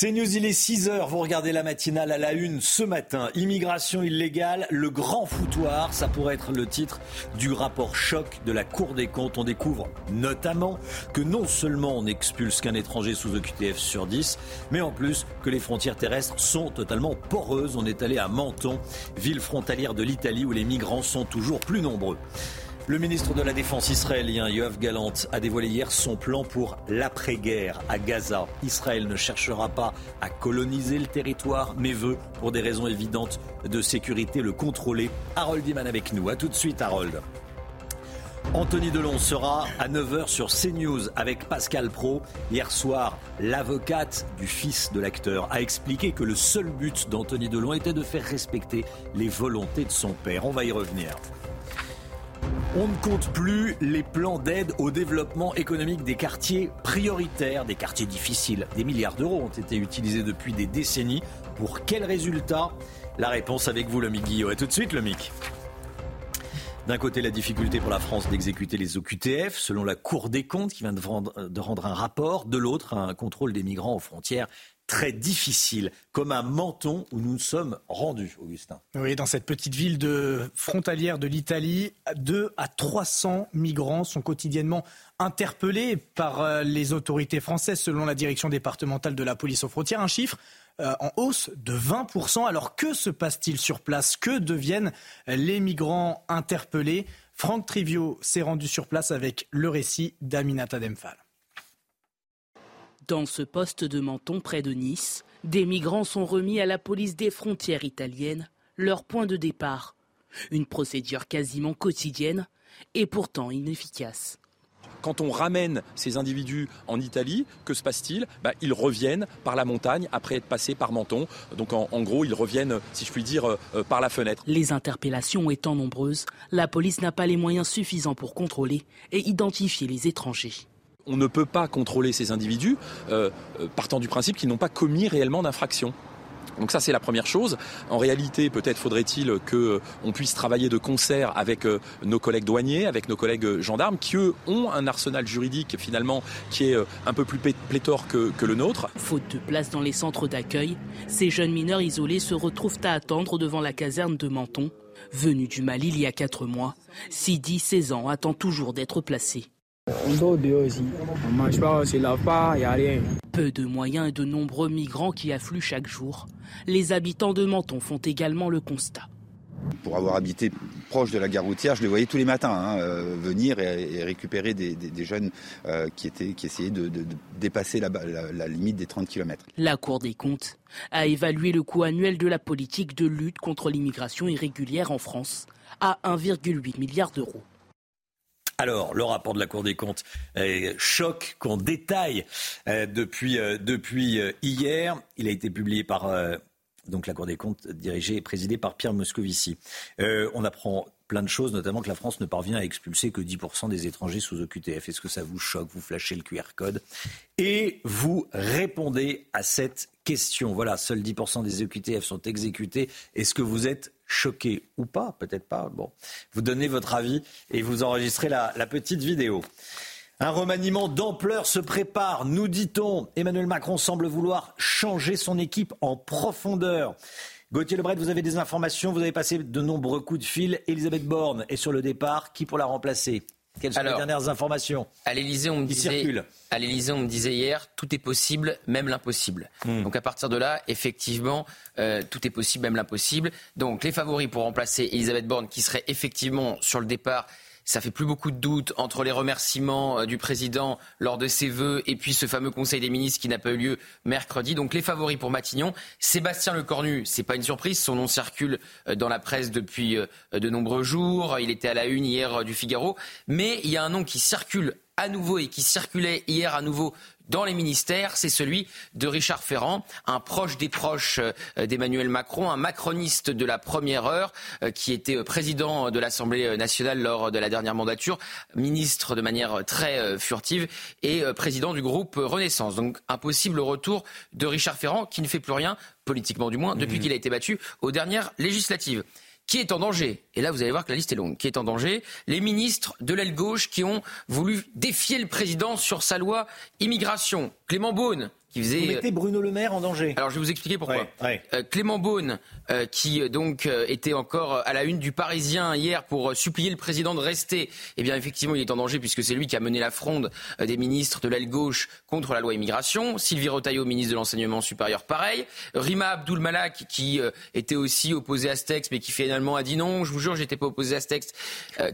C'est News, il est 6h, vous regardez la matinale à la une ce matin. Immigration illégale, le grand foutoir, ça pourrait être le titre du rapport choc de la Cour des comptes. On découvre notamment que non seulement on expulse qu'un étranger sous OQTF sur 10, mais en plus que les frontières terrestres sont totalement poreuses. On est allé à Menton, ville frontalière de l'Italie où les migrants sont toujours plus nombreux. Le ministre de la Défense israélien, Yoav Galant, a dévoilé hier son plan pour l'après-guerre à Gaza. Israël ne cherchera pas à coloniser le territoire, mais veut, pour des raisons évidentes de sécurité, le contrôler. Harold Iman avec nous. A tout de suite, Harold. Anthony Delon sera à 9h sur CNews avec Pascal Pro. Hier soir, l'avocate du fils de l'acteur a expliqué que le seul but d'Anthony Delon était de faire respecter les volontés de son père. On va y revenir. On ne compte plus les plans d'aide au développement économique des quartiers prioritaires, des quartiers difficiles. Des milliards d'euros ont été utilisés depuis des décennies. Pour quels résultats La réponse avec vous, le Guillaume. Et tout de suite, le Mic. D'un côté, la difficulté pour la France d'exécuter les OQTF, selon la Cour des comptes qui vient de rendre un rapport. De l'autre, un contrôle des migrants aux frontières très difficile, comme un menton où nous nous sommes rendus, Augustin. Oui, dans cette petite ville de frontalière de l'Italie, 2 à 300 migrants sont quotidiennement interpellés par euh, les autorités françaises, selon la direction départementale de la police aux frontières. Un chiffre euh, en hausse de 20%. Alors que se passe-t-il sur place? Que deviennent les migrants interpellés? Franck Trivio s'est rendu sur place avec le récit d'Aminata Demphal. Dans ce poste de Menton près de Nice, des migrants sont remis à la police des frontières italiennes, leur point de départ. Une procédure quasiment quotidienne et pourtant inefficace. Quand on ramène ces individus en Italie, que se passe-t-il? Bah, Ils reviennent par la montagne après être passés par Menton. Donc en, gros, ils reviennent, si je puis dire, euh, euh, par la fenêtre. Les interpellations étant nombreuses, la police n'a pas les moyens suffisants pour contrôler et identifier les étrangers on ne peut pas contrôler ces individus euh, euh, partant du principe qu'ils n'ont pas commis réellement d'infraction. Donc ça c'est la première chose. En réalité, peut-être faudrait-il qu'on euh, puisse travailler de concert avec nos collègues douaniers, avec nos collègues gendarmes, qui eux ont un arsenal juridique finalement qui est un peu plus pléthore que, que le nôtre. Faute de place dans les centres d'accueil, ces jeunes mineurs isolés se retrouvent à attendre devant la caserne de Menton. Venu du Mali il y a quatre mois, Sidi, 16 ans, attend toujours d'être placé. On dort dehors aussi. On mange pas, on se lave pas, il n'y a rien. Peu de moyens et de nombreux migrants qui affluent chaque jour. Les habitants de Menton font également le constat. Pour avoir habité proche de la gare routière, je les voyais tous les matins hein, euh, venir et, récupérer des, jeunes euh, qui, étaient, qui essayaient de, dépasser la, la, limite des 30 km. La Cour des comptes a évalué le coût annuel de la politique de lutte contre l'immigration irrégulière en France à 1,8 milliard d'euros. Alors, le rapport de la Cour des comptes euh, choque qu'on détaille euh, depuis, euh, depuis hier. Il a été publié par donc la Cour des comptes dirigée et présidée par Pierre Moscovici. on apprend plein de choses, notamment que la France ne parvient à expulser que 10% des étrangers sous OQTF. Est-ce que ça vous choque Vous flashez le QR code et vous répondez à cette question. Voilà, seuls 10% des OQTF sont exécutés. Est-ce que vous êtes choqué ou pas? Peut-être pas. Bon, vous donnez votre avis et vous enregistrez la, la petite vidéo. Un remaniement d'ampleur se prépare, nous dit-on. Emmanuel Macron semble vouloir changer son équipe en profondeur. Gauthier Lebret, vous avez des informations, vous avez passé de nombreux coups de fil. Elisabeth Borne est sur le départ. Qui pour la remplacer? Quelles sont les dernières informations? À l'Elysée, on me disait, à l'Élysée, on me disait hier, tout est possible, même l'impossible. Hmm. Donc à partir de là, effectivement, euh, tout est possible, même l'impossible. Donc les favoris pour remplacer Elisabeth Borne, qui serait effectivement sur le départ, ça fait plus beaucoup de doutes entre les remerciements euh, du président lors de ses vœux et puis ce fameux Conseil des ministres qui n'a pas eu lieu mercredi. Donc les favoris pour Matignon, Sébastien Lecornu, c'est pas une surprise, son nom circule euh, dans la presse depuis euh, de nombreux jours. Il était à la une hier du Figaro, mais il y a un nom qui circule à nouveau et qui circulait hier à nouveau dans les ministères, c'est celui de Richard Ferrand, un proche des proches euh, d'Emmanuel Macron, un macroniste de la première heure, euh, qui était euh, président de l'Assemblée nationale lors de la dernière mandature, ministre de manière très furtive et président du groupe Renaissance. Donc un possible retour de Richard Ferrand qui ne fait plus rien, politiquement du moins, depuis mmh. qu'il a été battu aux dernières législatives qui est en danger Et là, vous allez voir que la liste est longue. Qui est en danger? Les ministres de l'aile gauche qui ont voulu défier le président sur sa loi immigration. Clément Beaune, qui faisait. Vous mettez Bruno Le Maire en danger. Alors je vais vous expliquer pourquoi. Euh, Clément Beaune, euh, qui euh, donc était encore à la une du Parisien hier pour supplier le président de rester, eh bien effectivement il est en danger puisque c'est lui qui a mené la fronde des ministres de l'aile gauche contre la loi immigration. Sylvie Rotaillot, ministre de l'enseignement supérieur, pareil. Rima Abdul Malak, qui était aussi opposé à ce texte, mais qui finalement a dit non. Je vous jure, j'étais pas opposé à ce texte,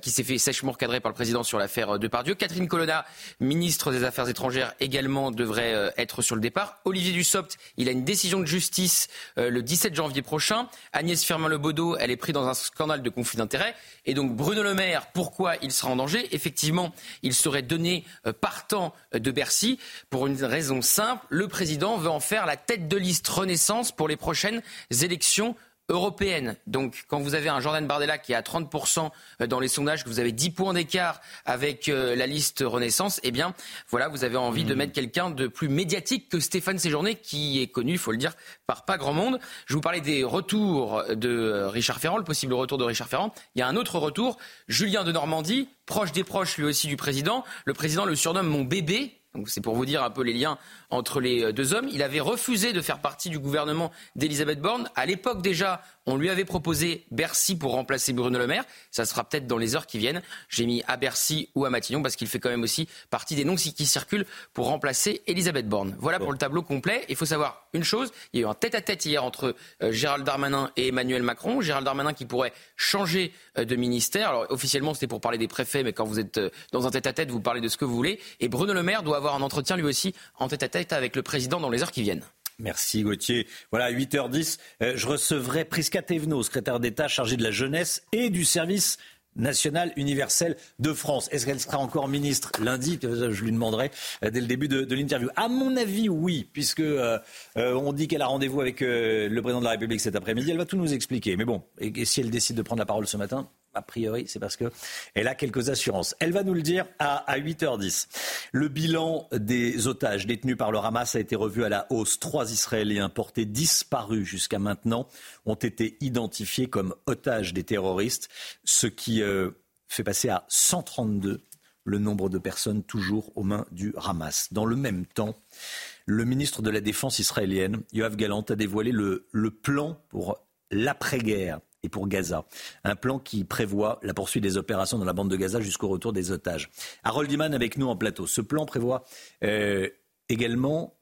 qui s'est fait sèchement recadrer par le président sur l'affaire Depardieu. Catherine Colonna, ministre des Affaires étrangères, également devrait être sur le départ. Olivier Dussopt, il a une décision de justice euh, le 17 janvier prochain. Agnès Firmin-Lebaudot, elle est prise dans un scandale de conflit d'intérêts. Et donc Bruno Le Maire, pourquoi il sera en danger? Effectivement, il serait donné euh, partant de Bercy pour une raison simple. Le président veut en faire la tête de liste Renaissance pour les prochaines élections européenne. Donc, quand vous avez un Jordan Bardella qui est à 30% euh, dans les sondages, que vous avez 10 points d'écart avec euh, la liste Renaissance, eh bien, voilà, vous avez envie de hmm. mettre quelqu'un de plus médiatique que Stéphane Séjourné, qui est connu, il faut le dire, par pas grand monde. Je vous parlais des retours de Richard Ferrand, le possible retour de Richard Ferrand. Il y a un autre retour, Julien de Normandie, proche des proches lui aussi du président. Le président le surnomme mon bébé c'est pour vous dire un peu les liens entre les euh, deux hommes. Il avait refusé de faire partie du gouvernement d'Elisabeth Borne. À l'époque déjà, on lui avait proposé Bercy pour remplacer Bruno Le Maire. Ça sera peut-être dans les heures qui viennent. J'ai mis à Bercy ou à Matignon parce qu'il fait quand même aussi partie des noms qui circulent pour remplacer Elisabeth Borne. Voilà pour le tableau complet. Il faut savoir une chose. Il y a eu un tête-à-tête hier entre euh, Gérald Darmanin et Emmanuel Macron. Gérald Darmanin qui pourrait changer euh, de ministère. Alors officiellement c'était pour parler des préfets, mais quand vous êtes euh, dans un tête-à-tête, vous parlez de ce que vous voulez. Et Bruno Le Maire doit avoir un entretien lui aussi en tête-à-tête avec le président dans les heures qui viennent. Merci Gauthier. Voilà, 8h10, euh, je recevrai Prisca Thévenot, secrétaire d'État chargée de la jeunesse et du service national universel de France. Est-ce qu'elle sera encore ministre lundi? Je lui demanderai euh, dès le début de, l'interview. À mon avis, oui, puisque euh, on dit qu'elle a rendez-vous avec le président de la République cet après-midi. Elle va tout nous expliquer. Mais bon, et si elle décide de prendre la parole ce matin, a priori, c'est parce qu'elle a quelques assurances. Elle va nous le dire à, 8h10. Le bilan des otages détenus par le Hamas a été revu à la hausse. Trois Israéliens portés disparus jusqu'à maintenant ont été identifiés comme otages des terroristes, ce qui euh, fait passer à 132 le nombre de personnes toujours aux mains du Hamas. Dans le même temps, le ministre de la Défense israélienne, Yoav Galant, a dévoilé le, le plan pour l'après-guerre et pour Gaza. Un plan qui prévoit la poursuite des opérations dans la bande de Gaza jusqu'au retour des otages. Harold Iman avec nous en plateau. Ce plan prévoit euh, également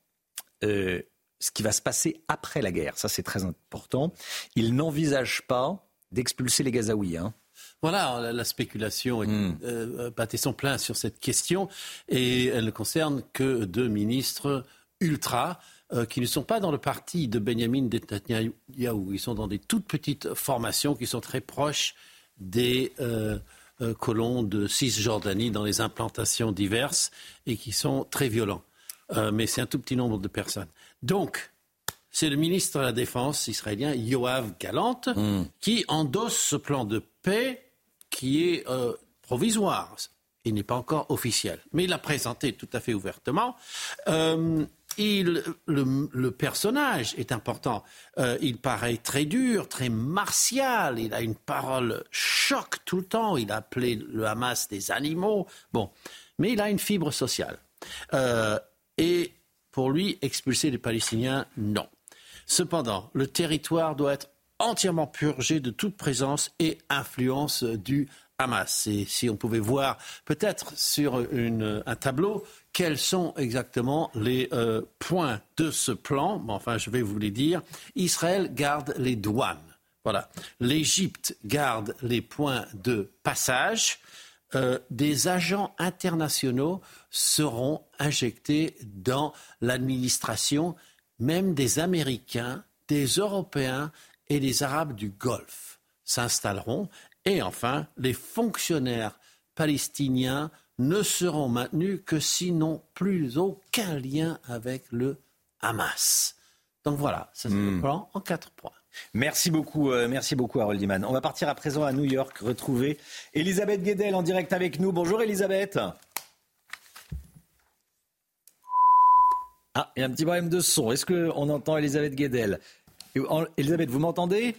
euh, ce qui va se passer après la guerre. Ça, c'est très important. Il n'envisage pas d'expulser les Gazaouis. Hein. Voilà, la spéculation est hmm. euh, son plein sur cette question et elle ne concerne que deux ministres ultra euh, qui ne sont pas dans le parti de Benjamin Netanyahu. Ils sont dans des toutes petites formations qui sont très proches des euh, euh, colons de Cisjordanie dans les implantations diverses et qui sont très violents. mais c'est un tout petit nombre de personnes. Donc, c'est le ministre de la Défense israélien, Yoav Galant, hmm. qui endosse ce plan de paix qui est provisoire. Il n'est pas encore officiel, mais il l'a présenté tout à fait ouvertement. Le, personnage est important. Euh, il paraît très dur, très martial. Il a une parole choc tout le temps. Il a appelé le Hamas des animaux. Bon, mais il a une fibre sociale. Euh, et pour lui, expulser les Palestiniens, non. Cependant, le territoire doit être entièrement purgé de toute présence et influence du Hamas. Et si on pouvait voir peut-être sur un tableau quels sont exactement les euh, points de ce plan. enfin, je vais vous les dire. Israël garde les douanes. Voilà. L'Égypte garde les points de passage. Euh, des agents internationaux seront injectés dans l'administration, même des Américains, des Européens et des Arabes du Golfe s'installeront. Et enfin, les fonctionnaires palestiniens ne seront maintenus que s'ils n'ont plus aucun lien avec le Hamas. Donc voilà, ça c'est le hmm. plan en quatre points. Merci beaucoup, euh, merci beaucoup Harold Iman. On va partir à présent à New York, retrouver Elisabeth Guedel en direct avec nous. Bonjour Elisabeth. Ah, il y a un petit problème de son. Est-ce qu'on entend Elisabeth Guedel? Elisabeth, vous m'entendez?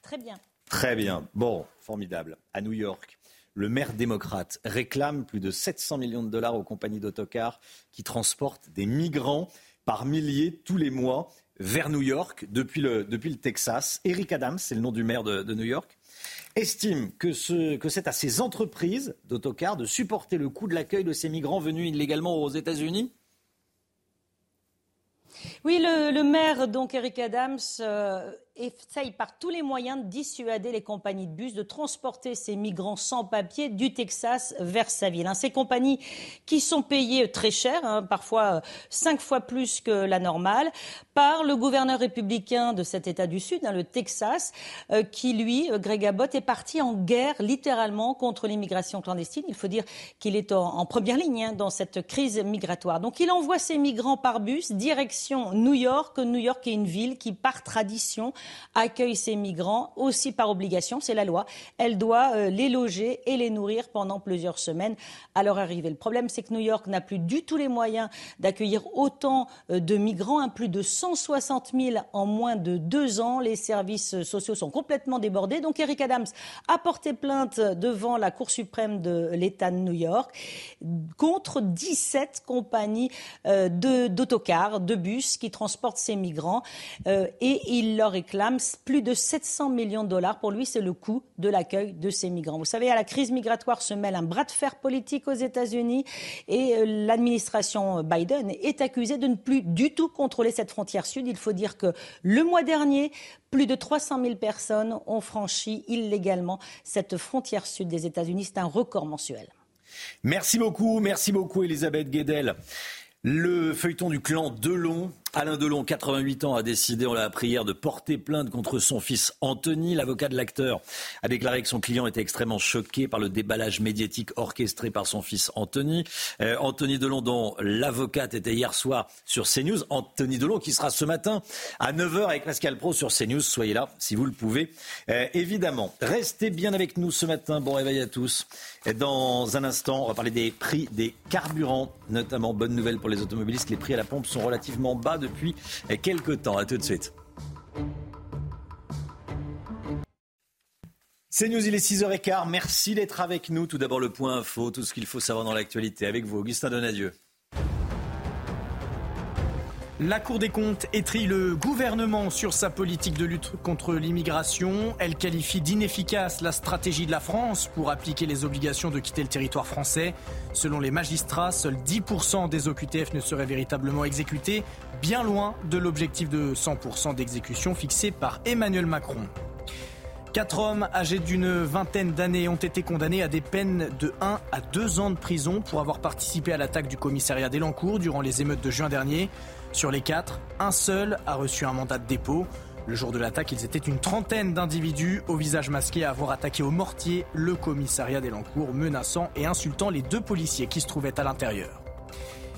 Très bien. Très bien. Bon, formidable. À New York, le maire démocrate réclame plus de 700 millions de dollars aux compagnies d'autocars qui transportent des migrants par milliers tous les mois vers New York depuis le, Texas. Eric Adams, c'est le nom du maire de, New York, estime que, ce, que c'est à ces entreprises d'autocars de supporter le coût de l'accueil de ces migrants venus illégalement aux États-Unis oui, le, maire, donc Eric Adams, euh, essaye par tous les moyens de dissuader les compagnies de bus de transporter ces migrants sans papier du Texas vers sa ville. Hein, ces compagnies qui sont payées très cher, hein, parfois euh, cinq fois plus que la normale, par le gouverneur républicain de cet État du Sud, hein, le Texas, euh, qui lui, euh, Greg Abbott, est parti en guerre littéralement contre l'immigration clandestine. Il faut dire qu'il est en, première ligne dans cette crise migratoire. Donc il envoie ces migrants par bus direction New York. New York est une ville qui, par tradition, accueille ces migrants aussi par obligation, c'est la loi. Elle doit euh, les loger et les nourrir pendant plusieurs semaines à leur arrivée. Le problème, c'est que New York n'a plus du tout les moyens d'accueillir autant euh, de migrants, hein, plus de 160 000 en moins de deux ans. Les services sociaux sont complètement débordés. Donc Eric Adams a porté plainte devant la Cour suprême de l'État de New York contre 17 compagnies euh, d'autocars, de, bus qui transportent ces migrants. et il leur plus de 700 millions de dollars. Pour lui, c'est le coût de l'accueil de ces migrants. Vous savez, à la crise migratoire se mêle un bras de fer politique aux États-Unis et euh, l'administration Biden est accusée de ne plus du tout contrôler cette frontière sud. Il faut dire que le mois dernier, plus de 300 000 personnes ont franchi illégalement cette frontière sud des États-Unis. C'est un record mensuel. Merci beaucoup, merci beaucoup Elisabeth Guedel. Le feuilleton du clan Delon Alain Delon, 88 ans, a décidé, on l'a appris hier, de porter plainte contre son fils Anthony. L'avocat de l'acteur a déclaré que son client était extrêmement choqué par le déballage médiatique orchestré par son fils Anthony. Euh, Anthony Delon, dont l'avocate était hier soir sur CNews. Anthony Delon qui sera ce matin à 9h avec Pascal Pro sur CNews. Soyez là si vous le pouvez. Euh, évidemment, restez bien avec nous ce matin. Bon réveil à tous. Dans un instant, on va parler des prix des carburants, notamment bonne nouvelle pour les automobilistes. Les prix à la pompe sont relativement bas depuis quelques temps. À tout de suite. C'est News, il est 6h15. Merci d'être avec nous. Tout d'abord, le point info, tout ce qu'il faut savoir dans l'actualité. Avec vous, Augustin Donadieu. La Cour des comptes étrit le gouvernement sur sa politique de lutte contre l'immigration. Elle qualifie d'inefficace la stratégie de la France pour appliquer les obligations de quitter le territoire français. Selon les magistrats, seuls 10% des OQTF ne seraient véritablement exécutés, bien loin de l'objectif de 100% d'exécution fixé par Emmanuel Macron. Quatre hommes âgés d'une vingtaine d'années ont été condamnés à des peines de 1 à 2 ans de prison pour avoir participé à l'attaque du commissariat d'Elancourt durant les émeutes de juin dernier. Sur les quatre, un seul a reçu un mandat de dépôt. Le jour de l'attaque, ils étaient une trentaine d'individus au visage masqué à avoir attaqué au mortier le commissariat d'Elancourt, menaçant et insultant les deux policiers qui se trouvaient à l'intérieur.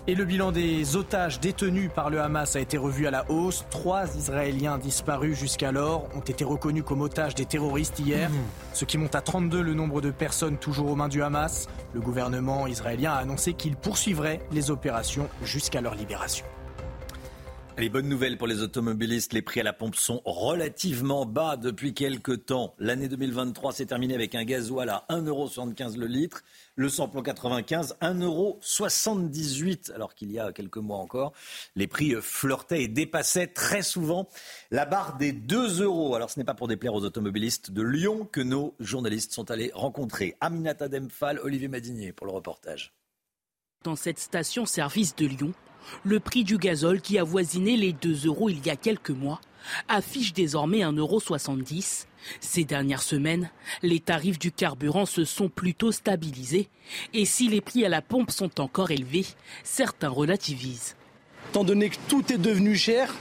Et le bilan des otages détenus par le Hamas a été revu à la hausse. Trois Israéliens disparus jusqu'alors ont été reconnus comme otages des terroristes hier, mmh. ce qui monte à 32 le nombre de personnes toujours aux mains du Hamas. Le gouvernement israélien a annoncé qu'il poursuivrait les opérations jusqu'à leur libération. Les bonnes nouvelles pour les automobilistes, les prix à la pompe sont relativement bas depuis quelques temps. L'année 2023 s'est terminée avec un gasoil à 1,75€ le litre, le samplon 95 1,78€ alors qu'il y a quelques mois encore, les prix flirtaient et dépassaient très souvent la barre des 2 euros. Alors ce n'est pas pour déplaire aux automobilistes de Lyon que nos journalistes sont allés rencontrer Aminata Demphal, Olivier Madinier pour le reportage. Dans cette station-service de Lyon, le prix du gazole qui avoisinait les 2 euros il y a quelques mois affiche désormais 1,70 euro. Ces dernières semaines, les tarifs du carburant se sont plutôt stabilisés et si les prix à la pompe sont encore élevés, certains relativisent. Étant donné que tout est devenu cher,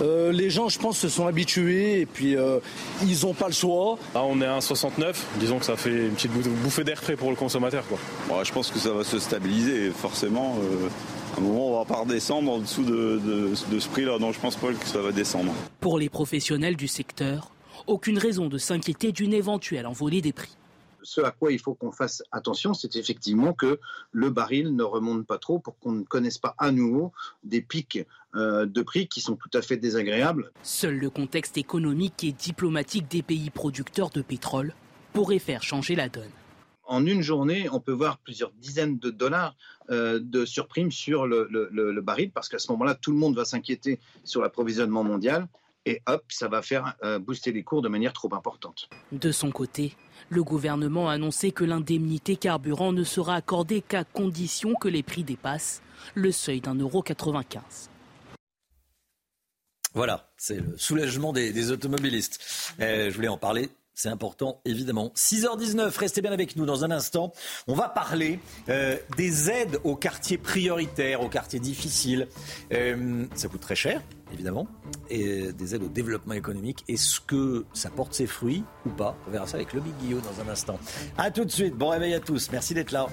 Euh, les gens, je pense, se sont habitués et puis euh, ils n'ont pas le choix. Là, on est à 1,69. Disons que ça fait une petite bouffée d'air frais pour le consommateur. Quoi. je pense que ça va se stabiliser, forcément. Euh, un moment, on va pas redescendre en dessous de, de ce prix-là. Donc, je pense pas que ça va descendre. Pour les professionnels du secteur, aucune raison de s'inquiéter d'une éventuelle envolée des prix ce à quoi il faut qu'on fasse attention, c'est effectivement que le baril ne remonte pas trop pour qu'on ne connaisse pas à nouveau des pics euh, de prix qui sont tout à fait désagréables. Seul le contexte économique et diplomatique des pays producteurs de pétrole pourrait faire changer la donne. En une journée, on peut voir plusieurs dizaines de dollars euh, de surprime sur le baril, parce qu'à ce moment-là, tout le monde va s'inquiéter sur l'approvisionnement mondial et hop, ça va faire euh, booster les cours de manière trop importante. De son côté, le gouvernement a annoncé que l'indemnité carburant ne sera accordée qu'à condition que les prix dépassent le seuil d'un euro 95. Voilà, c'est le soulagement des, automobilistes. Euh, je voulais en parler c'est important, évidemment. 6h19, restez bien avec nous dans un instant. On va parler euh, des aides aux quartiers prioritaires, aux quartiers difficiles. ça coûte très cher, évidemment, et des aides au développement économique. Est-ce que ça porte ses fruits ou pas? On verra ça avec le Big Guillaume dans un instant. A tout de suite, bon réveil à tous, merci d'être là.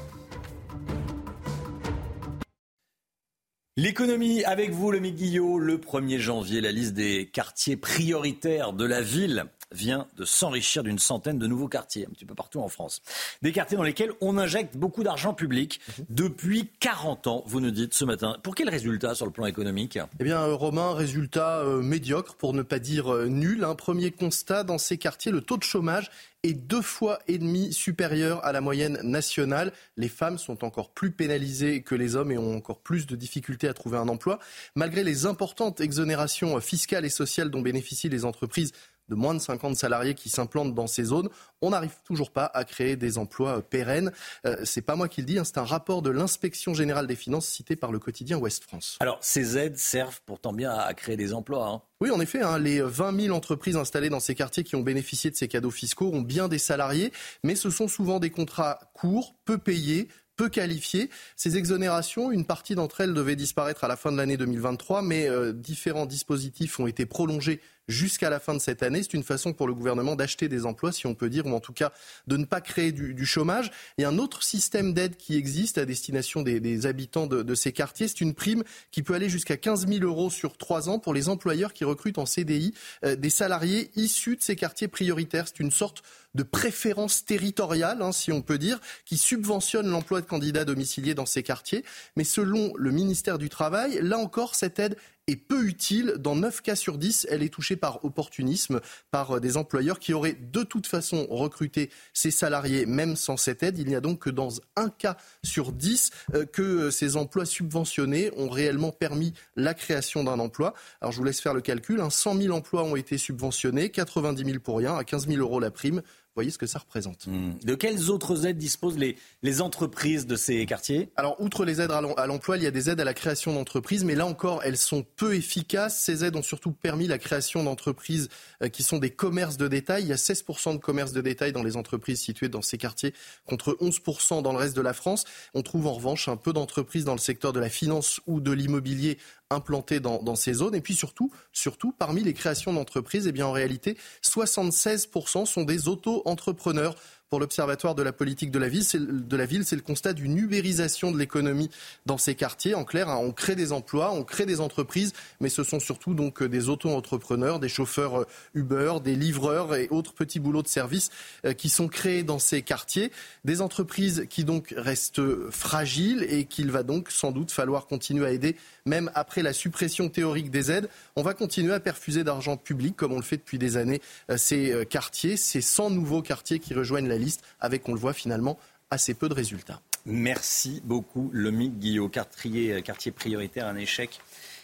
L'économie avec vous, le Guillot, le 1er janvier, la liste des quartiers prioritaires de la ville vient de s'enrichir d'une centaine de nouveaux quartiers, un petit peu partout en France. Des quartiers dans lesquels on injecte beaucoup d'argent public depuis 40 ans, vous nous dites ce matin. Pour quel résultat sur le plan économique? Eh bien, Romain, résultat euh, médiocre, pour ne pas dire euh, nul. Un premier constat dans ces quartiers, le taux de chômage est deux fois et demi supérieur à la moyenne nationale. Les femmes sont encore plus pénalisées que les hommes et ont encore plus de difficultés à trouver un emploi. Malgré les importantes exonérations fiscales et sociales dont bénéficient les entreprises de moins de 50 salariés qui s'implantent dans ces zones, on n'arrive toujours pas à créer des emplois euh, pérennes. Euh, c'est pas moi qui le dis, hein, c'est un rapport de l'inspection générale des finances cité par le quotidien Ouest France. Alors ces aides servent pourtant bien à créer des emplois. Hein. Oui, en effet, hein, les 20 000 entreprises installées dans ces quartiers qui ont bénéficié de ces cadeaux fiscaux ont bien des salariés, mais ce sont souvent des contrats courts, peu payés, peu qualifiés. Ces exonérations, une partie d'entre elles devait disparaître à la fin de l'année 2023, mais euh, différents dispositifs ont été prolongés jusqu'à la fin de cette année. C'est une façon pour le gouvernement d'acheter des emplois, si on peut dire, ou en tout cas de ne pas créer du, chômage. Il y a un autre système d'aide qui existe à destination des, habitants de, ces quartiers. C'est une prime qui peut aller jusqu'à 15 000 euros sur trois ans pour les employeurs qui recrutent en CDI euh, des salariés issus de ces quartiers prioritaires. C'est une sorte de préférence territoriale, hein, si on peut dire, qui subventionne l'emploi de candidats domiciliés dans ces quartiers. Mais selon le ministère du Travail, là encore, cette aide est peu utile. Dans 9 cas sur 10, elle est touchée par opportunisme, par euh, des employeurs qui auraient de toute façon recruté ces salariés même sans cette aide. Il n'y a donc que dans un cas sur 10 euh, que euh, ces emplois subventionnés ont réellement permis la création d'un emploi. Alors je vous laisse faire le calcul. 100 000 emplois ont été subventionnés, 90 000 pour rien, à 15 000 euros la prime voyez ce que ça représente. Hmm. De quelles autres aides disposent les, les entreprises de ces quartiers? Alors, outre les aides à l'emploi, il y a des aides à la création d'entreprises, mais là encore, elles sont peu efficaces. Ces aides ont surtout permis la création d'entreprises euh, qui sont des commerces de détail. Il y a 16% de commerces de détail dans les entreprises situées dans ces quartiers, contre 11% dans le reste de la France. On trouve en revanche un peu d'entreprises dans le secteur de la finance ou de l'immobilier implantés dans, ces zones. Et puis surtout, surtout parmi les créations d'entreprises, eh en réalité, 76% sont des auto-entrepreneurs pour l'Observatoire de la politique de la ville, c'est le constat d'une ubérisation de l'économie dans ces quartiers. En clair, hein, on crée des emplois, on crée des entreprises, mais ce sont surtout donc euh, des auto-entrepreneurs, des chauffeurs euh, Uber, des livreurs et autres petits boulots de service euh, qui sont créés dans ces quartiers. Des entreprises qui donc restent fragiles et qu'il va donc sans doute falloir continuer à aider, même après la suppression théorique des aides. On va continuer à perfuser d'argent public, comme on le fait depuis des années, ces quartiers, ces 100 nouveaux quartiers qui rejoignent la avec, on le voit finalement, assez peu de résultats. Merci beaucoup, Lomique Guillot, quartier, quartier prioritaire, un échec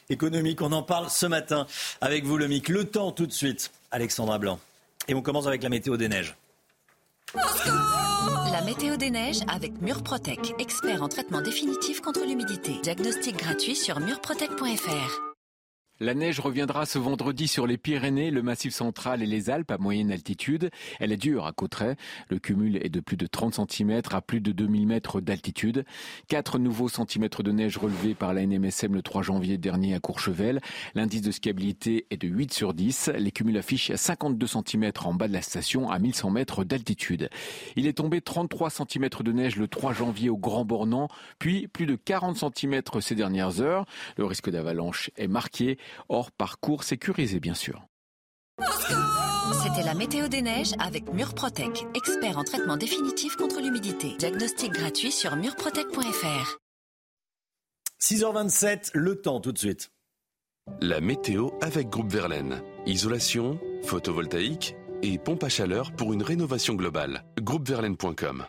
économique. On en parle ce matin avec vous, Lomique. Le temps tout de suite, Alexandra Blanc. Et on commence avec la météo des neiges. La météo des neiges avec Murprotec, expert en traitement définitif contre l'humidité. Diagnostic gratuit sur murprotec.fr. La neige reviendra ce vendredi sur les Pyrénées, le Massif central et les Alpes à moyenne altitude. Elle est dure à Cauterets. Le cumul est de plus de 30 cm à plus de 2000 mètres d'altitude. Quatre nouveaux centimètres de neige relevés par la NMSM le 3 janvier dernier à Courchevel. L'indice de skiabilité est de 8 sur 10. Les cumuls affichent 52 cm en bas de la station à 1100 mètres d'altitude. Il est tombé 33 cm de neige le 3 janvier au Grand Bornand, puis plus de 40 cm ces dernières heures. Le risque d'avalanche est marqué. Hors parcours sécurisé, bien sûr. C'était la météo des neiges avec Murprotec, expert en traitement définitif contre l'humidité. Diagnostic gratuit sur murprotec.fr. 6h27, le temps tout de suite. La météo avec Groupe Verlaine. Isolation, photovoltaïque et pompe à chaleur pour une rénovation globale. Groupeverlaine.com.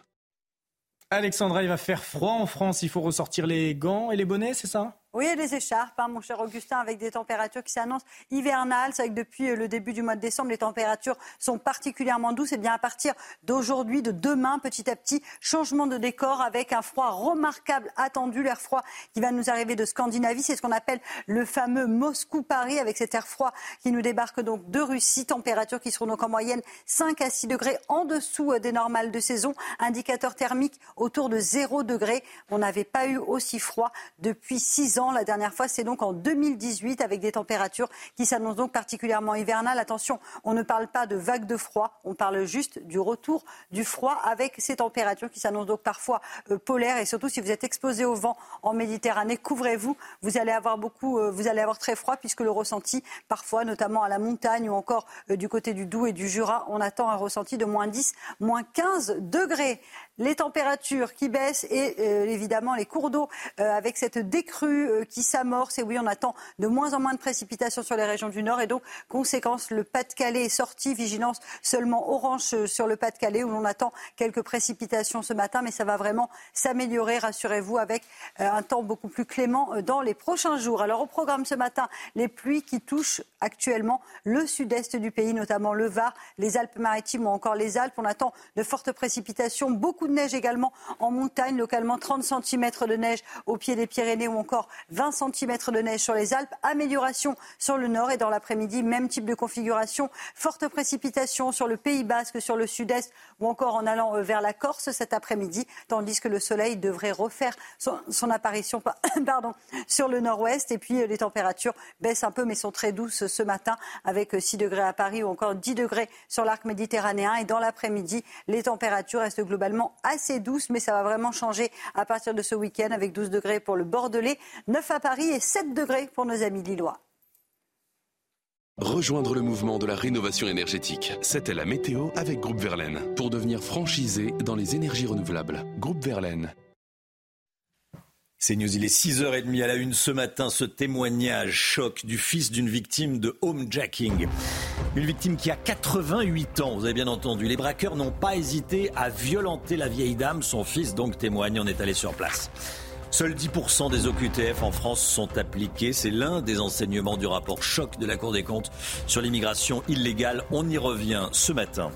Alexandra, il va faire froid en France. Il faut ressortir les gants et les bonnets, c'est ça? Oui, les écharpes, hein, mon cher Augustin, avec des températures qui s'annoncent hivernales. C'est vrai que depuis euh, le début du mois de décembre, les températures sont particulièrement douces. Et bien à partir d'aujourd'hui, de demain, petit à petit, changement de décor avec un froid remarquable attendu, l'air froid qui va nous arriver de Scandinavie. C'est ce qu'on appelle le fameux Moscou-Paris, avec cet air froid qui nous débarque donc de Russie. Températures qui seront donc en moyenne 5 à 6 degrés en dessous euh, des normales de saison. Indicateur thermique autour de 0 degré. On n'avait pas eu aussi froid depuis 6 ans. La dernière fois, c'est donc en 2018 avec des températures qui s'annoncent donc particulièrement hivernales. Attention, on ne parle pas de vague de froid, on parle juste du retour du froid avec ces températures qui s'annoncent donc parfois euh, polaires et surtout si vous êtes exposé au vent en Méditerranée, couvrez-vous. Vous allez avoir beaucoup, euh, vous allez avoir très froid puisque le ressenti, parfois, notamment à la montagne ou encore euh, du côté du Doubs et du Jura, on attend un ressenti de moins 10, moins 15 degrés les températures qui baissent et euh, évidemment les cours d'eau euh, avec cette décrue euh, qui s'amorce. Et oui, on attend de moins en moins de précipitations sur les régions du Nord. Et donc, conséquence, le Pas-de-Calais est sorti. Vigilance seulement orange sur le Pas-de-Calais où l'on attend quelques précipitations ce matin. Mais ça va vraiment s'améliorer, rassurez-vous, avec un temps beaucoup plus clément dans les prochains jours. Alors, au programme ce matin, les pluies qui touchent actuellement le sud-est du pays, notamment le Var, les Alpes-Maritimes ou encore les Alpes. On attend de fortes précipitations, beaucoup de neige également en montagne, localement 30 cm de neige au pied des Pyrénées ou encore 20 cm de neige sur les Alpes. Amélioration sur le nord et dans l'après-midi, même type de configuration. Forte précipitation sur le Pays Basque, sur le sud-est ou encore en allant euh, vers la Corse cet après-midi, tandis que le soleil devrait refaire son, apparition pardon, sur le nord-ouest. Et puis euh, les températures baissent un peu mais sont très douces ce matin avec 6 euh, degrés à Paris ou encore 10 degrés sur l'arc méditerranéen. Et dans l'après-midi, les températures restent globalement assez douce, mais ça va vraiment changer à partir de ce week-end avec 12 degrés pour le Bordelais, 9 à Paris et 7 degrés pour nos amis lillois. Rejoindre le mouvement de la rénovation énergétique. C'était la météo avec Groupe Verlaine. Pour devenir franchisé dans les énergies renouvelables. Groupe Verlaine. C'est News, il est 6h30 à la une ce matin, ce témoignage choc du fils d'une victime de homejacking. Une victime qui a 88 ans, vous avez bien entendu. Les braqueurs n'ont pas hésité à violenter la vieille dame, son fils donc témoigne, on est allé sur place. Seuls 10% des OQTF en France sont appliqués. C'est l'un des enseignements du rapport choc de la Cour des comptes sur l'immigration illégale. On y revient ce matin.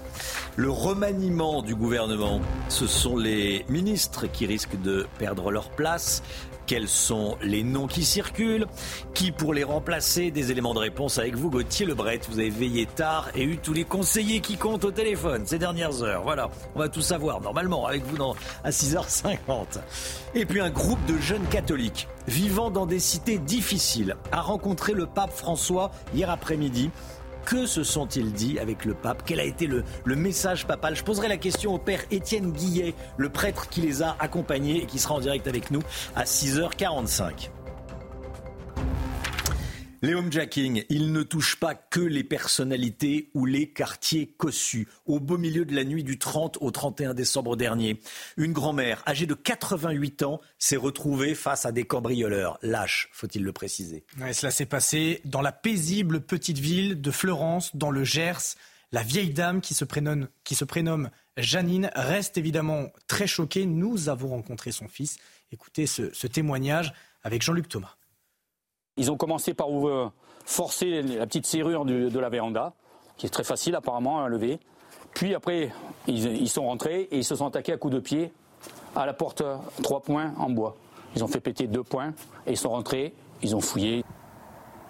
Le remaniement du gouvernement, ce sont les ministres qui risquent de perdre leur place quels sont les noms qui circulent, qui pour les remplacer, des éléments de réponse avec vous, Gauthier Lebret. Vous avez veillé tard et eu tous les conseillers qui comptent au téléphone ces dernières heures. Voilà, on va tout savoir normalement avec vous dans, à 6h50. Et puis un groupe de jeunes catholiques vivant dans des cités difficiles a rencontré le pape François hier après-midi. Que se sont-ils dit avec le pape? Quel a été le, message papal? Je poserai la question au père Étienne Guillet, le prêtre qui les a accompagnés et qui sera en direct avec nous à 6h45. Les homejacking, ils ne touchent pas que les personnalités ou les quartiers cossus. Au beau milieu de la nuit du 30 au 31 décembre dernier, une grand-mère âgée de 88 ans s'est retrouvée face à des cambrioleurs. Lâches, faut-il le préciser. cela s'est passé dans la paisible petite ville de Florence, dans le Gers. La vieille dame qui se prénomme, qui se prénomme Janine reste évidemment très choquée. Nous avons rencontré son fils. Écoutez ce témoignage avec Jean-Luc Thomas. Ils ont commencé par forcer la petite serrure de la véranda, qui est très facile apparemment à lever. Puis après, ils, sont rentrés et ils se sont attaqués à coups de pied à la porte trois points en bois. Ils ont fait péter deux points et ils sont rentrés, ils ont fouillé.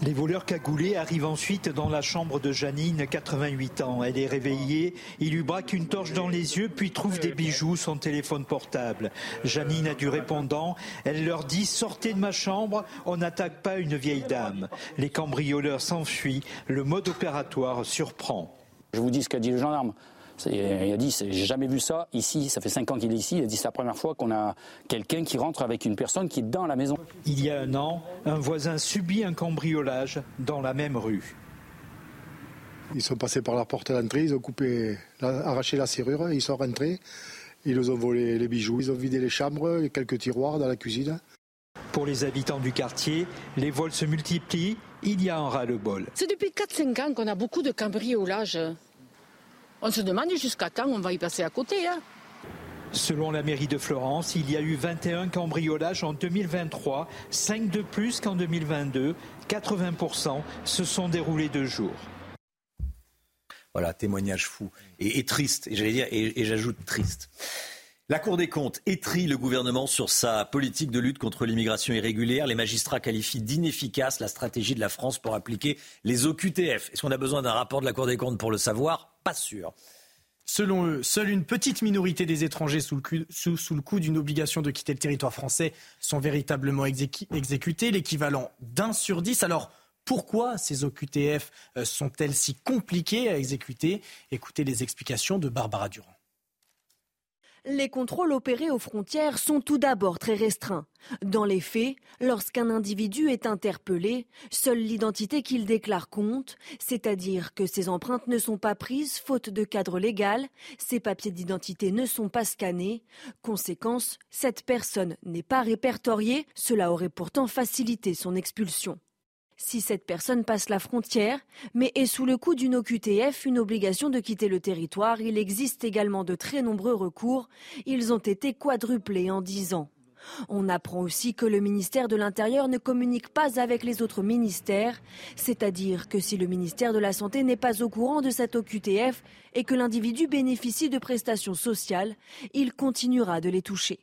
Les voleurs cagoulés arrivent ensuite dans la chambre de Janine, 88 ans. Elle est réveillée, ils lui braquent une torche dans les yeux, puis trouvent des bijoux, son téléphone portable. Janine a du répondant, elle leur dit sortez de ma chambre, on n'attaque pas une vieille dame. Les cambrioleurs s'enfuient, le mode opératoire surprend. Je vous dis ce qu'a dit le gendarme. Il a dit, j'ai jamais vu ça ici, ça fait cinq ans qu'il est ici, il a dit c'est la première fois qu'on a quelqu'un qui rentre avec une personne qui est dans la maison. Il y a un an, un voisin subit un cambriolage dans la même rue. Ils sont passés par la porte d'entrée, ils ont coupé, arraché la serrure, ils sont rentrés, ils nous ont volé les bijoux, ils ont vidé les chambres, quelques tiroirs dans la cuisine. Pour les habitants du quartier, les vols se multiplient, il y a un ras-le-bol. C'est depuis 4-5 ans qu'on a beaucoup de cambriolages. On se demande jusqu'à quand on va y passer à côté. Hein. Selon la mairie de Florence, il y a eu 21 cambriolages en 2023, 5 de plus qu'en 2022. 80% se sont déroulés de jour. Voilà, témoignage fou et, triste, et j'allais dire, et, j'ajoute triste. La Cour des comptes étrit le gouvernement sur sa politique de lutte contre l'immigration irrégulière. Les magistrats qualifient d'inefficace la stratégie de la France pour appliquer les OQTF. Est-ce qu'on a besoin d'un rapport de la Cour des comptes pour le savoir? Pas sûr. Selon eux, seule une petite minorité des étrangers sous le, coup, d'une obligation de quitter le territoire français sont véritablement exécutés, l'équivalent d'un sur dix. Alors, pourquoi ces OQTF euh, sont-elles si compliquées à exécuter? Écoutez les explications de Barbara Durand. Les contrôles opérés aux frontières sont tout d'abord très restreints. Dans les faits, lorsqu'un individu est interpellé, seule l'identité qu'il déclare compte, c'est-à-dire que ses empreintes ne sont pas prises faute de cadre légal, ses papiers d'identité ne sont pas scannés. Conséquence, cette personne n'est pas répertoriée, cela aurait pourtant facilité son expulsion. Si cette personne passe la frontière, mais est sous le coup d'une OQTF, une obligation de quitter le territoire, il existe également de très nombreux recours. Ils ont été quadruplés en dix ans. On apprend aussi que le ministère de l'Intérieur ne communique pas avec les autres ministères, c'est-à-dire que si le ministère de la Santé n'est pas au courant de cette OQTF et que l'individu bénéficie de prestations sociales, il continuera de les toucher.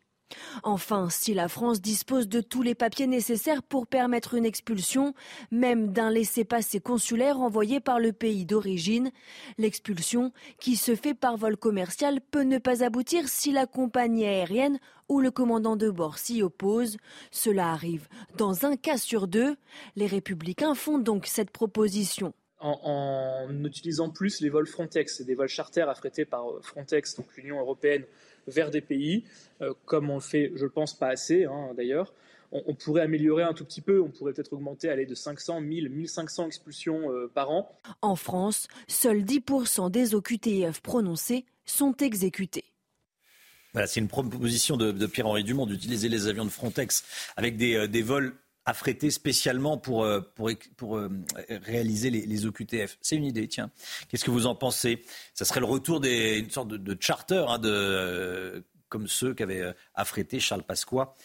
Enfin, si la France dispose de tous les papiers nécessaires pour permettre une expulsion, même d'un laissez-passer consulaire envoyé par le pays d'origine, l'expulsion, qui se fait par vol commercial, peut ne pas aboutir si la compagnie aérienne ou le commandant de bord s'y oppose. Cela arrive dans un cas sur deux. Les républicains font donc cette proposition. En, utilisant plus les vols Frontex, des vols charters affrétés par Frontex, donc l'Union européenne, vers des pays, euh, comme on le fait, je ne pense, pas assez hein, d'ailleurs. On, pourrait améliorer un tout petit peu, on pourrait peut-être augmenter aller de 500, 1000, 1500 expulsions euh, par an. En France, seuls 10% des OQTF prononcés sont exécutés. Voilà, c'est une proposition de, Pierre-Henri Dumont d'utiliser les avions de Frontex avec des, euh, vols affrétés spécialement pour, pour, pour réaliser les, OQTF. C'est une idée, tiens. Qu'est-ce que vous en pensez? Ça serait le retour d'une sorte de, charter hein, de, comme ceux qu'avait euh, affrété Charles Pasqua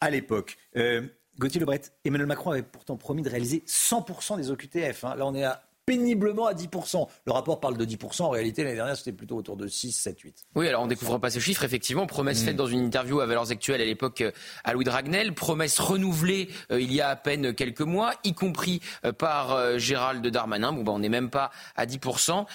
à l'époque. Euh, Gauthier Lebret, Emmanuel Macron avait pourtant promis de réaliser 100% des OQTF. Hein. Là, on est à péniblement à 10%. Le rapport parle de 10%. En réalité, l'année dernière, c'était plutôt autour de 6, 7, 8. Oui, alors on découvre pas ces chiffres. Effectivement, promesse faite mm. dans une interview à Valeurs Actuelles à l'époque euh, à Louis Dragnel. Promesse renouvelée euh, il y a à peine quelques mois, y compris euh, par Gérald Darmanin. Bon, ben, on n'est même pas à 10%.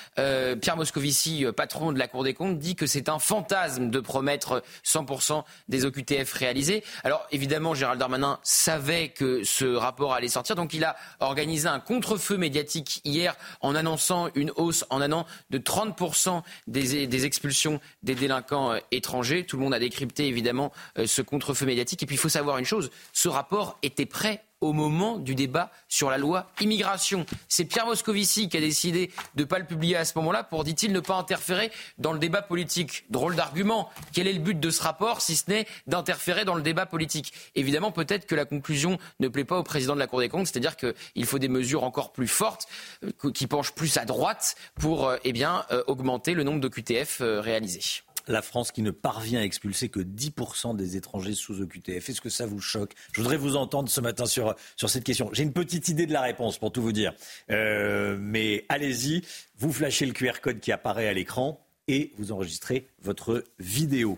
Pierre Moscovici, patron de la Cour des comptes, dit que c'est un fantasme de promettre 100% des OQTF réalisés. Alors, évidemment, Gérald Darmanin savait que ce rapport allait sortir. Donc, il a organisé un contre-feu médiatique hier en annonçant une hausse en un an de 30% des, des, expulsions des délinquants euh, étrangers. Tout le monde a décrypté évidemment euh, ce contre-feu médiatique. Et puis il faut savoir une chose, ce rapport était prêt au moment du débat sur la loi immigration. C'est Pierre Moscovici qui a décidé de ne pas le publier à ce moment-là pour, dit-il, ne pas interférer dans le débat politique. Drôle d'argument. Quel est le but de ce rapport si ce n'est d'interférer dans le débat politique? Évidemment, peut-être que la conclusion ne plaît pas au président de la Cour des comptes, c'est-à-dire qu'il faut des mesures encore plus fortes, euh, qui penchent plus à droite pour euh, eh euh, augmenter le nombre de QTF réalisés la France qui ne parvient à expulser que 10% des étrangers sous OQTF. Est-ce que ça vous choque? Je voudrais vous entendre ce matin sur, sur cette question. J'ai une petite idée de la réponse pour tout vous dire. Euh, mais allez-y, vous flashez le QR code qui apparaît à l'écran et vous enregistrez votre vidéo.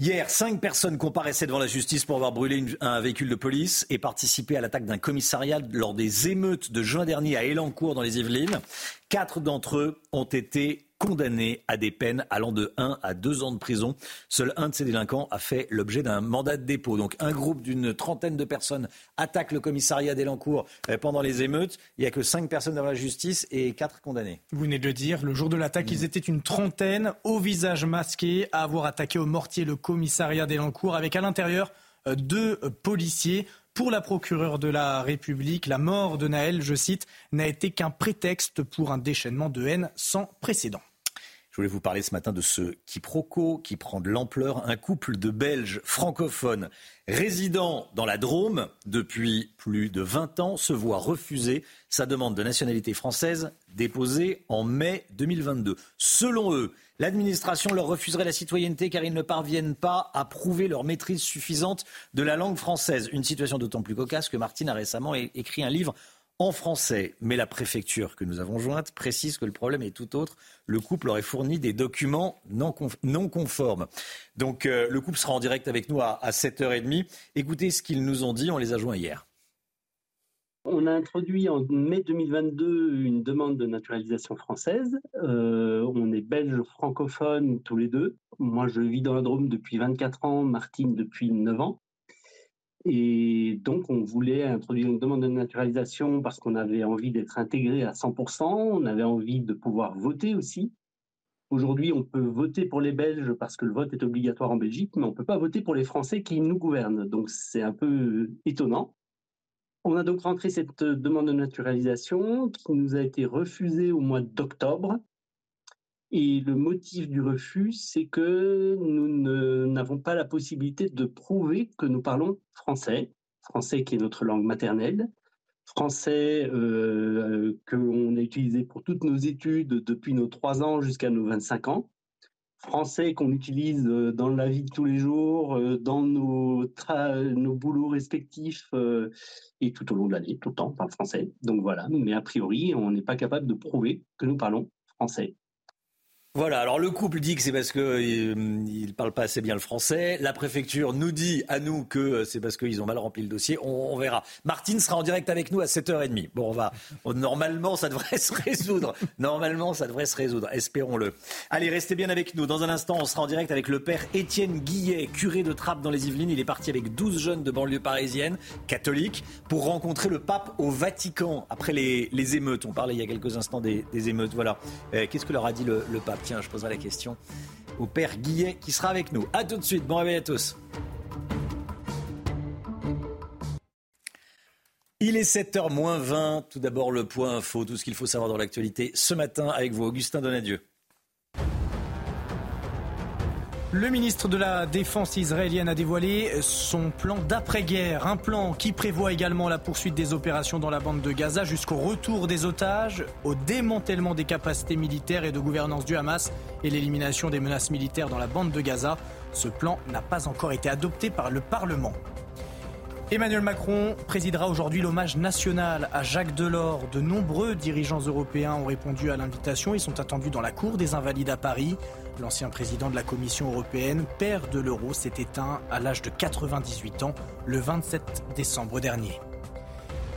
Hier, cinq personnes comparaissaient devant la justice pour avoir brûlé un véhicule de police et participé à l'attaque d'un commissariat lors des émeutes de juin dernier à Elancourt dans les Yvelines. Quatre d'entre eux ont été condamnés à des peines allant de 1 à 2 ans de prison. Seul un de ces délinquants a fait l'objet d'un mandat de dépôt. Donc un groupe d'une trentaine de personnes attaque le commissariat d'Elancourt euh, pendant les émeutes. Il n'y a que 5 personnes dans la justice et 4 condamnés. Vous venez de le dire, le jour de l'attaque, ils étaient une trentaine au visage masqué à avoir attaqué au mortier le commissariat d'Elancourt avec à l'intérieur euh, deux policiers. Pour la procureure de la République, la mort de Naël, je cite, n'a été qu'un prétexte pour un déchaînement de haine sans précédent. Je voulais vous parler ce matin de ce quiproquo qui prend de l'ampleur. Un couple de Belges francophones résidant dans la Drôme depuis plus de 20 ans se voit refuser sa demande de nationalité française déposée en mai 2022. Selon eux, l'administration leur refuserait la citoyenneté car ils ne parviennent pas à prouver leur maîtrise suffisante de la langue française. Une situation d'autant plus cocasse que Martine a récemment écrit un livre en français. Mais la préfecture que nous avons jointe précise que le problème est tout autre. Le couple aurait fourni des documents non, conformes. Donc euh, le couple sera en direct avec nous à, 7h30. Écoutez ce qu'ils nous ont dit, on les a joints hier. On a introduit en mai 2022 une demande de naturalisation française. Euh, on est belges francophones tous les deux. Moi, je vis dans la Drôme depuis 24 ans, Martine depuis 9 ans. Et donc, on voulait introduire une demande de naturalisation parce qu'on avait envie d'être intégré à 100%, on avait envie de pouvoir voter aussi. Aujourd'hui, on peut voter pour les Belges parce que le vote est obligatoire en Belgique, mais on ne peut pas voter pour les Français qui nous gouvernent. Donc, c'est un peu étonnant. On a donc rentré cette demande de naturalisation qui nous a été refusée au mois d'octobre et le motif du refus, c'est que nous n'avons pas la possibilité de prouver que nous parlons français, français qui est notre langue maternelle, français euh, qu'on a utilisé pour toutes nos études depuis nos 3 ans jusqu'à nos 25 ans, français qu'on utilise dans la vie de tous les jours, euh, dans nos, nos boulots respectifs euh, et tout au long de l'année, tout le temps, on parle français. Donc voilà, mais a priori, on n'est pas capable de prouver que nous parlons français. Voilà, alors le couple dit que c'est parce qu'il euh, ne parle pas assez bien le français. La préfecture nous dit à nous que euh, c'est parce qu'ils ont mal rempli le dossier. On, verra. Martine sera en direct avec nous à 7h30. Bon, on va. normalement, ça devrait se résoudre. Normalement, ça devrait se résoudre. Espérons-le. Allez, restez bien avec nous. Dans un instant, on sera en direct avec le père Étienne Guillet, curé de Trappes dans les Yvelines. Il est parti avec 12 jeunes de banlieue parisienne, catholiques, pour rencontrer le pape au Vatican après les, émeutes. On parlait il y a quelques instants des, émeutes. Voilà. Euh, qu'est-ce que leur a dit le pape? Tiens, je poserai la question au père Guillet qui sera avec nous. A tout de suite, bon réveil à tous. Il est 7h moins 20. Tout d'abord, le point info, tout ce qu'il faut savoir dans l'actualité ce matin avec vous, Augustin Donadieu. Le ministre de la Défense israélienne a dévoilé son plan d'après-guerre, un plan qui prévoit également la poursuite des opérations dans la bande de Gaza jusqu'au retour des otages, au démantèlement des capacités militaires et de gouvernance du Hamas et l'élimination des menaces militaires dans la bande de Gaza. Ce plan n'a pas encore été adopté par le Parlement. Emmanuel Macron présidera aujourd'hui l'hommage national à Jacques Delors. De nombreux dirigeants européens ont répondu à l'invitation. Ils sont attendus dans la cour des Invalides à Paris. L'ancien président de la Commission européenne, père de l'euro, s'est éteint à l'âge de 98 ans le 27 décembre dernier.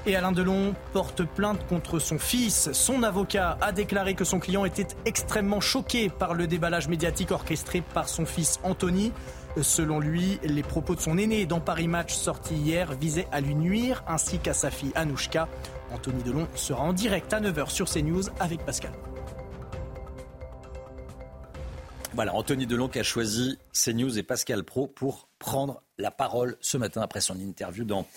Et Alain Delon porte plainte contre son fils. Son avocat a déclaré que son client était extrêmement choqué par le déballage médiatique orchestré par son fils Anthony. Selon lui, les propos de son aîné dans Paris Match sorti hier visaient à lui nuire ainsi qu'à sa fille Anouchka. Anthony Delon sera en direct à 9h sur CNews avec Pascal. Voilà, Anthony Delon qui a choisi CNews et Pascal Pro pour prendre la parole ce matin après son interview dans,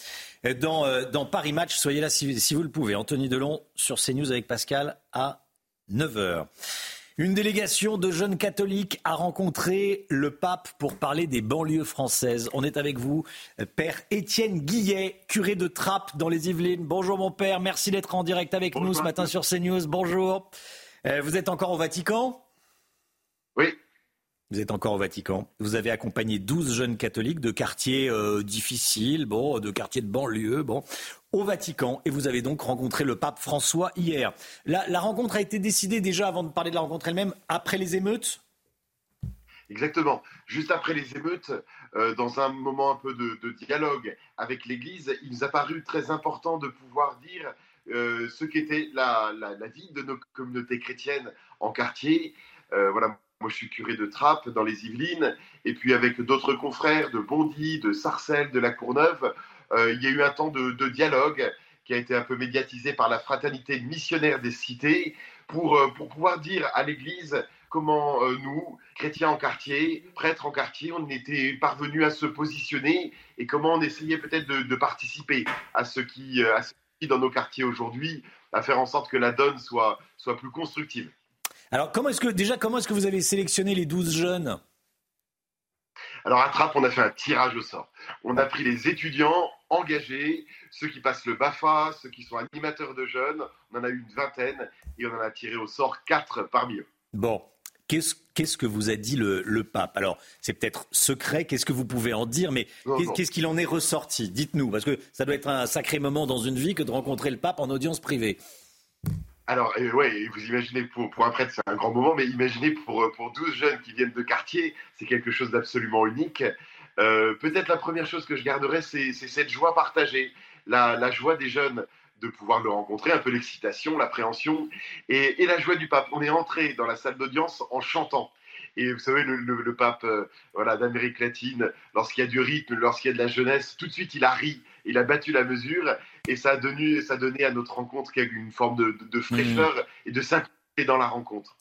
dans, euh, dans Paris Match. Soyez là si, si vous le pouvez. Anthony Delon sur CNews avec Pascal à 9h. Une délégation de jeunes catholiques a rencontré le pape pour parler des banlieues françaises. On est avec vous, Père Étienne Guillet, curé de Trappes dans les Yvelines. Bonjour mon père, merci d'être en direct avec nous ce matin sur CNews. Bonjour. Euh, vous êtes encore au Vatican? Oui. Vous êtes encore au Vatican. Vous avez accompagné 12 jeunes catholiques de quartiers euh, difficiles, bon, de quartiers de banlieue, bon, au Vatican. Et vous avez donc rencontré le pape François hier. La, rencontre a été décidée déjà, avant de parler de la rencontre elle-même, après les émeutes? Exactement. Juste après les émeutes, euh, dans un moment un peu de, dialogue avec l'Église, il nous a paru très important de pouvoir dire euh, ce qu'était la, la, vie de nos communautés chrétiennes en quartier. Voilà, moi je suis curé de Trappes dans les Yvelines, et puis avec d'autres confrères de Bondy, de Sarcelles, de la Courneuve, il y a eu un temps de, dialogue qui a été un peu médiatisé par la fraternité missionnaire des cités pour, pour pouvoir dire à l'Église comment euh, nous, chrétiens en quartier, prêtres en quartier, on était parvenus à se positionner et comment on essayait peut-être de, participer à ce, qui, euh, à ce qui, dans nos quartiers aujourd'hui, à faire en sorte que la donne soit, soit plus constructive. Alors, comment est-ce que, déjà, comment est-ce que vous avez sélectionné les 12 jeunes? Alors à Trappes, on a fait un tirage au sort. On a pris les étudiants engagés, ceux qui passent le BAFA, ceux qui sont animateurs de jeunes. On en a eu une vingtaine et on en a tiré au sort quatre parmi eux. Bon, Qu'est-ce que vous a dit le, pape? Alors, c'est peut-être secret, qu'est-ce que vous pouvez en dire, mais qu'est-ce qu'il en est ressorti? Dites-nous, parce que ça doit être un sacré moment dans une vie que de rencontrer le pape en audience privée. Alors, euh, ouais, vous imaginez, pour, un prêtre, c'est un grand moment, mais imaginez pour, pour 12 jeunes qui viennent de quartier, c'est quelque chose d'absolument unique. Euh, peut-être la première chose que je garderai, c'est cette joie partagée, la, joie des jeunes de pouvoir le rencontrer, un peu l'excitation, l'appréhension et, la joie du pape. On est entré dans la salle d'audience en chantant. Et vous savez, le, pape euh, voilà, d'Amérique latine, lorsqu'il y a du rythme, lorsqu'il y a de la jeunesse, tout de suite il a ri, il a battu la mesure et ça a donné, ça donné à notre rencontre une forme de, fraîcheur mmh. et de simplicité dans la rencontre.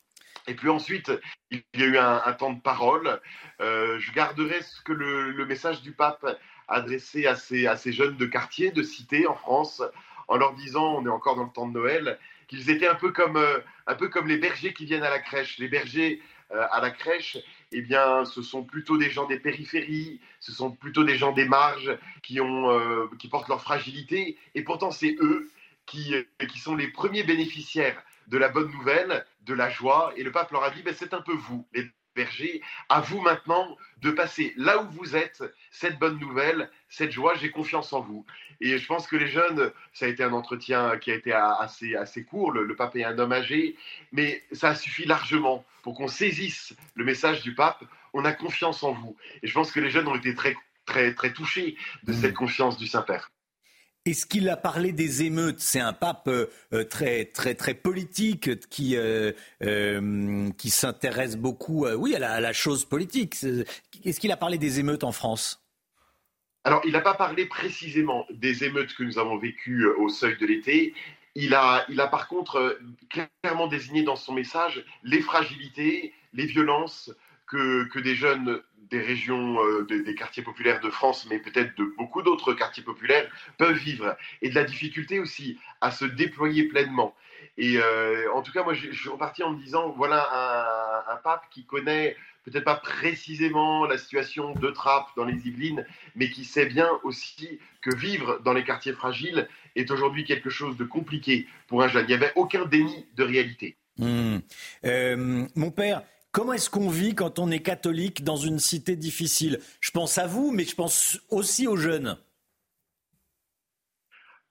Et puis ensuite, il y a eu un, temps de parole. Euh, je garderai ce que le, message du pape adressé à ces, à ces jeunes de quartier, de cité en France, en leur disant, on est encore dans le temps de Noël, qu'ils étaient un peu comme, euh, un peu comme les bergers qui viennent à la crèche. Les bergers à la crèche, eh bien, ce sont plutôt des gens des périphéries, ce sont plutôt des gens des marges qui, ont, euh, qui portent leur fragilité, et pourtant c'est eux qui, qui sont les premiers bénéficiaires de la bonne nouvelle, de la joie, et le pape leur a dit, ben, c'est un peu vous, les berger, à vous maintenant de passer là où vous êtes cette bonne nouvelle, cette joie, j'ai confiance en vous. Et je pense que les jeunes, ça a été un entretien qui a été assez, assez court, le, pape est un homme âgé, mais ça suffit largement pour qu'on saisisse le message du pape, on a confiance en vous. Et je pense que les jeunes ont été très, très, très touchés de cette confiance du Saint-Père. Est-ce qu'il a parlé des émeutes? C'est un pape euh, euh, très très très politique qui euh, qui s'intéresse beaucoup, oui, à la, chose politique. Est-ce qu'il a parlé des émeutes en France? Alors, il n'a pas parlé précisément des émeutes que nous avons vécues au seuil de l'été. Il a, il a par contre clairement désigné dans son message les fragilités, les violences que, des jeunes des régions, euh, des, quartiers populaires de France, mais peut-être de beaucoup d'autres quartiers populaires, peuvent vivre. Et de la difficulté aussi à se déployer pleinement. Et euh, en tout cas, moi, je, suis reparti en me disant, voilà un, pape qui connaît peut-être pas précisément la situation de Trappes dans les Yvelines, mais qui sait bien aussi que vivre dans les quartiers fragiles est aujourd'hui quelque chose de compliqué pour un jeune. Il n'y avait aucun déni de réalité. Mmh. Euh, mon père, Comment est-ce qu'on vit quand on est catholique dans une cité difficile? Je pense à vous, mais je pense aussi aux jeunes.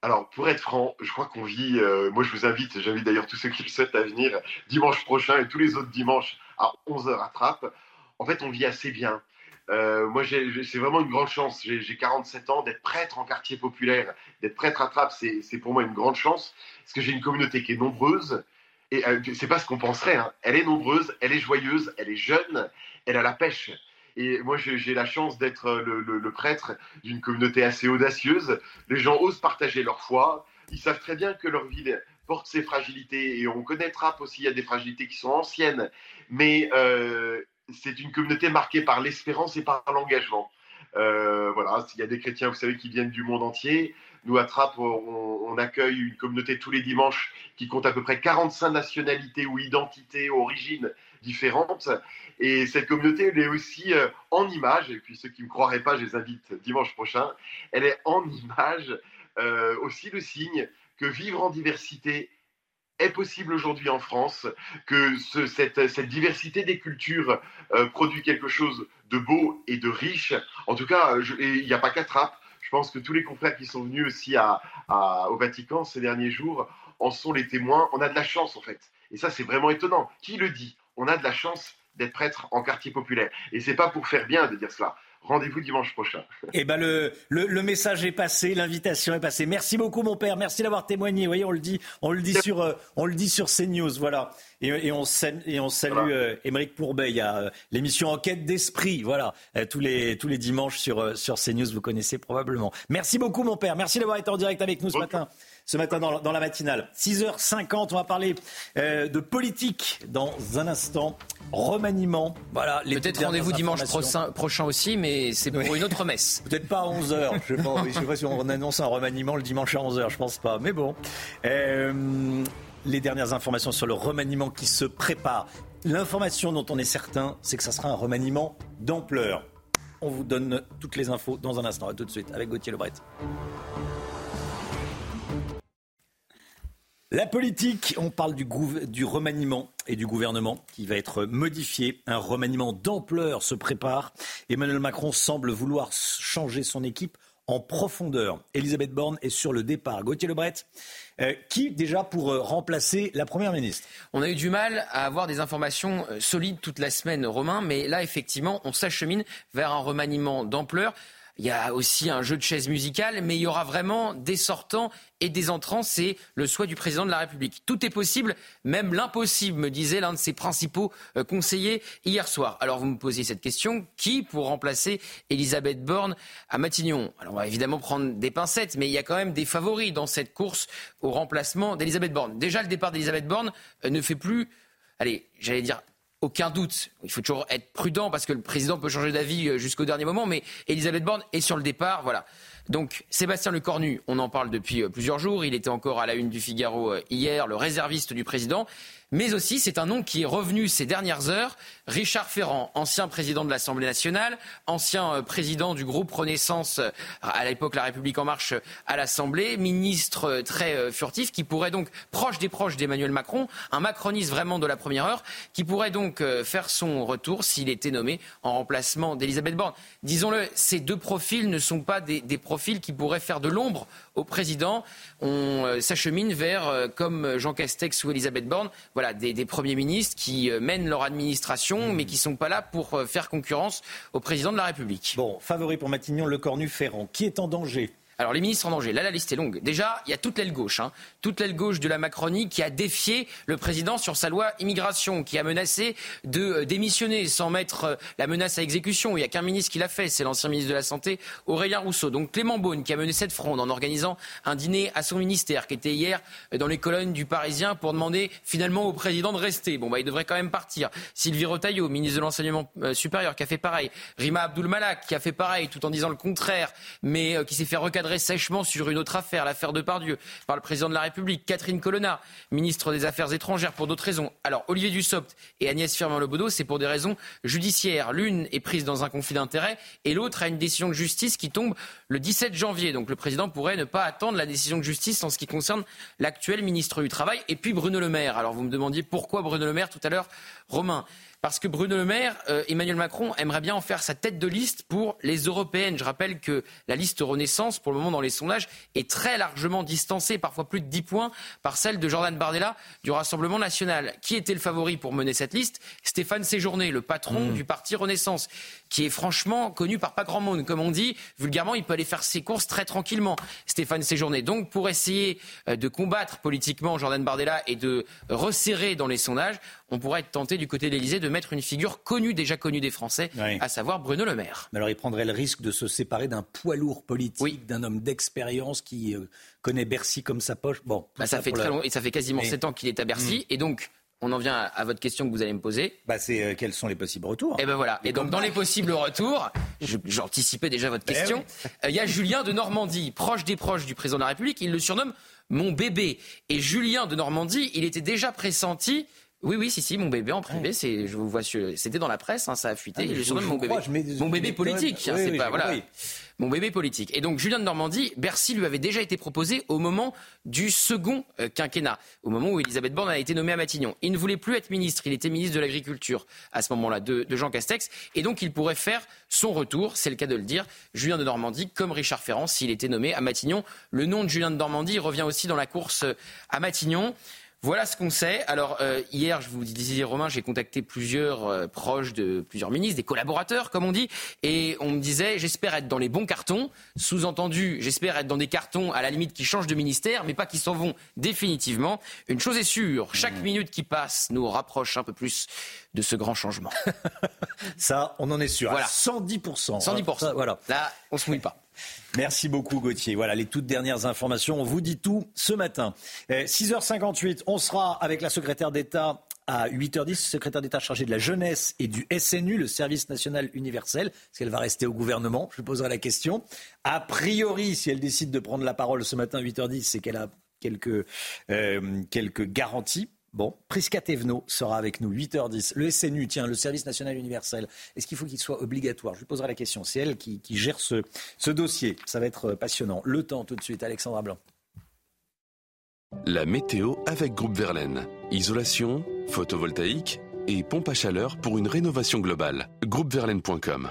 Alors, pour être franc, je crois qu'on vit. Euh, moi, je vous invite, j'invite d'ailleurs tous ceux qui le souhaitent à venir dimanche prochain et tous les autres dimanches à 11h à Trappes. En fait, on vit assez bien. Euh, moi, c'est vraiment une grande chance. J'ai 47 ans d'être prêtre en quartier populaire, d'être prêtre à Trappes, c'est pour moi une grande chance parce que j'ai une communauté qui est nombreuse, et euh, c'est pas ce qu'on penserait. Hein. Elle est nombreuse, elle est joyeuse, elle est jeune, elle a la pêche. Et moi, j'ai la chance d'être le, le, prêtre d'une communauté assez audacieuse. Les gens osent partager leur foi. Ils savent très bien que leur vie porte ses fragilités. Et on connaîtra aussi, il y a des fragilités qui sont anciennes. Mais euh, c'est une communauté marquée par l'espérance et par l'engagement. Euh, voilà, il y a des chrétiens, vous savez, qui viennent du monde entier. Nous, à on, accueille une communauté tous les dimanches qui compte à peu près 45 nationalités ou identités, origines différentes. Et cette communauté, elle est aussi euh, en image, et puis ceux qui ne me croiraient pas, je les invite dimanche prochain, elle est en image euh, aussi le signe que vivre en diversité est possible aujourd'hui en France, que cette, diversité des cultures euh, produit quelque chose de beau et de riche. En tout cas, il n'y a pas qu'à Trappes. Je pense que tous les confrères qui sont venus aussi au Vatican ces derniers jours en sont les témoins. On a de la chance en fait. Et ça, c'est vraiment étonnant. Qui le dit? On a de la chance d'être prêtre en quartier populaire. Et c'est pas pour faire bien de dire cela. Rendez-vous dimanche prochain. Eh ben le, le, message est passé, l'invitation est passée. Merci beaucoup mon père, merci d'avoir témoigné. Vous voyez, on le dit, on le dit sur, euh, on le dit sur CNews, voilà. Et, on, salue, et on salue euh, Émeric Pourbet. Il y a euh, l'émission Enquête d'esprit, voilà, tous les tous les dimanches sur sur CNews. Vous connaissez probablement. Merci beaucoup mon père. Merci d'avoir été en direct avec nous ce matin ce matin dans, la matinale. 6h50, on va parler euh, de politique dans un instant. Remaniement, voilà. Peut-être rendez-vous dimanche prochain, aussi, mais c'est pour une autre messe. Peut-être pas à 11h. Je ne sais, pas si on annonce un remaniement le dimanche à 11h, je pense pas. Mais bon. Euh, les dernières informations sur le remaniement qui se prépare. L'information dont on est certain, c'est que ça sera un remaniement d'ampleur. On vous donne toutes les infos dans un instant. A tout de suite avec Gauthier Lebret. La politique, on parle du, remaniement et du gouvernement qui va être modifié. Un remaniement d'ampleur se prépare. Emmanuel Macron semble vouloir changer son équipe en profondeur. Elisabeth Borne est sur le départ. Gauthier Lebret, euh, qui déjà pour euh, remplacer la Première ministre? On a eu du mal à avoir des informations euh, solides toute la semaine, Romain, mais là, effectivement, on s'achemine vers un remaniement d'ampleur. Il y a aussi un jeu de chaises musicales, mais il y aura vraiment des sortants et des entrants. C'est le souhait du président de la République. Tout est possible, même l'impossible, me disait l'un de ses principaux euh, conseillers hier soir. Alors vous me posiez cette question qui pour remplacer Elisabeth Borne à Matignon? Alors on va évidemment prendre des pincettes, mais il y a quand même des favoris dans cette course au remplacement d'Elisabeth Borne. Déjà, le départ d'Elisabeth Borne euh, ne fait plus allez, j'allais dire aucun doute. Il faut toujours être prudent parce que le président peut changer d'avis euh, jusqu'au dernier moment, mais Elisabeth Borne est sur le départ. Voilà. Donc Sébastien Lecornu, on en parle depuis euh, plusieurs jours. Il était encore à la une du Figaro euh, hier, le réserviste du président. Mais aussi, c'est un nom qui est revenu ces dernières heures. Richard Ferrand, ancien président de l'Assemblée nationale, ancien euh, président du groupe Renaissance, euh, à l'époque La République en marche à l'Assemblée, ministre euh, très furtif, qui pourrait donc, proche des proches d'Emmanuel Macron, un macroniste vraiment de la première heure, qui pourrait donc faire son retour s'il était nommé en remplacement d'Elisabeth Borne. Disons-le, ces deux profils ne sont pas des, des profils qui pourraient faire de l'ombre au président. On s'achemine vers, comme Jean Castex ou Elisabeth Borne, voilà, des, des premiers ministres qui mènent leur administration mais qui ne sont pas là pour euh, faire concurrence au président de la République. Bon, favori pour Matignon, Le Cornu-Ferrand. Qui est en danger? Alors les ministres en danger, là la liste est longue. Déjà, il y a toute l'aile gauche, hein. toute l'aile gauche de la Macronie qui a défié le président sur sa loi immigration, qui a menacé de euh, démissionner sans mettre euh, la menace à exécution. Il n'y a qu'un ministre qui l'a fait, c'est l'ancien ministre de la Santé, Aurélien Rousseau. Donc Clément Beaune qui a mené cette fronde en organisant un dîner à son ministère, qui était hier euh, dans les colonnes du Parisien pour demander finalement au président de rester. Bon, bah il devrait quand même partir. Sylvie Rotaillot, ministre de l'enseignement supérieur, qui a fait pareil. Rima Abdul Malak, qui a fait pareil, tout en disant le contraire, mais qui s'est fait recadrer sèchement sur une autre affaire, l'affaire de Pardieu, par le président de la République, Catherine Colonna, ministre des Affaires étrangères, pour d'autres raisons. Alors, Olivier Dussopt et Agnès Firmin-Lebaudot, c'est pour des raisons judiciaires. L'une est prise dans un conflit d'intérêts et l'autre a une décision de justice qui tombe le 17 janvier. Donc, le président pourrait ne pas attendre la décision de justice en ce qui concerne l'actuel ministre du Travail et puis Bruno Le Maire. Alors, vous me demandiez pourquoi Bruno Le Maire tout à l'heure, Romain? Parce que Bruno Le Maire, euh, Emmanuel Macron aimerait bien en faire sa tête de liste pour les européennes. Je rappelle que la liste Renaissance, pour le moment dans les sondages, est très largement distancée, parfois plus de 10 points, par celle de Jordan Bardella du Rassemblement national. Qui était le favori pour mener cette liste? Stéphane Séjourné, le patron mmh. du parti Renaissance, qui est franchement connu par pas grand monde. Comme on dit, vulgairement, il peut aller faire ses courses très tranquillement, Stéphane Séjourné. Donc, pour essayer euh, de combattre politiquement Jordan Bardella et de resserrer dans les sondages, on pourrait être tenté du côté de l'Elysée de mettre une figure connue, déjà connue des Français, à savoir Bruno Le Maire. Mais alors il prendrait le risque de se séparer d'un poids lourd politique, d'un homme d'expérience qui euh, connaît Bercy comme sa poche. Bon, bah, ça, fait très long et ça fait quasiment sept ans qu'il est à Bercy. Hmm. Et donc, on en vient à, votre question que vous allez me poser. Bah, c'est euh, quels sont les possibles retours Et eh ben voilà. Et, donc dans les possibles retours, j'anticipais déjà votre eh question. Euh, il y a Julien de Normandie, proche des proches du président de la République. Il le surnomme mon bébé. Et Julien de Normandie, il était déjà pressenti oui, oui, si, si, mon bébé en privé, c'est, je vous vois, c'était dans la presse, hein, ça a fuité. Ah, je mon bébé, mon bébé politique, hein, c'est pas, voilà, mon bébé politique. Et donc, Julien de Normandie, Bercy lui avait déjà été proposé au moment du second euh, quinquennat, au moment où Elisabeth Borne a été nommée à Matignon. Il ne voulait plus être ministre, il était ministre de l'Agriculture à ce moment-là, de, de Jean Castex, et donc il pourrait faire son retour, c'est le cas de le dire, Julien de Normandie, comme Richard Ferrand, s'il était nommé à Matignon. Le nom de Julien de Normandie revient aussi dans la course euh, à Matignon. Voilà ce qu'on sait. Alors euh, hier, je vous disais Romain, j'ai contacté plusieurs euh, proches de plusieurs ministres, des collaborateurs comme on dit, et on me disait j'espère être dans les bons cartons. Sous-entendu, j'espère être dans des cartons à la limite qui changent de ministère, mais pas qui s'en vont définitivement. Une chose est sûre, chaque minute qui passe nous rapproche un peu plus de ce grand changement. Ça, on en est sûr. Voilà. 110%. 110%. voilà. Là, on se mouille pas. Merci beaucoup Gauthier. Voilà les toutes dernières informations. On vous dit tout ce matin. 6h58, eh, on sera avec la secrétaire d'État à 8h10, secrétaire d'État chargée de la jeunesse et du SNU, le service national universel. Est-ce qu'elle va rester au gouvernement Je poserai la question. A priori, si elle décide de prendre la parole ce matin à 8h10, c'est qu'elle a quelques, euh, quelques garanties Bon, Prisca Thévenot sera avec nous, 8h10. Le SNU, tiens, le service national universel, est-ce qu'il faut qu'il soit obligatoire? Je lui poserai la question. C'est elle qui, gère ce, ce dossier. Ça va être passionnant. Le temps tout de suite, Alexandra Blanc. La météo avec Groupe Verlaine. Isolation, photovoltaïque et pompe à chaleur pour une rénovation globale. Groupeverlaine.com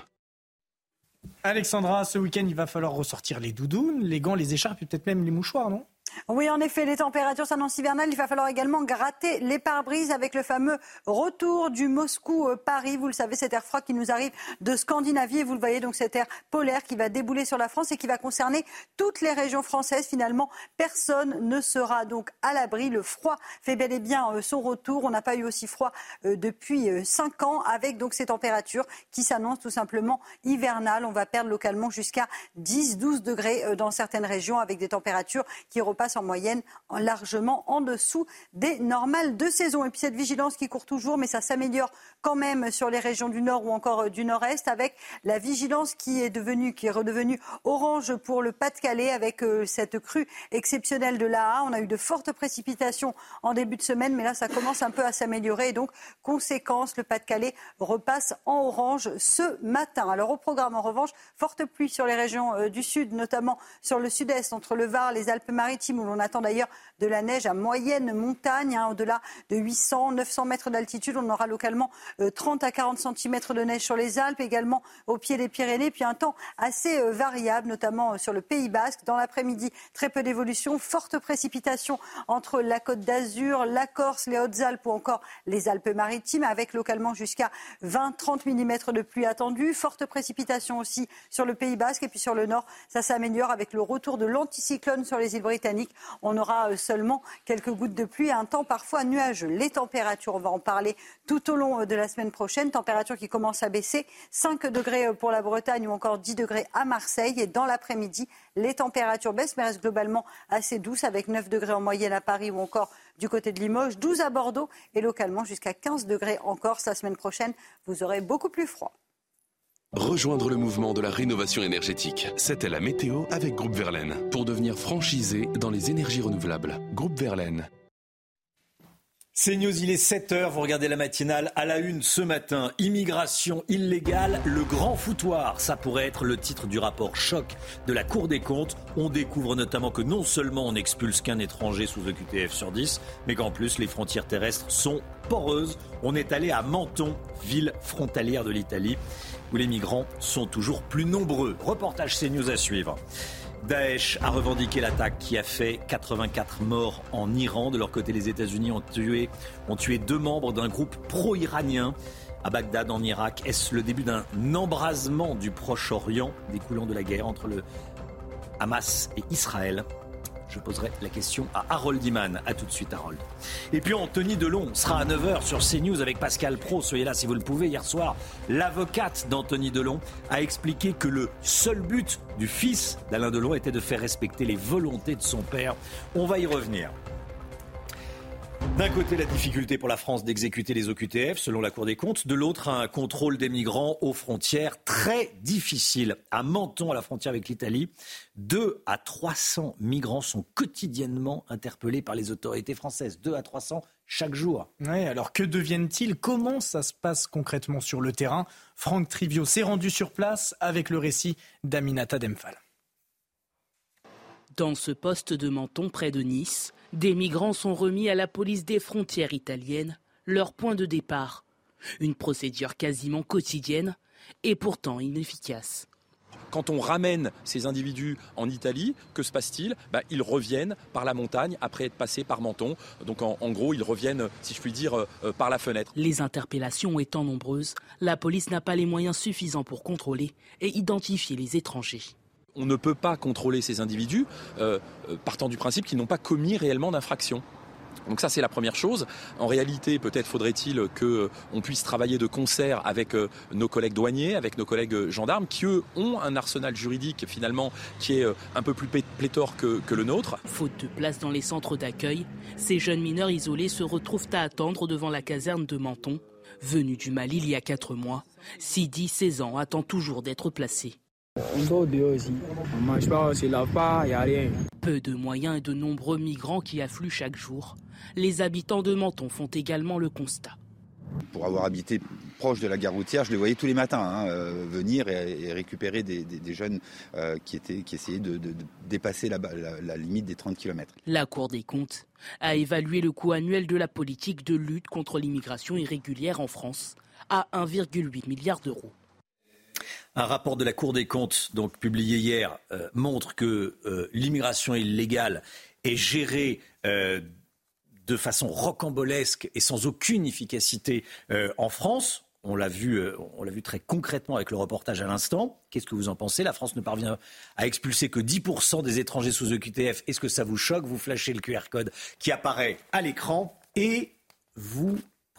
Alexandra, ce week-end, il va falloir ressortir les doudounes, les gants, les écharpes et peut-être même les mouchoirs, non? Oui, en effet, les températures s'annoncent hivernales. Il va falloir également gratter les pare-brises avec le fameux retour du Moscou-Paris. Vous le savez, cet air froid qui nous arrive de Scandinavie. Et vous le voyez, donc cet air polaire qui va débouler sur la France et qui va concerner toutes les régions françaises. Finalement, personne ne sera donc à l'abri. Le froid fait bel et bien euh, son retour. On n'a pas eu aussi froid euh, depuis euh, cinq ans avec donc ces températures qui s'annoncent tout simplement hivernales. On va perdre localement jusqu'à 10-12 degrés dans certaines régions avec des températures qui repassent en moyenne largement en dessous des normales de saison. Et puis cette vigilance qui court toujours, mais ça s'améliore quand même sur les régions du nord ou encore euh, du nord-est, avec la vigilance qui est devenue, qui est redevenue orange pour le Pas-de-Calais, avec euh, cette crue exceptionnelle de l'AA. On a eu de fortes précipitations en début de semaine, mais là ça commence un peu à s'améliorer. Et donc, conséquence, le Pas-de-Calais repasse en orange ce matin. Alors au programme, en revanche, forte pluie sur les régions euh, du sud, notamment sur le sud-est, entre le Var, les Alpes-Maritimes où l'on attend d'ailleurs de la neige à moyenne montagne, hein, au-delà de 800, 900 mètres d'altitude. On aura localement 30 euh, à 40 cm de neige sur les Alpes, également au pied des Pyrénées, puis un temps assez euh, variable, notamment euh, sur le Pays Basque. Dans l'après-midi, très peu d'évolution, forte précipitation entre la Côte d'Azur, la Corse, les Hautes-Alpes ou encore les Alpes-Maritimes, avec localement jusqu'à 20-30 mm de pluie attendue. Forte précipitation aussi sur le Pays Basque et puis sur le nord, ça s'améliore avec le retour de l'anticyclone sur les îles britanniques on aura euh, seulement quelques gouttes de pluie un temps parfois nuageux. Les températures, on va en parler tout au long euh, de la semaine prochaine. Température qui commence à baisser. 5 degrés euh, pour la Bretagne ou encore 10 degrés à Marseille. Et dans l'après-midi, les températures baissent mais restent globalement assez douces avec 9 degrés en moyenne à Paris ou encore du côté de Limoges, 12 à Bordeaux et localement jusqu'à 15 degrés en Corse. La semaine prochaine, vous aurez beaucoup plus froid. Rejoindre le mouvement de la rénovation énergétique. C'était la météo avec Groupe Verlaine. Pour devenir franchisé dans les énergies renouvelables. Groupe Verlaine. C'est News, il est 7h, vous regardez la matinale à la une ce matin. Immigration illégale, le grand foutoir. Ça pourrait être le titre du rapport choc de la Cour des comptes. On découvre notamment que non seulement on expulse qu'un étranger sous EQTF sur 10, mais qu'en plus les frontières terrestres sont poreuses. On est allé à Menton, ville frontalière de l'Italie où les migrants sont toujours plus nombreux. Reportage CNews à suivre. Daesh a revendiqué l'attaque qui a fait 84 morts en Iran. De leur côté, les États-Unis ont tué, ont tué deux membres d'un groupe pro-iranien à Bagdad en Irak. Est-ce le début d'un embrasement du Proche-Orient découlant de la guerre entre le Hamas et Israël? Je poserai la question à Harold Iman. A tout de suite, Harold. Et puis Anthony Delon sera à 9h sur CNews avec Pascal Pro. Soyez là si vous le pouvez. Hier soir, l'avocate d'Anthony Delon a expliqué que le seul but du fils d'Alain Delon était de faire respecter les volontés de son père. On va y revenir. D'un côté, la difficulté pour la France d'exécuter les OQTF, selon la Cour des comptes. De l'autre, un contrôle des migrants aux frontières très difficile. À Menton, à la frontière avec l'Italie, 2 à 300 migrants sont quotidiennement interpellés par les autorités françaises. 2 à 300 chaque jour. Oui, alors que deviennent-ils? Comment ça se passe concrètement sur le terrain? Franck Trivio s'est rendu sur place avec le récit d'Aminata Demphal. Dans ce poste de Menton près de Nice, des migrants sont remis à la police des frontières italiennes, leur point de départ. Une procédure quasiment quotidienne et pourtant inefficace. Quand on ramène ces individus en Italie, que se passe-t-il? Bah, Ils reviennent par la montagne après être passés par Menton. Donc en, gros, ils reviennent, si je puis dire, euh, euh, par la fenêtre. Les interpellations étant nombreuses, la police n'a pas les moyens suffisants pour contrôler et identifier les étrangers on ne peut pas contrôler ces individus euh, partant du principe qu'ils n'ont pas commis réellement d'infraction. Donc ça c'est la première chose. En réalité, peut-être faudrait-il qu'on puisse travailler de concert avec euh, nos collègues douaniers, avec nos collègues euh, gendarmes, qui eux ont un arsenal juridique finalement qui est euh, un peu plus pléthore que, que le nôtre. Faute de place dans les centres d'accueil, ces jeunes mineurs isolés se retrouvent à attendre devant la caserne de Menton. Venu du Mali il y a quatre mois, Sidi, 16 ans, attend toujours d'être placé. On dort dehors aussi. On mange pas, on se lave pas, il n'y a rien. Peu de moyens et de nombreux migrants qui affluent chaque jour. Les habitants de Menton font également le constat. Pour avoir habité proche de la gare routière, je les voyais tous les matins hein, euh, venir et, récupérer des, jeunes euh, qui, étaient, qui essayaient de, dépasser la, la, limite des 30 km. La Cour des comptes a évalué le coût annuel de la politique de lutte contre l'immigration irrégulière en France à 1,8 milliard d'euros. Un rapport de la Cour des comptes, publié hier, euh, montre que euh, l'immigration illégale est gérée euh, de façon rocambolesque et sans aucune efficacité en France. On l'a vu, on l'a vu très concrètement avec le reportage à l'instant. Qu'est-ce que vous en pensez? La France ne parvient à expulser que 10% des étrangers sous EQTF. Est-ce que ça vous choque? Vous flashez le QR code qui apparaît à l'écran et vous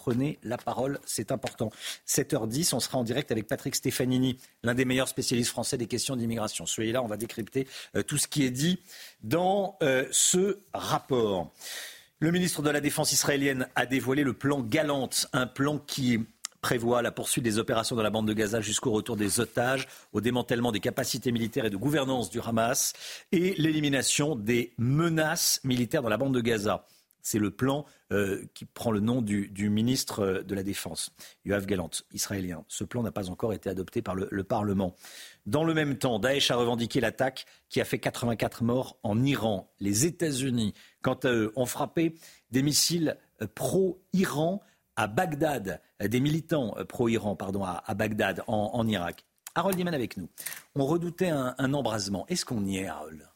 prenez la parole, c'est important. 7h10, on sera en direct avec Patrick Stefanini, l'un des meilleurs spécialistes français des questions d'immigration. Soyez là, on va décrypter euh, tout ce qui est dit dans euh, ce rapport. Le ministre de la Défense israélienne a dévoilé le plan Galante, un plan qui prévoit la poursuite des opérations dans la bande de Gaza jusqu'au retour des otages, au démantèlement des capacités militaires et de gouvernance du Hamas et l'élimination des menaces militaires dans la bande de Gaza. C'est le plan euh, qui prend le nom du, ministre euh, de la Défense, Yoav Galant, israélien. Ce plan n'a pas encore été adopté par le, Parlement. Dans le même temps, Daesh a revendiqué l'attaque qui a fait 84 morts en Iran. Les États-Unis, quant à eux, ont frappé des missiles euh, pro-Iran à Bagdad, des militants pro-Iran, pardon, à, Bagdad, en, Irak. Harold Iman avec nous. On redoutait un, un embrasement. Est-ce qu'on y est, Harold?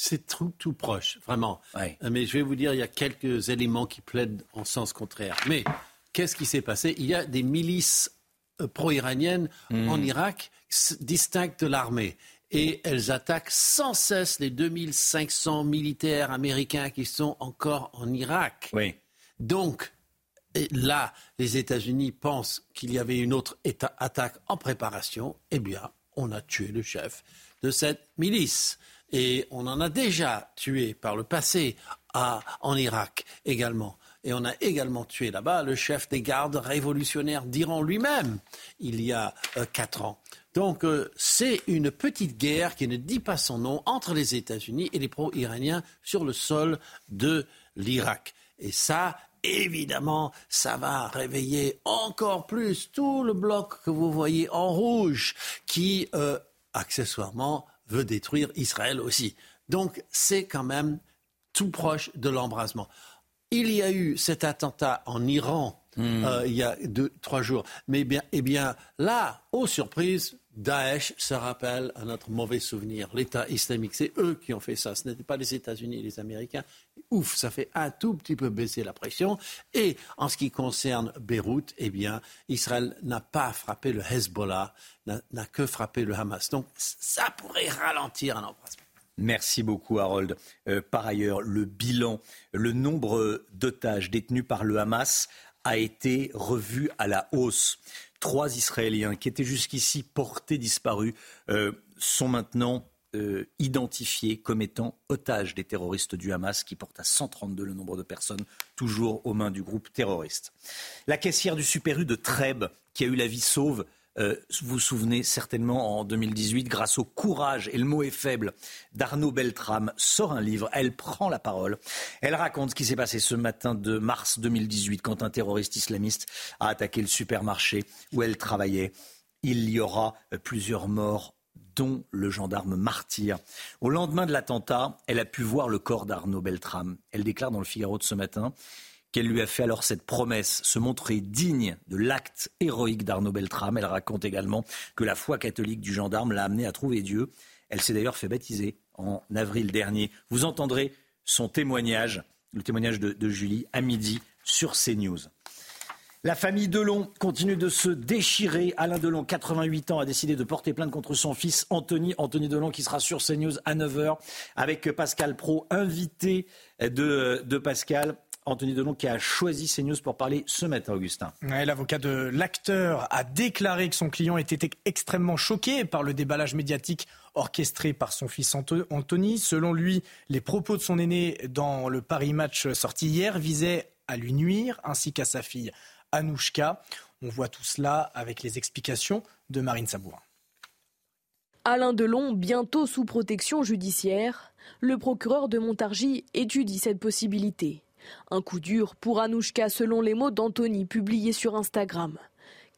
C'est tout, tout, proche, vraiment. Euh, mais je vais vous dire, il y a quelques éléments qui plaident en sens contraire. Mais qu'est-ce qui s'est passé? Il y a des milices euh, pro-iraniennes hmm. en Irak distinctes de l'armée. Et elles attaquent sans cesse les 2500 militaires américains qui sont encore en Irak. Oui. Donc, là, les États-Unis pensent qu'il y avait une autre attaque en préparation. Eh bien, on a tué le chef de cette milice. Et on en a déjà tué par le passé en Irak également. Et on a également tué là-bas le chef des gardes révolutionnaires d'Iran lui-même, il y a euh, quatre ans. Donc euh, c'est une petite guerre qui ne dit pas son nom entre les États-Unis et les pro-iraniens sur le sol de l'Irak. Et ça, évidemment, ça va réveiller encore plus tout le bloc que vous voyez en rouge, qui, euh, accessoirement, veut détruire Israël aussi. Donc c'est quand même tout proche de l'embrasement. Il y a eu cet attentat en Iran hmm. euh, il y a deux, trois jours. Mais bien, eh bien, là, aux surprises, Daesh se rappelle à notre mauvais souvenir. L'État islamique, c'est eux qui ont fait ça. Ce n'était pas les États-Unis et les Américains. Ouf, ça fait un tout petit peu baisser la pression. Et en ce qui concerne Beyrouth, eh bien, Israël n'a pas frappé le Hezbollah, n'a que frappé le Hamas. Donc, ça pourrait ralentir un embrasement. Merci beaucoup, Harold. Euh, par ailleurs, le bilan, le nombre d'otages détenus par le Hamas a été revu à la hausse. Trois Israéliens qui étaient jusqu'ici portés disparus euh, sont maintenant euh, identifiés comme étant otages des terroristes du Hamas, qui portent à 132 le nombre de personnes toujours aux mains du groupe terroriste. La caissière du Super U de Trèbes, qui a eu la vie sauve euh, vous vous souvenez certainement en 2018, grâce au courage, et le mot est faible, d'Arnaud Beltrame, sort un livre. Elle prend la parole. Elle raconte ce qui s'est passé ce matin de mars 2018 quand un terroriste islamiste a attaqué le supermarché où elle travaillait. Il y aura euh, plusieurs morts dont le gendarme martyr. Au lendemain de l'attentat, elle a pu voir le corps d'Arnaud Beltrame. Elle déclare dans le Figaro de ce matin qu'elle lui a fait alors cette promesse, se montrer digne de l'acte héroïque d'Arnaud Beltrame. Elle raconte également que la foi catholique du gendarme l'a amenée à trouver Dieu. Elle s'est d'ailleurs fait baptiser en avril dernier. Vous entendrez son témoignage, le témoignage de, Julie, à midi sur CNews. La famille Delon continue de se déchirer. Alain Delon, 88 ans, a décidé de porter plainte contre son fils Anthony. Anthony Delon qui sera sur CNews à 9h avec Pascal Pro, invité de Pascal. Anthony Delon qui a choisi CNews pour parler ce matin, Augustin. L'avocat de l'acteur a déclaré que son client était extrêmement choqué par le déballage médiatique orchestré par son fils Anthony. Selon lui, les propos de son aîné dans le Paris Match sorti hier visaient à lui nuire, ainsi qu'à sa fille Anouchka. On voit tout cela avec les explications de Marine Sabourin. Alain Delon, bientôt sous protection judiciaire, le procureur de Montargis étudie cette possibilité. Un coup dur pour Anouchka selon les mots d'Anthony publiés sur Instagram.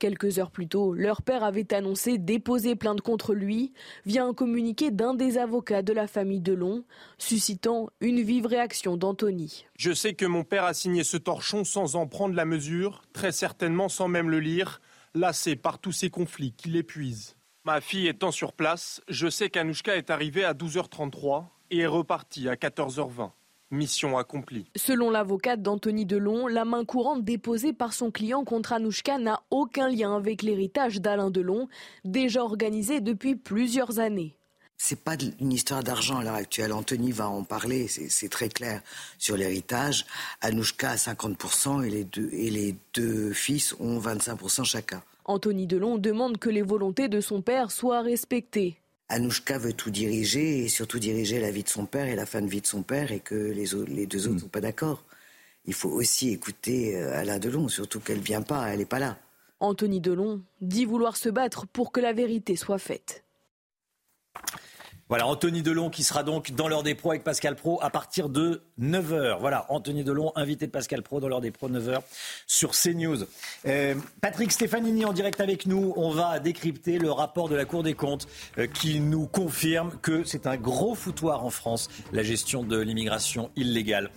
Quelques heures plus tôt, leur père avait annoncé déposer plainte contre lui via un communiqué d'un des avocats de la famille Delon, suscitant une vive réaction d'Anthony. Je sais que mon père a signé ce torchon sans en prendre la mesure, très certainement sans même le lire, lassé par tous ces conflits qui l'épuisent. Ma fille étant sur place, je sais qu'Anouchka est arrivée à 12h33 et est repartie à 14h20. Mission accomplie. Selon l'avocate d'Anthony Delon, la main courante déposée par son client contre Anouchka n'a aucun lien avec l'héritage d'Alain Delon, déjà organisé depuis plusieurs années. C'est pas une histoire d'argent à l'heure actuelle. Anthony va en parler, c'est très clair sur l'héritage. Anouchka a 50% et les, deux, et les deux fils ont 25% chacun. Anthony Delon demande que les volontés de son père soient respectées. Anouchka veut tout diriger et surtout diriger la vie de son père et la fin de vie de son père et que les, les deux autres ne sont pas d'accord. Il faut aussi écouter euh, Alain Delon, surtout qu'elle ne vient pas, elle n'est pas là. Anthony Delon dit vouloir se battre pour que la vérité soit faite. Voilà, Anthony Delon qui sera donc dans l'heure des pros avec Pascal Pro à partir de 9h. Voilà, Anthony Delon, invité de Pascal Pro dans l'heure des pros 9h sur CNews. Euh, Patrick Stefanini en direct avec nous. On va décrypter le rapport de la Cour des comptes euh, qui nous confirme que c'est un gros foutoir en France, la gestion de l'immigration illégale.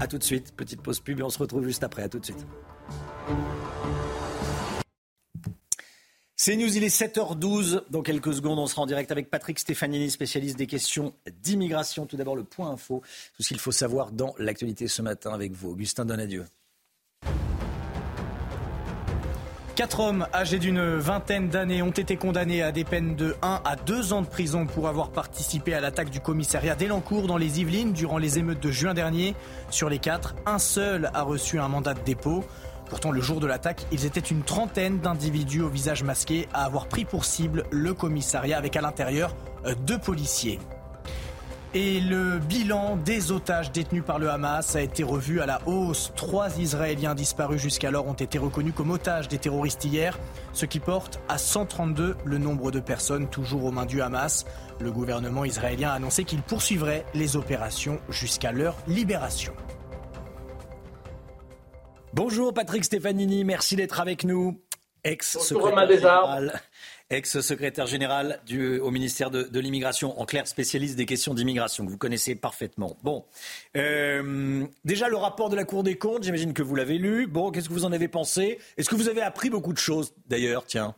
A tout de suite, petite pause pub et on se retrouve juste après. À tout de suite. C'est News, il est 7h12. Dans quelques secondes, on sera en direct avec Patrick Stefanini, spécialiste des questions d'immigration. Tout d'abord, le point info, tout ce qu'il faut savoir dans l'actualité ce matin avec vous. Augustin Donadieu. Quatre hommes âgés d'une vingtaine d'années ont été condamnés à des peines de 1 à 2 ans de prison pour avoir participé à l'attaque du commissariat d'Elancourt dans les Yvelines durant les émeutes de juin dernier. Sur les quatre, un seul a reçu un mandat de dépôt. Pourtant, le jour de l'attaque, ils étaient une trentaine d'individus au visage masqué à avoir pris pour cible le commissariat avec à l'intérieur euh, deux policiers. Et le bilan des otages détenus par le Hamas a été revu à la hausse. Trois Israéliens disparus jusqu'alors ont été reconnus comme otages des terroristes hier, ce qui porte à 132 le nombre de personnes toujours aux mains du Hamas. Le gouvernement israélien a annoncé qu'il poursuivrait les opérations jusqu'à leur libération. Bonjour Patrick Stefanini, merci d'être avec nous. Ex-secrétaire général, ex-secrétaire général du, au ministère de, de l'immigration, en clair spécialiste des questions d'immigration, que vous connaissez parfaitement. Bon, euh, déjà le rapport de la Cour des comptes, j'imagine que vous l'avez lu. Bon, qu'est-ce que vous en avez pensé? Est-ce que vous avez appris beaucoup de choses d'ailleurs? Tiens.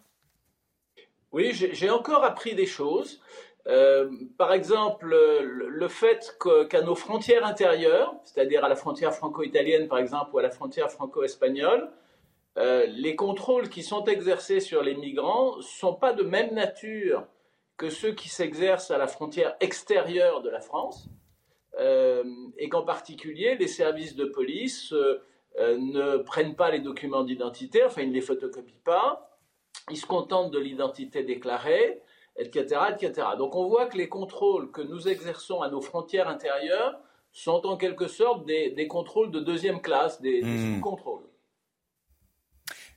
Oui, j'ai encore appris des choses. Euh, par exemple, le, fait qu'à nos frontières intérieures, c'est-à-dire à la frontière franco-italienne par exemple ou à la frontière franco-espagnole, euh, les contrôles qui sont exercés sur les migrants ne sont pas de même nature que ceux qui s'exercent à la frontière extérieure de la France, euh, et qu'en particulier les services de police ne prennent pas les documents d'identité, enfin ils ne les photocopient pas, ils se contentent de l'identité déclarée, etc., etc. Donc on voit que les contrôles que nous exerçons à nos frontières intérieures sont en quelque sorte des, contrôles de deuxième classe, des, mmh. sous-contrôles.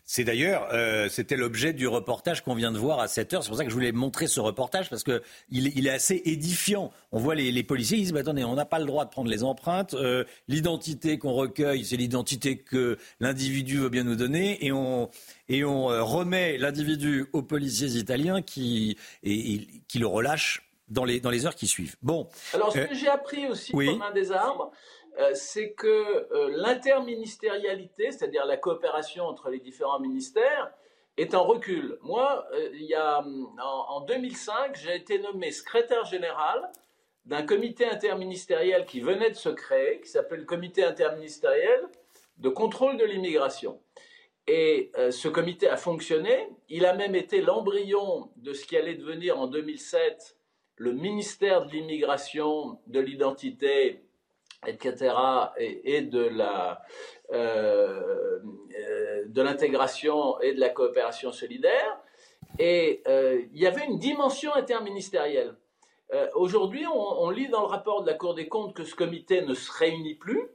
C'est d'ailleurs, euh, c'était l'objet du reportage qu'on vient de voir à 7 heures. C'est pour ça que je voulais montrer ce reportage parce que il, est assez édifiant. On voit les, policiers, ils disent, attendez, on n'a pas le droit de prendre les empreintes. Euh, l'identité qu'on recueille, c'est l'identité que l'individu veut bien nous donner, et on et on euh, remet l'individu aux policiers italiens qui et, qui le relâchent dans les dans les heures qui suivent. Bon. Alors ce que j'ai appris aussi comme un des arbres, c'est que l'interministérialité, c'est-à-dire la coopération entre les différents ministères, est en recul. Moi, il y a, en 2005, j'ai été nommé secrétaire général d'un comité interministériel qui venait de se créer, qui s'appelle le comité interministériel de contrôle de l'immigration. Et euh, ce comité a fonctionné. Il a même été l'embryon de ce qui allait devenir en 2007 le ministère de l'immigration, de l'identité, etc., et, de la euh, euh, de l'intégration et de la coopération solidaire. Et il y avait une dimension interministérielle. Aujourd'hui, on, lit dans le rapport de la Cour des comptes que ce comité ne se réunit plus,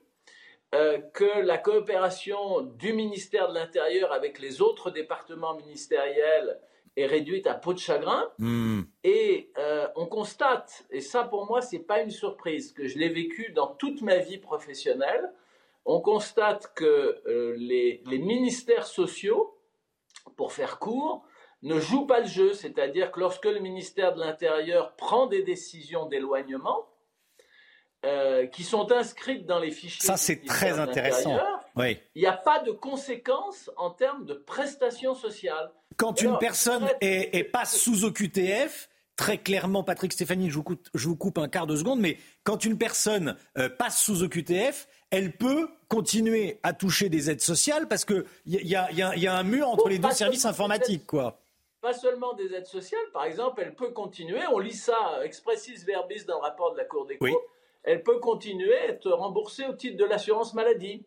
euh, que la coopération du ministère de l'Intérieur avec les autres départements ministériels est réduite à peau de chagrin. Hmm. Et euh, on constate, et ça pour moi c'est pas une surprise, que je l'ai vécu dans toute ma vie professionnelle, on constate que euh, les, les, ministères sociaux, pour faire court, ne jouent pas le jeu, c'est-à-dire que lorsque le ministère de l'Intérieur prend des décisions d'éloignement, euh, qui sont inscrites dans les fichiers. Ça, c'est très intéressant. Oui. Il n'y a pas de conséquences en termes de prestations sociales. Quand une personne est, passe sous OQTF, très clairement, Patrick Stéphanie, je vous, coupe, je vous coupe un quart de seconde, mais quand une personne euh, passe sous OQTF, elle peut continuer à toucher des aides sociales parce qu'il y, y, y, a un mur entre les deux services informatiques, quoi pas seulement des aides sociales, par exemple, elle peut continuer, on lit ça expressis verbis dans le rapport de la Cour des comptes, elle peut continuer à être remboursée au titre de l'assurance maladie.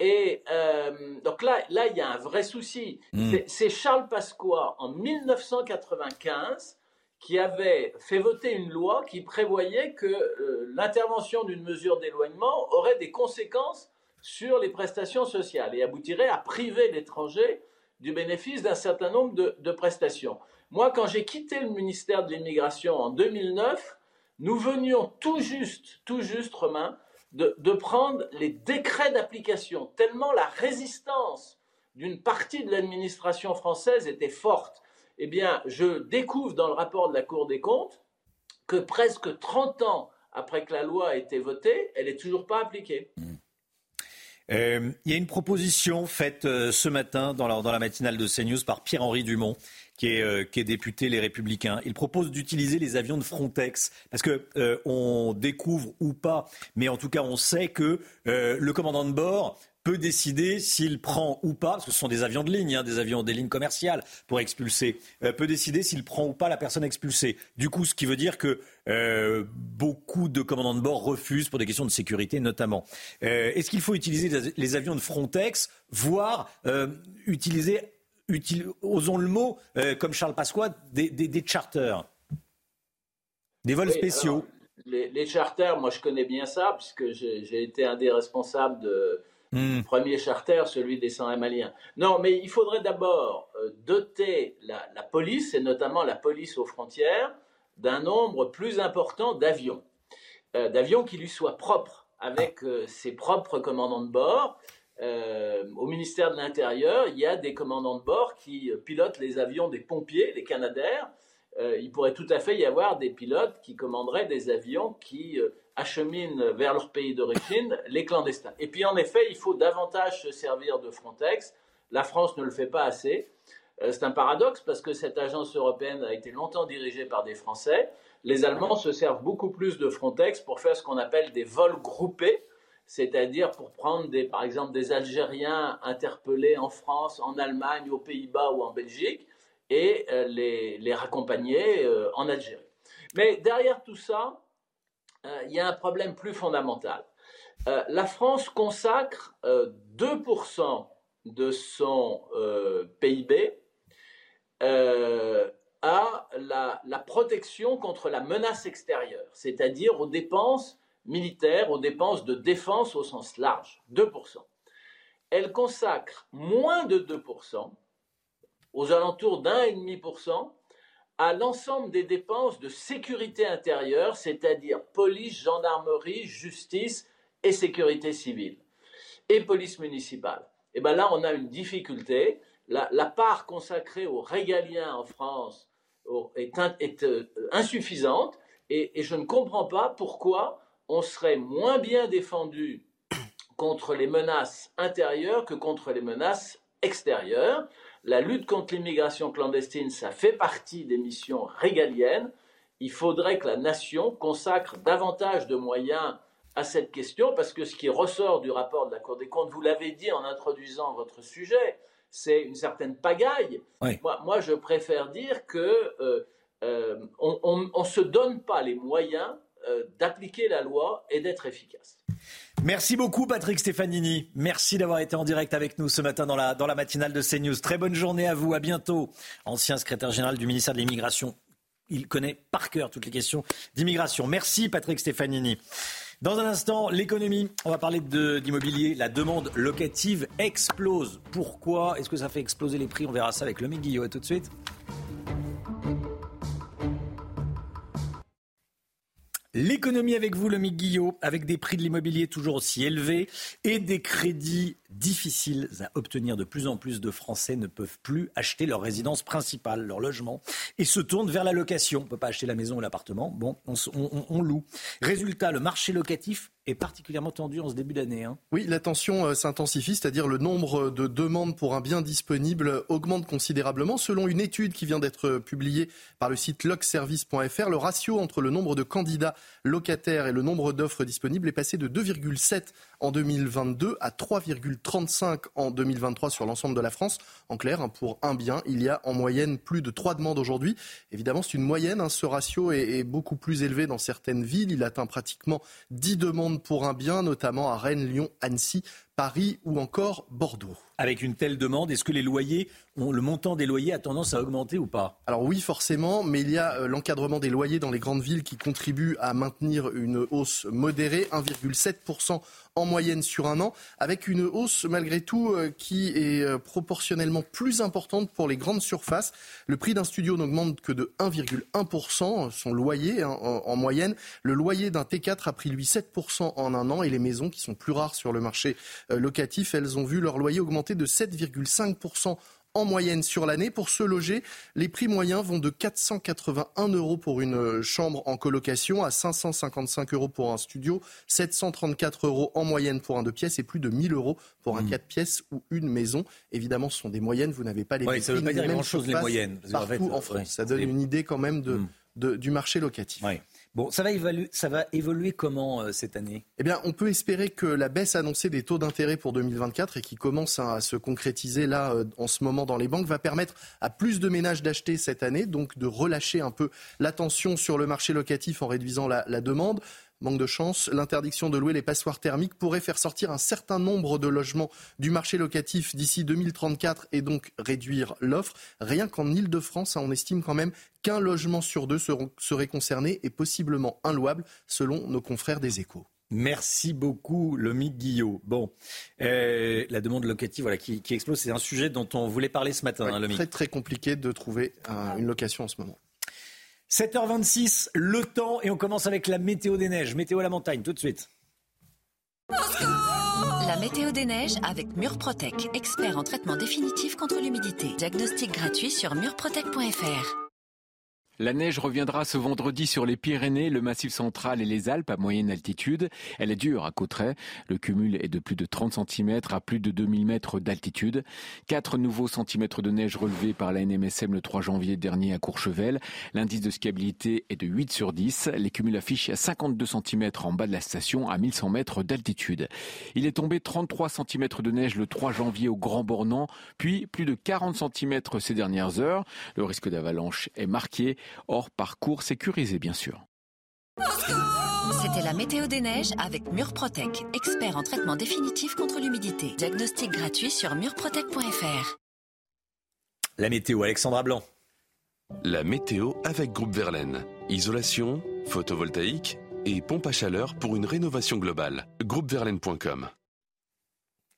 Et euh, donc là, là, il y a un vrai souci. Hmm. C'est Charles Pasqua, en 1995, qui avait fait voter une loi qui prévoyait que euh, l'intervention d'une mesure d'éloignement aurait des conséquences sur les prestations sociales et aboutirait à priver l'étranger du bénéfice d'un certain nombre de, de prestations. Moi, quand j'ai quitté le ministère de l'Immigration en 2009, nous venions tout juste, tout juste, Romain, de, prendre les décrets d'application, tellement la résistance d'une partie de l'administration française était forte. Eh bien, je découvre dans le rapport de la Cour des comptes que presque 30 ans après que la loi a été votée, elle n'est toujours pas appliquée. Mmh. Euh, il y a une proposition faite euh, ce matin dans la, dans la matinale de CNews par Pierre-Henri Dumont, qui est, euh, qui député Les Républicains. Il propose d'utiliser les avions de Frontex parce que on découvre ou pas, mais en tout cas on sait que le commandant de bord peut décider s'il prend ou pas, parce que ce sont des avions de ligne, hein, des avions des lignes commerciales pour expulser, euh, peut décider s'il prend ou pas la personne expulsée. Du coup, ce qui veut dire que euh, beaucoup de commandants de bord refusent pour des questions de sécurité notamment. Euh, est-ce qu'il faut utiliser les avions de Frontex, voire utiliser, osons le mot, comme Charles Pasqua, des, des, charters, des vols spéciaux les, les, charters, moi je connais bien ça, puisque j'ai été un des responsables de Hmm. Premier charter, celui des 101 Maliens. Non, mais il faudrait d'abord euh, doter la, police, et notamment la police aux frontières, d'un nombre plus important d'avions. Euh, d'avions qui lui soient propres, avec euh, ses propres commandants de bord. Au ministère de l'Intérieur, il y a des commandants de bord qui pilotent les avions des pompiers, les Canadaires. il pourrait tout à fait y avoir des pilotes qui commanderaient des avions qui acheminent vers leur pays d'origine les clandestins. Et puis en effet, il faut davantage se servir de Frontex. La France ne le fait pas assez. Euh, c'est un paradoxe parce que cette agence européenne a été longtemps dirigée par des Français. Les Allemands se servent beaucoup plus de Frontex pour faire ce qu'on appelle des vols groupés, c'est-à-dire pour prendre des, par exemple des Algériens interpellés en France, en Allemagne, aux Pays-Bas ou en Belgique et euh, les, les raccompagner euh, en Algérie. Mais derrière tout ça, euh, il y a un problème plus fondamental. La France consacre 2% euh, de son PIB à la, la, protection contre la menace extérieure, c'est-à-dire aux dépenses militaires, aux dépenses de défense au sens large, 2%. Elle consacre moins de 2%, aux alentours d'1,5%, à l'ensemble des dépenses de sécurité intérieure, c'est-à-dire police, gendarmerie, justice et sécurité civile, et police municipale. Et bien là, on a une difficulté. La, part consacrée aux régaliens en France est, est euh, insuffisante, et, je ne comprends pas pourquoi on serait moins bien défendu contre les menaces intérieures que contre les menaces extérieures. La lutte contre l'immigration clandestine, ça fait partie des missions régaliennes. Il faudrait que la nation consacre davantage de moyens à cette question, parce que ce qui ressort du rapport de la Cour des comptes, vous l'avez dit en introduisant votre sujet, c'est une certaine pagaille. Moi, je préfère dire que euh, euh, on ne se donne pas les moyens d'appliquer la loi et d'être efficace. Merci beaucoup Patrick Stefanini. Merci d'avoir été en direct avec nous ce matin dans la, dans la matinale de CNews. Très bonne journée à vous, à bientôt. Ancien secrétaire général du ministère de l'Immigration. Il connaît par cœur toutes les questions d'immigration. Merci Patrick Stefanini. Dans un instant, l'économie. On va parler d'immobilier. La demande locative explose. Pourquoi? Est-ce que ça fait exploser les prix? On verra ça avec le Guillot. À tout de suite. L'économie avec vous, le Guillot, avec des prix de l'immobilier toujours aussi élevés et des crédits difficiles à obtenir. De plus en plus de Français ne peuvent plus acheter leur résidence principale, leur logement, et se tournent vers la location. On ne peut pas acheter la maison ou l'appartement. Bon, on, loue. Résultat, le marché locatif est particulièrement tendu en ce début d'année. Hein. Oui, la tension euh, s'intensifie, c'est-à-dire le nombre de demandes pour un bien disponible augmente considérablement. Selon une étude qui vient d'être publiée par le site locservice.fr, le ratio entre le nombre de candidats locataires et le nombre d'offres disponibles est passé de 2,7 en 2022 à 3,35 en 2023 sur l'ensemble de la France. En clair, hein, pour un bien, il y a en moyenne plus de 3 demandes aujourd'hui. Évidemment, c'est une moyenne. Hein. ce ratio est, beaucoup plus élevé dans certaines villes. Il atteint pratiquement 10 demandes pour un bien, notamment à Rennes, Lyon, Annecy, Paris ou encore Bordeaux. Avec une telle demande, est-ce que les loyers, le montant des loyers a tendance à augmenter ou pas? Alors oui, forcément, mais il y a euh, l'encadrement des loyers dans les grandes villes qui contribue à maintenir une hausse modérée, 1,7% en moyenne sur un an, avec une hausse malgré tout euh, qui est euh, proportionnellement plus importante pour les grandes surfaces. Le prix d'un studio n'augmente que de 1,1%, son loyer hein, en, moyenne. Le loyer d'un T4 a pris lui 7% en un an et les maisons qui sont plus rares sur le marché euh, locatif, elles ont vu leur loyer augmenter de 7,5% en moyenne sur l'année. Pour se loger, les prix moyens vont de 481 euros pour une euh, chambre en colocation à 555 euros pour un studio, 734 euros en moyenne pour un deux pièces et plus de 1000 euros pour un mmh. quatre pièces ou une maison. Évidemment, ce sont des moyennes, vous n'avez pas les ouais, Ça ne veut pas dire grand-chose les moyennes. Partout en, France. ça donne une idée quand même de, mmh. du marché locatif. Bon, ça va, évoluer, comment euh, cette année? Eh bien, on peut espérer que la baisse annoncée des taux d'intérêt pour 2024 et qui commence à se concrétiser là euh, en ce moment dans les banques va permettre à plus de ménages d'acheter cette année, donc de relâcher un peu l'attention sur le marché locatif en réduisant la demande. Manque de chance, l'interdiction de louer les passoires thermiques pourrait faire sortir un certain nombre de logements du marché locatif d'ici 2034 et donc réduire l'offre. Rien qu'en Ile-de-France, hein, on estime quand même qu'un logement sur deux serait concerné et possiblement inlouable selon nos confrères des échos. Merci beaucoup, Lomique Guillot. Bon, euh, la demande locative voilà, qui, explose, c'est un sujet dont on voulait parler ce matin. C'est hein, très très compliqué de trouver une location en ce moment. 7h26, le temps, et on commence avec la météo des neiges. Météo à la montagne, tout de suite. La météo des neiges avec Murprotec, expert en traitement définitif contre l'humidité. Diagnostic gratuit sur murprotec.fr. La neige reviendra ce vendredi sur les Pyrénées, le Massif central et les Alpes à moyenne altitude. Elle est dure à Cauterets. Le cumul est de plus de 30 cm à plus de 2000 mètres d'altitude. Quatre nouveaux centimètres de neige relevés par la NMSM le 3 janvier dernier à Courchevel. L'indice de skiabilité est de 8 sur 10. Les cumuls affichent 52 cm en bas de la station à 1100 mètres d'altitude. Il est tombé 33 cm de neige le 3 janvier au Grand Bornand, puis plus de 40 cm ces dernières heures. Le risque d'avalanche est marqué. Hors parcours sécurisé, bien sûr. C'était la météo des neiges avec Murprotec, expert en traitement définitif contre l'humidité. Diagnostic gratuit sur murprotec.fr. La météo, Alexandra Blanc. La météo avec Groupe Verlaine. Isolation, photovoltaïque et pompe à chaleur pour une rénovation globale. Groupeverlaine.com.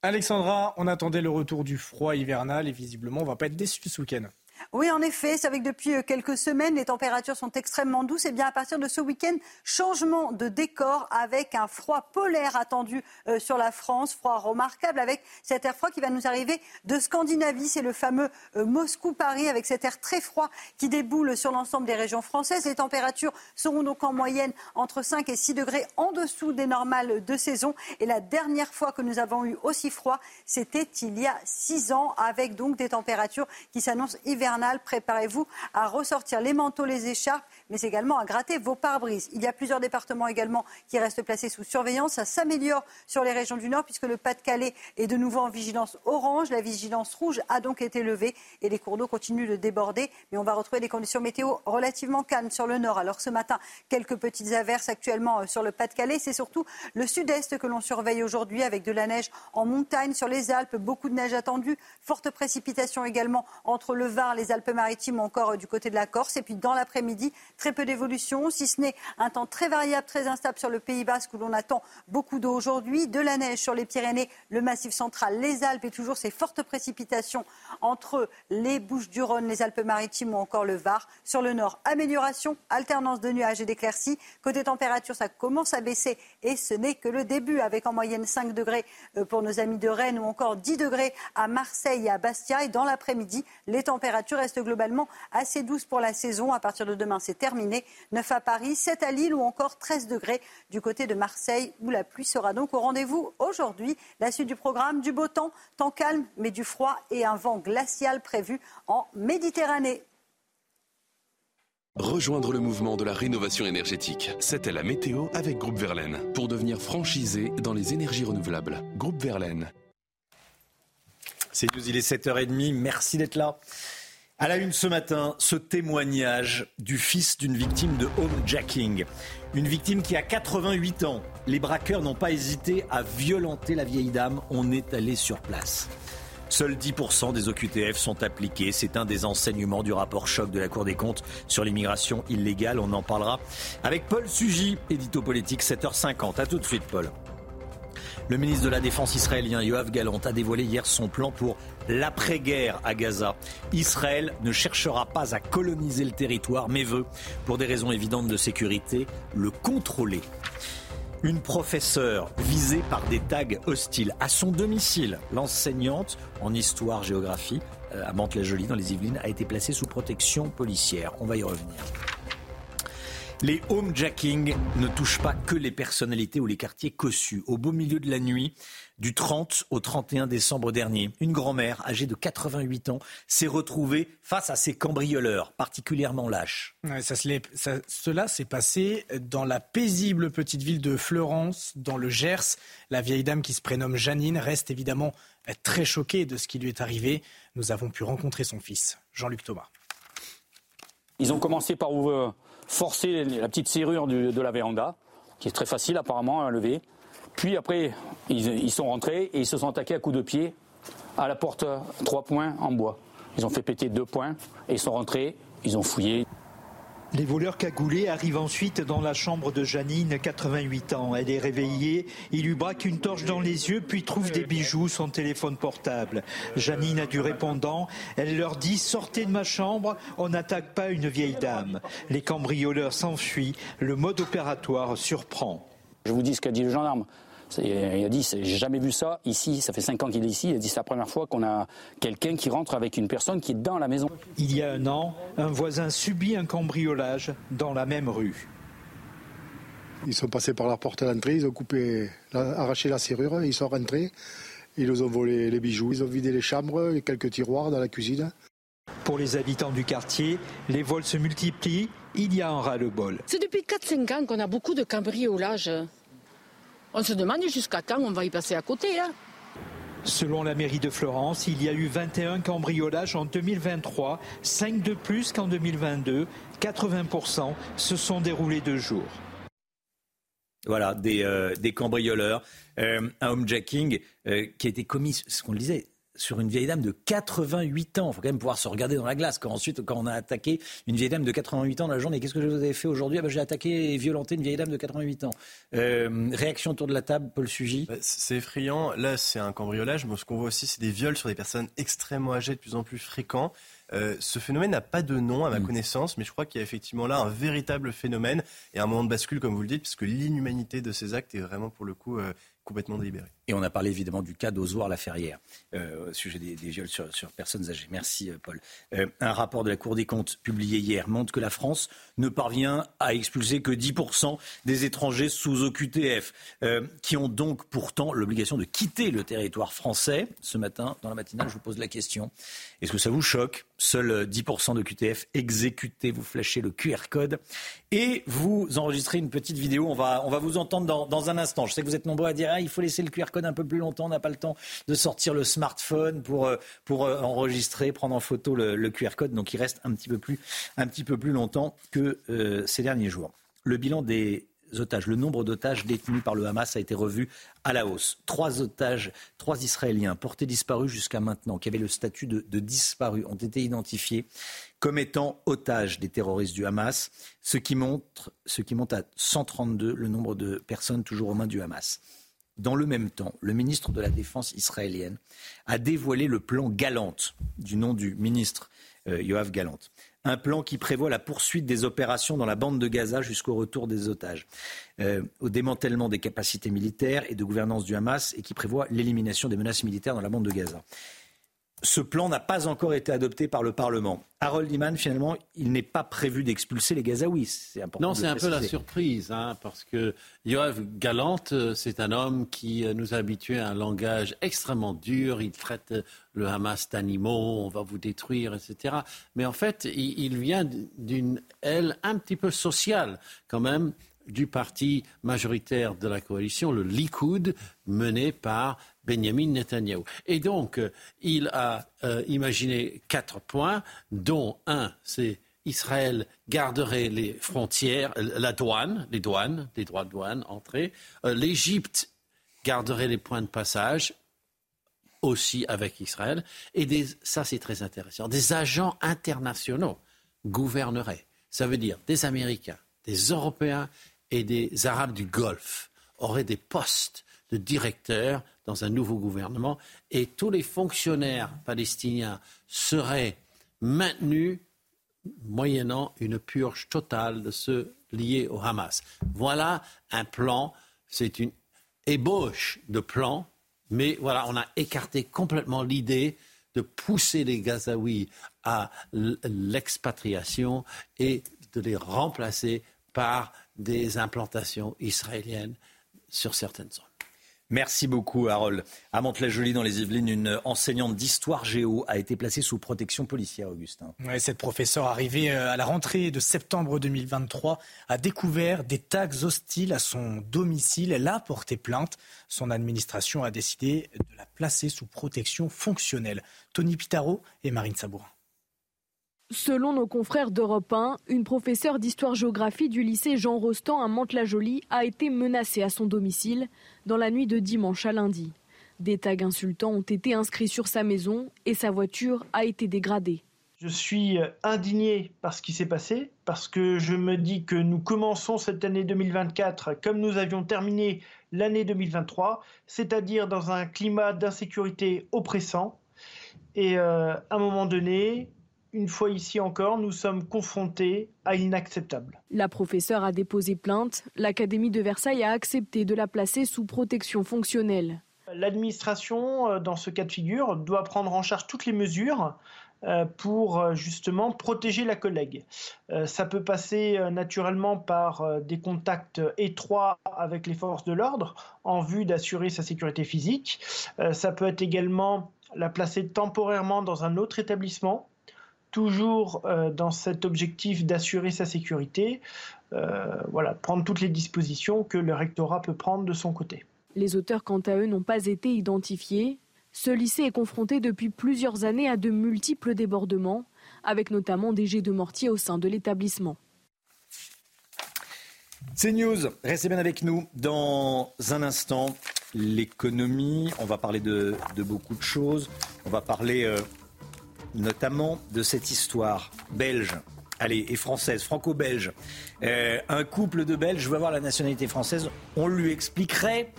Alexandra, on attendait le retour du froid hivernal et visiblement on va pas être déçus ce week-end. Oui, en effet, c'est avec depuis euh, quelques semaines, les températures sont extrêmement douces. Et bien à partir de ce week-end, changement de décor avec un froid polaire attendu euh, sur la France, froid remarquable avec cet air froid qui va nous arriver de Scandinavie. C'est le fameux euh, Moscou-Paris avec cet air très froid qui déboule sur l'ensemble des régions françaises. Les températures seront donc en moyenne entre 5 et 6 degrés en dessous des normales de saison. Et la dernière fois que nous avons eu aussi froid, c'était il y a 6 ans avec donc des températures qui s'annoncent hivernales préparez-vous à ressortir les manteaux, les écharpes, mais également à gratter vos pare-brises. Il y a plusieurs départements également qui restent placés sous surveillance. Ça s'améliore sur les régions du Nord puisque le Pas-de-Calais est de nouveau en vigilance orange. La vigilance rouge a donc été levée et les cours d'eau continuent de déborder. Mais on va retrouver des conditions météo relativement calmes sur le Nord. Alors ce matin, quelques petites averses actuellement euh, sur le Pas-de-Calais. C'est surtout le sud-est que l'on surveille aujourd'hui avec de la neige en montagne sur les Alpes, beaucoup de neige attendue, forte précipitation également entre le Var, les Alpes-Maritimes ou encore euh, du côté de la Corse. Et puis dans l'après-midi, très peu d'évolution, si ce n'est un temps très variable, très instable sur le Pays Basque où l'on attend beaucoup d'eau aujourd'hui, de la neige sur les Pyrénées, le Massif central, les Alpes et toujours ces fortes précipitations entre les Bouches-du-Rhône, les Alpes-Maritimes ou encore le Var. Sur le nord, amélioration, alternance de nuages et d'éclaircies. Côté température, ça commence à baisser et ce n'est que le début avec en moyenne 5 degrés euh, pour nos amis de Rennes ou encore 10 degrés à Marseille et à Bastia. Et dans l'après-midi, les températures reste globalement assez douce pour la saison. À partir de demain, c'est. 9 à Paris, 7 à Lille ou encore 13 degrés du côté de Marseille où la pluie sera donc au rendez-vous aujourd'hui. La suite du programme, du beau temps, temps calme mais du froid et un vent glacial prévu en Méditerranée. Rejoindre le mouvement de la rénovation énergétique. C'était la météo avec Groupe Verlaine pour devenir franchisé dans les énergies renouvelables. Groupe Verlaine. C'est nous, il est 7h30. Merci d'être là. À la une ce matin, ce témoignage du fils d'une victime de homejacking. Une victime qui a 88 ans. Les braqueurs n'ont pas hésité à violenter la vieille dame. On est allé sur place. Seuls 10% des OQTF sont appliqués. C'est un des enseignements du rapport choc de la Cour des comptes sur l'immigration illégale. On en parlera avec Paul Sugy, édito politique, 7h50. A tout de suite, Paul. Le ministre de la Défense israélien Yoav Galant a dévoilé hier son plan pour l'après-guerre à Gaza. Israël ne cherchera pas à coloniser le territoire, mais veut, pour des raisons évidentes de sécurité, le contrôler. Une professeure visée par des tags hostiles à son domicile. L'enseignante en histoire-géographie euh, à Mantes-la-Jolie dans les Yvelines a été placée sous protection policière. On va y revenir. Les homejacking ne touchent pas que les personnalités ou les quartiers cossus. Au beau milieu de la nuit, du 30 au 31 décembre dernier, une grand-mère âgée de 88 ans s'est retrouvée face à ces cambrioleurs particulièrement lâches. cela s'est passé dans la paisible petite ville de Florence, dans le Gers. La vieille dame qui se prénomme Janine reste évidemment très choquée de ce qui lui est arrivé. Nous avons pu rencontrer son fils, Jean-Luc Thomas. Ils ont commencé par ouvrir forcer la petite serrure de la véranda, qui est très facile apparemment à lever. Puis après, ils, sont rentrés et ils se sont attaqués à coups de pied à la porte trois points en bois. Ils ont fait péter deux points et ils sont rentrés, ils ont fouillé. Les voleurs cagoulés arrivent ensuite dans la chambre de Janine, 88 ans. Elle est réveillée, ils lui braquent une torche dans les yeux, puis trouvent des bijoux, son téléphone portable. Janine a du répondant, elle leur dit sortez de ma chambre, on n'attaque pas une vieille dame. Les cambrioleurs s'enfuient, le mode opératoire surprend. Je vous dis ce qu'a dit le gendarme. Il a dit, j'ai jamais vu ça ici, ça fait cinq ans qu'il est ici, il a dit c'est la première fois qu'on a quelqu'un qui rentre avec une personne qui est dans la maison. Il y a un an, un voisin subit un cambriolage dans la même rue. Ils sont passés par la porte d'entrée, ils ont coupé, arraché la serrure, ils sont rentrés, ils nous ont volé les bijoux, ils ont vidé les chambres et quelques tiroirs dans la cuisine. Pour les habitants du quartier, les vols se multiplient, il y a un ras-le-bol. C'est depuis 4-5 ans qu'on a beaucoup de cambriolages. On se demande jusqu'à quand on va y passer à côté. Hein. Selon la mairie de Florence, il y a eu 21 cambriolages en 2023, 5 de plus qu'en 2022. 80% se sont déroulés de jour. Voilà, des, euh, cambrioleurs, euh, un homejacking euh, qui a été commis, ce qu'on le disait, sur une vieille dame de 88 ans. Il faut quand même pouvoir se regarder dans la glace. Quand ensuite, quand on a attaqué une vieille dame de 88 ans dans la journée, qu'est-ce que vous avez fait aujourd'hui? Ah ben, J'ai attaqué et violenté une vieille dame de 88 ans. Euh, réaction autour de la table, Paul Sugy? Bah, C'est effrayant. Là, c'est un cambriolage. Mais ce qu'on voit aussi, c'est des viols sur des personnes extrêmement âgées, de plus en plus fréquents. Euh, ce phénomène n'a pas de nom à ma mm. connaissance, mais je crois qu'il y a effectivement là un véritable phénomène et un moment de bascule, comme vous le dites, puisque l'inhumanité de ces actes est vraiment pour le coup euh, Et on a parlé évidemment du cas d'Ozoir-la-Ferrière, euh, au sujet des, viols sur, personnes âgées. Merci Paul. un rapport de la Cour des comptes publié hier montre que la France ne parvient à expulser que 10% des étrangers sous OQTF, qui ont donc pourtant l'obligation de quitter le territoire français. Ce matin, dans la matinale, je vous pose la question. Est-ce que ça vous choque Seuls 10% de QTF exécutés. Vous flashez le QR code et vous enregistrez une petite vidéo. On va, on va vous entendre dans, un instant. Je sais que vous êtes nombreux à dire il faut laisser le QR code un peu plus longtemps. On n'a pas le temps de sortir le smartphone pour, euh, pour euh, enregistrer, prendre en photo le, QR code. Donc il reste un petit peu plus, un petit peu plus longtemps que euh, ces derniers jours. Le bilan des otages. Le nombre d'otages détenus par le Hamas a été revu à la hausse. Trois otages, trois Israéliens portés disparus jusqu'à maintenant, qui avaient le statut de, disparus, ont été identifiés comme étant otages des terroristes du Hamas, ce qui, montre, ce qui monte à 132 le nombre de personnes toujours aux mains du Hamas. Dans le même temps, le ministre de la Défense israélienne a dévoilé le plan Galante, du nom du ministre euh, Yoav Galante. Un plan qui prévoit la poursuite des opérations dans la bande de Gaza jusqu'au retour des otages, euh, au démantèlement des capacités militaires et de gouvernance du Hamas et qui prévoit l'élimination des menaces militaires dans la bande de Gaza ce plan n'a pas encore été adopté par le Parlement. Harold Iman, finalement, il n'est pas prévu d'expulser les Gazaouis. C'est important. Non, c'est un peu la surprise, hein, parce que Yoav Galante, euh, c'est un homme qui euh, nous a habitués à un langage extrêmement dur. Il traite euh, le Hamas d'animaux, on va vous détruire, etc. Mais en fait, il vient d'une aile un petit peu sociale, quand même, du parti majoritaire de la coalition, le Likoud, mené par Benjamin Netanyahu. Et donc, euh, il a euh, imaginé quatre points, dont un, c'est Israël garderait les frontières, euh, la douane, les douanes, les droits de douane, entrée. L'Égypte garderait les points de passage, aussi avec Israël. Et ça, c'est très intéressant. Des agents internationaux gouverneraient. Ça veut dire des Américains, des Européens et des Arabes du Golfe auraient des postes de directeurs dans un nouveau gouvernement et tous les fonctionnaires palestiniens seraient maintenus moyennant une purge totale de ceux liés au Hamas. Voilà un plan, c'est une ébauche de plan, mais voilà, on a écarté complètement l'idée de pousser les Gazaouis à l'expatriation et de les remplacer par des implantations israéliennes sur certaines zones. Merci beaucoup, Harold. À Mantes-la-Jolie, dans les Yvelines, une enseignante d'histoire géo a été placée sous protection policière, Augustin. cette professeure arrivée euh, à la rentrée de septembre 2023 a découvert des tags hostiles à son domicile. Elle a porté plainte. Son administration a décidé de la placer sous protection fonctionnelle. Tony Pitaro et Marine Sabourin. Selon nos confrères d'Europe 1, une professeure d'histoire-géographie du lycée Jean Rostand à Mantes-la-Jolie a été menacée à son domicile dans la nuit de dimanche à lundi. Des tags insultants ont été inscrits sur sa maison et sa voiture a été dégradée. Je suis indigné par ce qui s'est passé, parce que je me dis que nous commençons cette année 2024 comme nous avions terminé l'année 2023, c'est-à-dire dans un climat d'insécurité oppressant. Et euh, à un moment donné, une fois ici encore, nous sommes confrontés à l'inacceptable. La professeure a déposé plainte. L'Académie de Versailles a accepté de la placer sous protection fonctionnelle. L'administration, euh, dans ce cas de figure, doit prendre en charge toutes les mesures euh, pour euh, justement protéger la collègue. Ça peut passer naturellement par des contacts étroits avec les forces de l'ordre en vue d'assurer sa sécurité physique. Ça peut être également la placer temporairement dans un autre établissement toujours euh, dans cet objectif d'assurer sa sécurité, euh, voilà, prendre toutes les dispositions que le rectorat peut prendre de son côté. Les auteurs, quant à eux, n'ont pas été identifiés. Ce lycée est confronté depuis plusieurs années à de multiples débordements, avec notamment des jets de mortier au sein de l'établissement. C'est News, restez bien avec nous. Dans un instant, l'économie, on va parler de, beaucoup de choses. On va parler euh, notamment de cette histoire belge allez, et française, franco-belge. Euh, un couple de Belges veut avoir la nationalité française. On lui expliquerait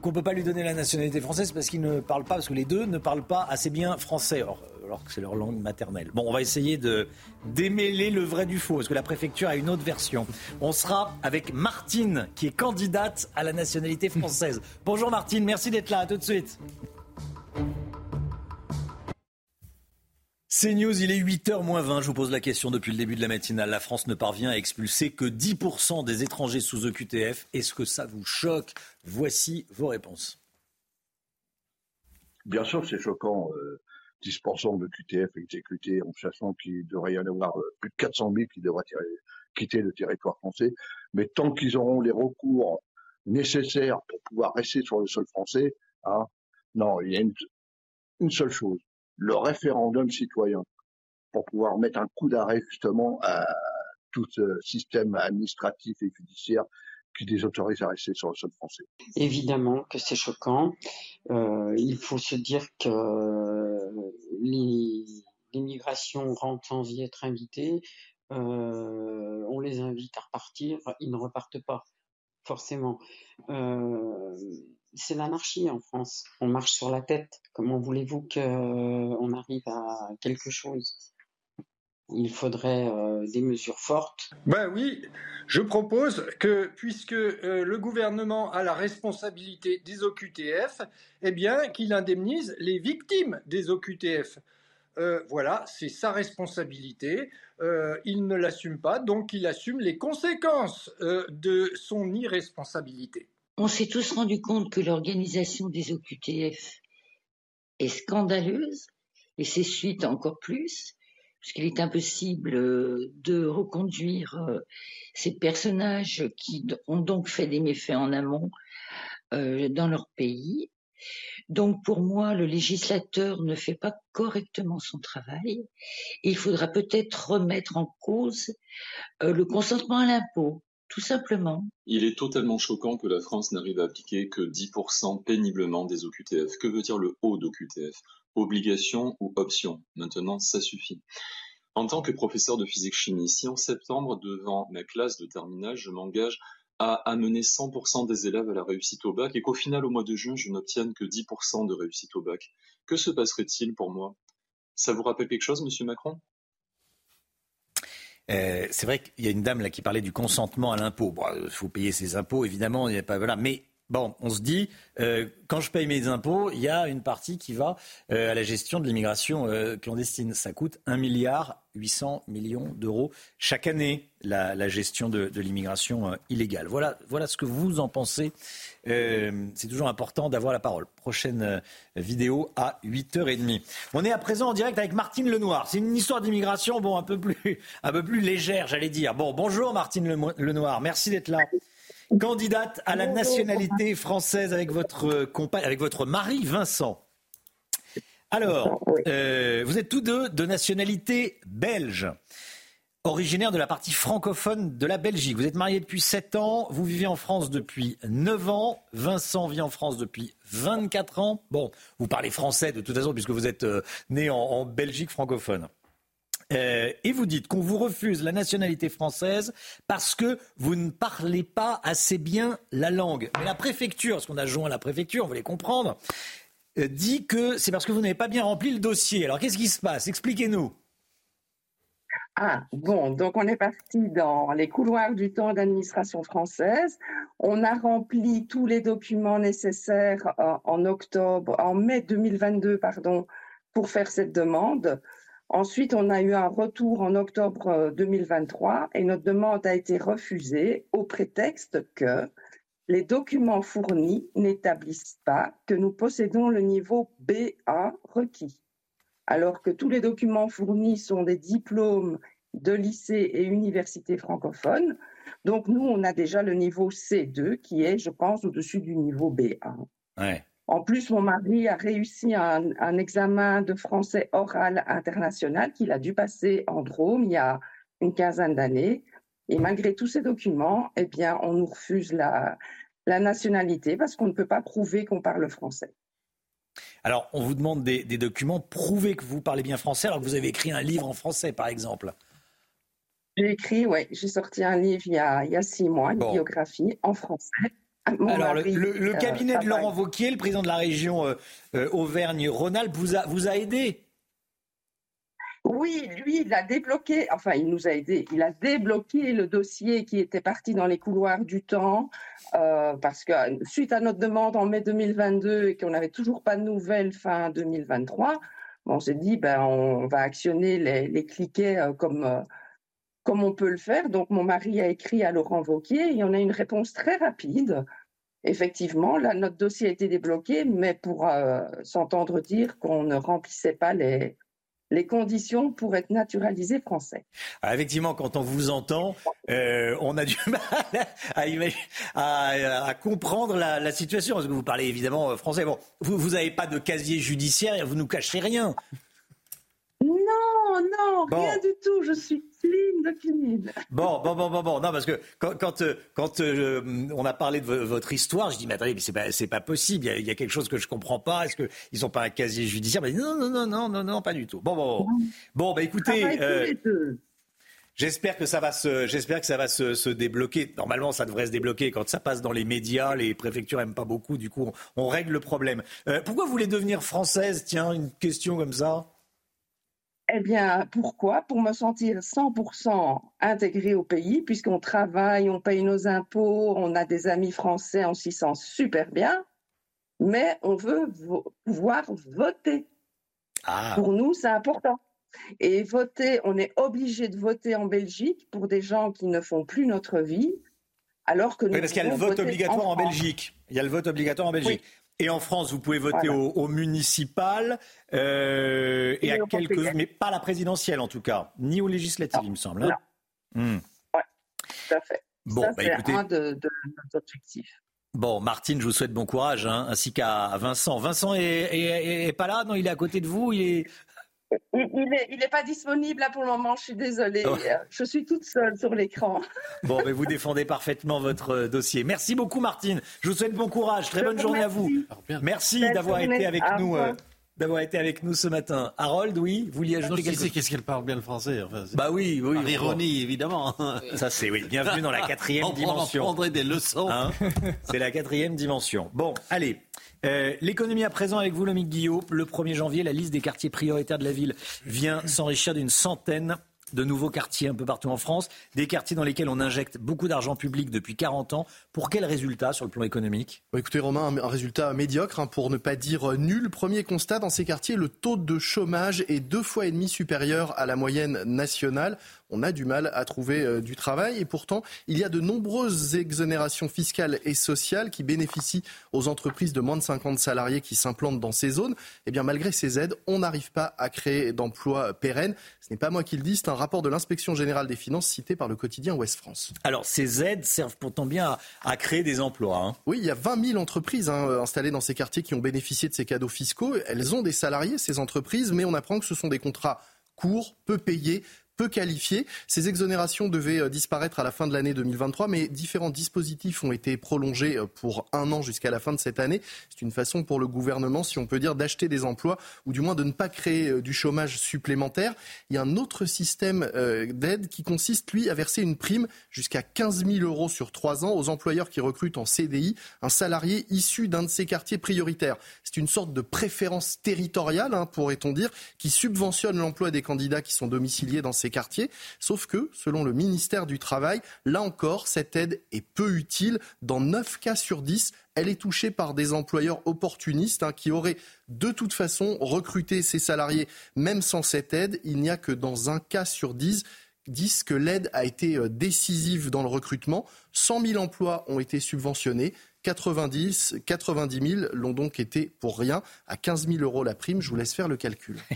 qu'on ne peut pas lui donner la nationalité française parce qu'il ne parle pas, parce que les deux ne parlent pas assez bien français. Or, alors que c'est leur langue maternelle. Bon, on va essayer de démêler le vrai du faux, parce que la préfecture a une autre version. On sera avec Martine, qui est candidate à la nationalité française. Bonjour Martine, merci d'être là, tout de suite. C'est News, il est 8h moins 20. Je vous pose la question depuis le début de la matinale. La France ne parvient à expulser que 10% des étrangers sous EQTF. Est-ce que ça vous choque? Voici vos réponses. Bien sûr, c'est choquant. 10% de QTF exécutés en sachant qu'il devrait y en avoir euh, plus de 400 000 qui devraient quitter le territoire français. Mais tant qu'ils auront les recours nécessaires pour pouvoir rester sur le sol français, hein, non, il y a une seule chose le référendum citoyen pour pouvoir mettre un coup d'arrêt justement à tout ce système administratif et judiciaire qui désautorise à rester sur le sol français. Évidemment que c'est choquant. Euh, il faut se dire que l'immigration rentre sans y être invitée. Euh, on les invite à repartir, ils ne repartent pas forcément. Euh, c'est l'anarchie en France. On marche sur la tête. Comment voulez-vous qu'on arrive à quelque chose? Il faudrait euh, des mesures fortes. Ben oui, je propose que, puisque euh, le gouvernement a la responsabilité des OQTF, eh bien, qu'il indemnise les victimes des OQTF. Euh, voilà, c'est sa responsabilité. il ne l'assume pas, donc il assume les conséquences de son irresponsabilité. On s'est tous rendu compte que l'organisation des OQTF est scandaleuse, et ses suites encore plus, puisqu'il est impossible euh, de reconduire euh, ces personnages qui ont donc fait des méfaits en amont euh, dans leur pays. Donc pour moi, le législateur ne fait pas correctement son travail. Il faudra peut-être remettre en cause le consentement à l'impôt tout simplement. Il est totalement choquant que la France n'arrive à appliquer que 10% péniblement des OQTF. Que veut dire le haut d'OQTF Obligation ou option? Maintenant, ça suffit. En tant que professeur de physique-chimie, si en septembre, devant ma classe de terminage, je m'engage à amener 100% des élèves à la réussite au bac et qu'au final, au mois de juin, je n'obtienne que 10% de réussite au bac, que se passerait-il pour moi? Ça vous rappelle quelque chose, monsieur Macron? Euh, c'est vrai qu'il y a une dame là qui parlait du consentement à l'impôt. il faut payer ses impôts, évidemment, il n'y a pas voilà. Mais Bon, on se dit, euh, quand je paye mes impôts, il y a une partie qui va euh, à la gestion de l'immigration clandestine. Ça coûte 1 milliard 800 millions d'euros chaque année, la, gestion de, l'immigration illégale. Voilà, voilà ce que vous en pensez. C'est toujours important d'avoir la parole. Prochaine vidéo à 8h30. On est à présent en direct avec Martine Lenoir. C'est une histoire d'immigration, bon, un peu plus, un peu plus légère, j'allais dire. Bon, bonjour Martine Lenoir, merci d'être là. Candidate à la nationalité française avec votre compagne, avec votre mari Vincent. Alors, euh, vous êtes tous deux de nationalité belge, originaire de la partie francophone de la Belgique. Vous êtes mariés depuis 7 ans, vous vivez en France depuis 9 ans, Vincent vit en France depuis 24 ans. Bon, vous parlez français de toute façon puisque vous êtes euh, né en Belgique francophone. Euh, et vous dites qu'on vous refuse la nationalité française parce que vous ne parlez pas assez bien la langue. Mais la préfecture, parce qu'on a joint à la préfecture, on voulait comprendre, euh, dit que c'est parce que vous n'avez pas bien rempli le dossier. Alors qu'est-ce qui se passe? Expliquez-nous. Ah, bon, donc on est parti dans les couloirs du temps d'administration française. On a rempli tous les documents nécessaires en, en octobre, en mai 2022, pardon, pour faire cette demande. Ensuite, on a eu un retour en octobre 2023 euh, et notre demande a été refusée au prétexte que les documents fournis n'établissent pas que nous possédons le niveau BA requis, alors que tous les documents fournis sont des diplômes de lycée et universités francophones. Donc nous, on a déjà le niveau C2 qui est, je pense, au-dessus du niveau BA. Ouais. En plus, mon mari a réussi un, examen de français oral international qu'il a dû passer en Drôme il y a une quinzaine d'années. Et malgré tous ces documents, eh bien, on nous refuse la, nationalité parce qu'on ne peut pas prouver qu'on parle français. Alors, on vous demande des, documents, prouver que vous parlez bien français alors que vous avez écrit un livre en français, par exemple. J'ai écrit, oui, j'ai sorti un livre il y a, six mois, une biographie en français. Alors, le, euh, cabinet de Laurent Vauquier, le président de la région euh, euh, Auvergne-Rhône-Alpes, vous a, vous a aidé? Oui, lui, il a débloqué, enfin, il nous a aidé, il a débloqué le dossier qui était parti dans les couloirs du temps, parce que suite à notre demande en mai 2022 et qu'on n'avait toujours pas de nouvelles fin 2023, on s'est dit, ben, on va actionner les, les cliquets comme, comme on peut le faire. Donc, mon mari a écrit à Laurent Vauquier et on a une réponse très rapide. Effectivement, là, notre dossier a été débloqué, mais pour s'entendre dire qu'on ne remplissait pas les, conditions pour être naturalisé français. Ah, effectivement, quand on vous entend, euh, on a du mal à, comprendre la, situation. Parce que vous parlez évidemment euh, français. Bon, vous n'avez pas de casier judiciaire, vous nous cachez rien. Non, non, rien du tout. Je suis clean de clean. Bon, bon, bon, bon, bon. Non, parce que quand, quand, euh, quand euh, on a parlé de votre histoire, je dis, mais attendez, mais c'est pas, c'est pas possible. Il y, a, quelque chose que je comprends pas. Est-ce qu'ils n'ont pas un casier judiciaire? Mais Non, non, non, non, non, non, pas du tout. Bon, bon, bon. Bon, bah écoutez. Euh, j'espère que ça va se, j'espère que ça va se, se, débloquer. Normalement, ça devrait se débloquer quand ça passe dans les médias. Les préfectures aiment pas beaucoup. Du coup, on, on règle le problème. Euh, pourquoi vous voulez devenir française? Tiens, une question comme ça. Eh bien, pourquoi? Pour me sentir 100% intégré au pays, puisqu'on travaille, on paye nos impôts, on a des amis français, on s'y sent super bien, mais on veut pouvoir voter. Ah. Pour nous, c'est important. Et voter, on est obligé de voter en Belgique pour des gens qui ne font plus notre vie, alors que nous. Oui, parce qu'il y a le vote obligatoire en, Belgique. Il y a le vote obligatoire en Belgique. Et en France, vous pouvez voter au, municipal euh, et, à quelques, mais pas la présidentielle en tout cas, ni aux législatives, il me semble. Hein. Hmm. Oui, tout à fait. Bon, Ça, bah, écoutez... un de, nos objectifs. Bon, Martine, je vous souhaite bon courage, hein, ainsi qu'à Vincent. Vincent est, est, pas là, non Il est à côté de vous. Il est. Il n'est il est pas disponible là pour le moment, je suis désolée. Oh. Je suis toute seule sur l'écran. Bon, mais vous défendez parfaitement votre euh, dossier. Merci beaucoup, Martine. Je vous souhaite bon courage. Très bonne journée à vous. Merci d'avoir été avec nous. Euh, d'avoir été avec nous ce matin. Harold, oui, vous vouliez ajouter quelque chose Qu'est-ce qu'elle parle bien le français Bah oui, oui. Par ironie, évidemment. Ça, c'est oui. Bienvenue dans la quatrième dimension. On prendrait des leçons. Hein c'est la quatrième dimension. Bon, allez. Euh, l'économie à présent avec vous, Lomique Guillaume. Le 1er janvier, la liste des quartiers prioritaires de la ville vient s'enrichir d'une centaine de nouveaux quartiers un peu partout en France, des quartiers dans lesquels on injecte beaucoup d'argent public depuis 40 ans. Pour quel résultat sur le plan économique? Écoutez Romain, un, résultat médiocre, hein, pour ne pas dire nul. Premier constat, dans ces quartiers, le taux de chômage est deux fois et demi supérieur à la moyenne nationale on a du mal à trouver euh, du travail. Et pourtant, il y a de nombreuses exonérations fiscales et sociales qui bénéficient aux entreprises de moins de 50 salariés qui s'implantent dans ces zones. Et eh bien, malgré ces aides, on n'arrive pas à créer d'emplois pérennes. Ce n'est pas moi qui le dis, c'est un rapport de l'inspection générale des finances cité par le quotidien Ouest France. Alors, ces aides servent pourtant bien à, créer des emplois. Hein. Oui, il y a 20 000 entreprises hein, installées dans ces quartiers qui ont bénéficié de ces cadeaux fiscaux. Elles ont des salariés, ces entreprises, mais on apprend que ce sont des contrats courts, peu payés, peu qualifiés. Ces exonérations devaient euh, disparaître à la fin de l'année 2023, mais différents dispositifs ont été prolongés euh, pour un an jusqu'à la fin de cette année. C'est une façon pour le gouvernement, si on peut dire, d'acheter des emplois ou du moins de ne pas créer euh, du chômage supplémentaire. Il y a un autre système d'aide qui consiste, lui, à verser une prime jusqu'à 15 000 euros sur trois ans aux employeurs qui recrutent en CDI un salarié issu d'un de ces quartiers prioritaires. C'est une sorte de préférence territoriale, hein, pourrait-on dire, qui subventionne l'emploi des candidats qui sont domiciliés dans ces quartiers. Sauf que, selon le ministère du Travail, là encore, cette aide est peu utile. Dans 9 cas sur 10, elle est touchée par des employeurs opportunistes hein, qui auraient de toute façon recruté ces salariés même sans cette aide. Il n'y a que dans un cas sur 10 10 que l'aide a été euh, décisive dans le recrutement. 100 000 emplois ont été subventionnés. 90, 90 000 l'ont donc été pour rien, à 15 000 euros la prime. Je vous laisse faire le calcul.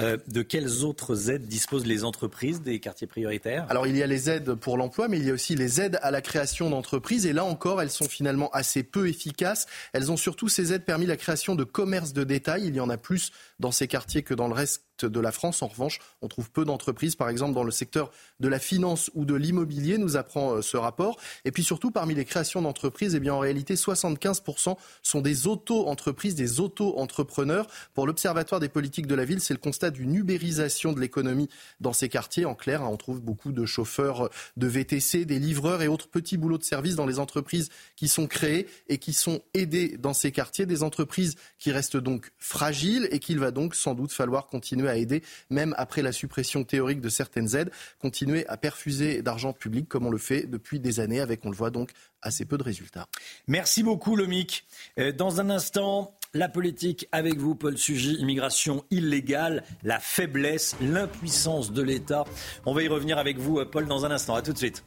Euh, de quelles autres aides disposent les entreprises des quartiers prioritaires? Alors il y a les aides pour l'emploi, mais il y a aussi les aides à la création d'entreprises. Et là encore, elles sont finalement assez peu efficaces. Elles ont surtout, ces aides, permis la création de commerces de détail. Il y en a plus dans ces quartiers que dans le reste de la France. En revanche, on trouve peu d'entreprises, par exemple dans le secteur de la finance ou de l'immobilier, nous apprend euh, ce rapport. Et puis surtout, parmi les créations d'entreprises, eh bien en réalité, réalité, 75% sont des auto-entreprises, des auto-entrepreneurs. Pour l'Observatoire des politiques de la ville, c'est le constat d'une ubérisation de l'économie dans ces quartiers. En clair, hein, on trouve beaucoup de chauffeurs de VTC, des livreurs et autres petits boulots de service dans les entreprises qui sont créées et qui sont aidées dans ces quartiers. Des entreprises qui restent donc fragiles et qu'il va donc sans doute falloir continuer à aider, même après la suppression théorique de certaines aides, continuer à perfuser d'argent public comme on le fait depuis des années avec, on le voit donc, assez peu de résultats. Merci beaucoup, Lomic. Euh, dans un instant, la politique avec vous, Paul Sugy, immigration illégale, la faiblesse, l'impuissance de l'État. On va y revenir avec vous, euh, Paul, dans un instant. À tout de suite.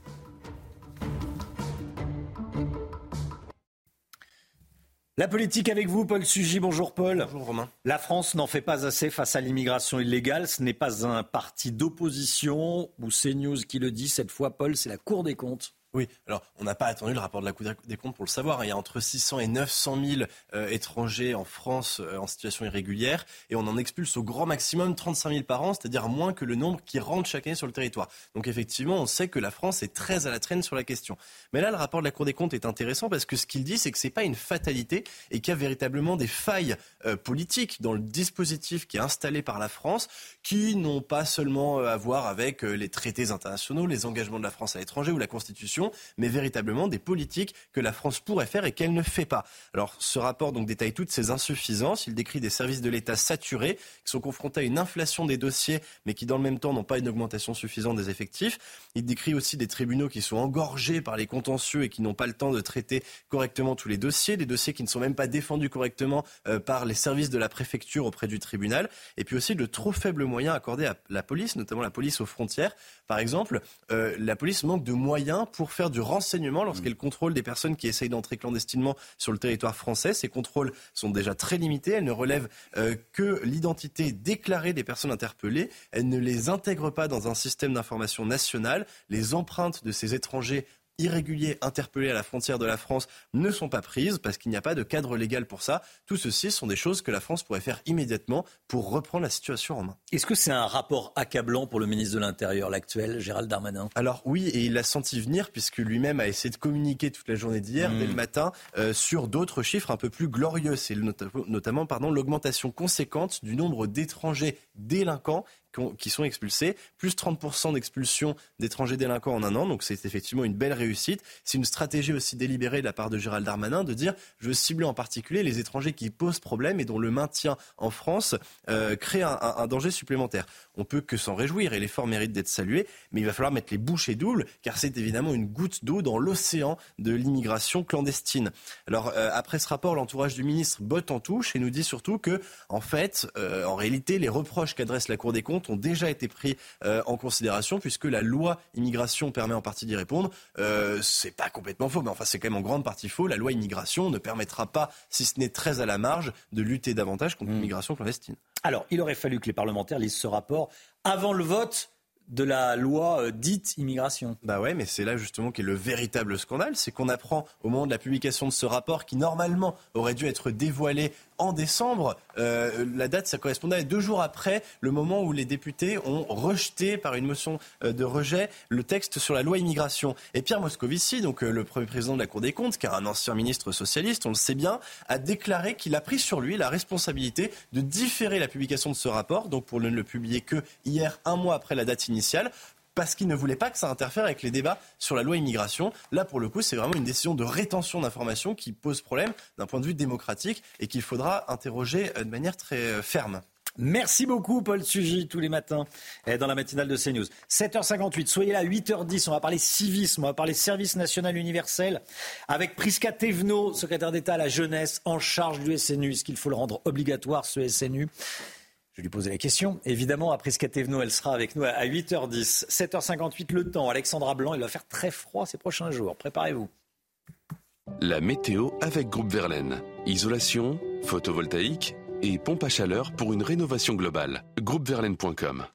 La politique avec vous, Paul Sugy. Bonjour Paul. Bonjour Romain. La France n'en fait pas assez face à l'immigration illégale. Ce n'est pas un parti d'opposition ou CNews qui le dit. Cette fois, Paul, c'est la Cour des comptes. Oui, alors on n'a pas attendu le rapport de la Cour des comptes pour le savoir. Il y a entre 600 et 900 000 euh, étrangers en France euh, en situation irrégulière et on en expulse au grand maximum 35 000 par an, c'est-à-dire moins que le nombre qui rentrent chaque année sur le territoire. Donc effectivement, on sait que la France est très à la traîne sur la question. Mais là, le rapport de la Cour des comptes est intéressant parce que ce qu'il dit, c'est que ce n'est pas une fatalité et qu'il y a véritablement des failles euh, politiques dans le dispositif qui est installé par la France qui n'ont pas seulement à voir avec les traités internationaux, les engagements de la France à l'étranger ou la Constitution mais véritablement des politiques que la France pourrait faire et qu'elle ne fait pas. Alors, ce rapport donc détaille toutes ces insuffisances. Il décrit des services de l'État saturés, qui sont confrontés à une inflation des dossiers, mais qui dans le même temps n'ont pas une augmentation suffisante des effectifs. Il décrit aussi des tribunaux qui sont engorgés par les contentieux et qui n'ont pas le temps de traiter correctement tous les dossiers, des dossiers qui ne sont même pas défendus correctement euh, par les services de la préfecture auprès du tribunal, et puis aussi de trop faibles moyens accordés à la police, notamment la police aux frontières. Par exemple, euh, la police manque de moyens pour faire du renseignement lorsqu'elle contrôle des personnes qui essayent d'entrer clandestinement sur le territoire français. Ces contrôles sont déjà très limités. Elles ne relèvent euh, que l'identité déclarée des personnes interpellées. Elles ne les intègrent pas dans un système d'information national. Les empreintes de ces étrangers irréguliers interpellés à la frontière de la France ne sont pas prises parce qu'il n'y a pas de cadre légal pour ça. Tout ceci sont des choses que la France pourrait faire immédiatement pour reprendre la situation en main. Est-ce que c'est un rapport accablant pour le ministre de l'Intérieur, l'actuel, Gérald Darmanin? Alors oui, et il l'a senti venir puisque lui-même a essayé de communiquer toute la journée d'hier, dès le matin, euh, sur d'autres chiffres un peu plus glorieux. C'est notamment pardon, l'augmentation conséquente du nombre d'étrangers délinquants qui sont expulsés, plus 30% d'expulsion d'étrangers délinquants en un an. Donc c'est effectivement une belle réussite. C'est une stratégie aussi délibérée de la part de Gérald Darmanin de dire je veux cibler en particulier les étrangers qui posent problème et dont le maintien en France euh, crée un, un, danger supplémentaire. On peut que s'en réjouir et l'effort mérite d'être salué, mais il va falloir mettre les bouchées doubles car c'est évidemment une goutte d'eau dans l'océan de l'immigration clandestine. Alors euh, après ce rapport, l'entourage du ministre botte en touche et nous dit surtout que en fait, euh, en réalité, les reproches qu'adresse la Cour des comptes ont déjà été pris euh, en considération puisque la loi immigration permet en partie d'y répondre. C'est pas complètement faux, mais enfin c'est quand même en grande partie faux. La loi immigration ne permettra pas, si ce n'est très à la marge, de lutter davantage contre mmh. l'immigration clandestine. Alors, il aurait fallu que les parlementaires lisent ce rapport avant le vote de la loi euh, dite immigration. Bah ouais, mais c'est là justement qu'est le véritable scandale, c'est qu'on apprend au moment de la publication de ce rapport qui normalement aurait dû être dévoilé en décembre. Euh, la date, ça correspondait à deux jours après le moment où les députés ont rejeté par une motion euh, de rejet le texte sur la loi immigration. Et Pierre Moscovici, donc le premier président de la Cour des comptes, est un ancien ministre socialiste, on le sait bien, a déclaré qu'il a pris sur lui la responsabilité de différer la publication de ce rapport, donc pour ne le publier que hier, un mois après la date initiale, parce qu'il ne voulait pas que ça interfère avec les débats sur la loi immigration. Là, pour le coup, c'est vraiment une décision de rétention d'informations qui pose problème d'un point de vue démocratique et qu'il faudra interroger euh, de manière très euh, ferme. Merci beaucoup, Paul Sugy, tous les matins dans la matinale de CNews. 7h58, soyez là, 8h10, on va parler civisme, on va parler service national universel avec Prisca Thévenot, secrétaire d'État à la jeunesse, en charge du SNU. Est-ce qu'il faut le rendre obligatoire, ce SNU je lui poser la question. Évidemment, après ce Thévenot, elle sera avec nous à 8h10. 7h58 le temps. Alexandra Blanc, il va faire très froid ces prochains jours. Préparez-vous. La météo avec Groupe Verlaine. Isolation, photovoltaïque et pompe à chaleur pour une rénovation globale. Groupeverlaine.com.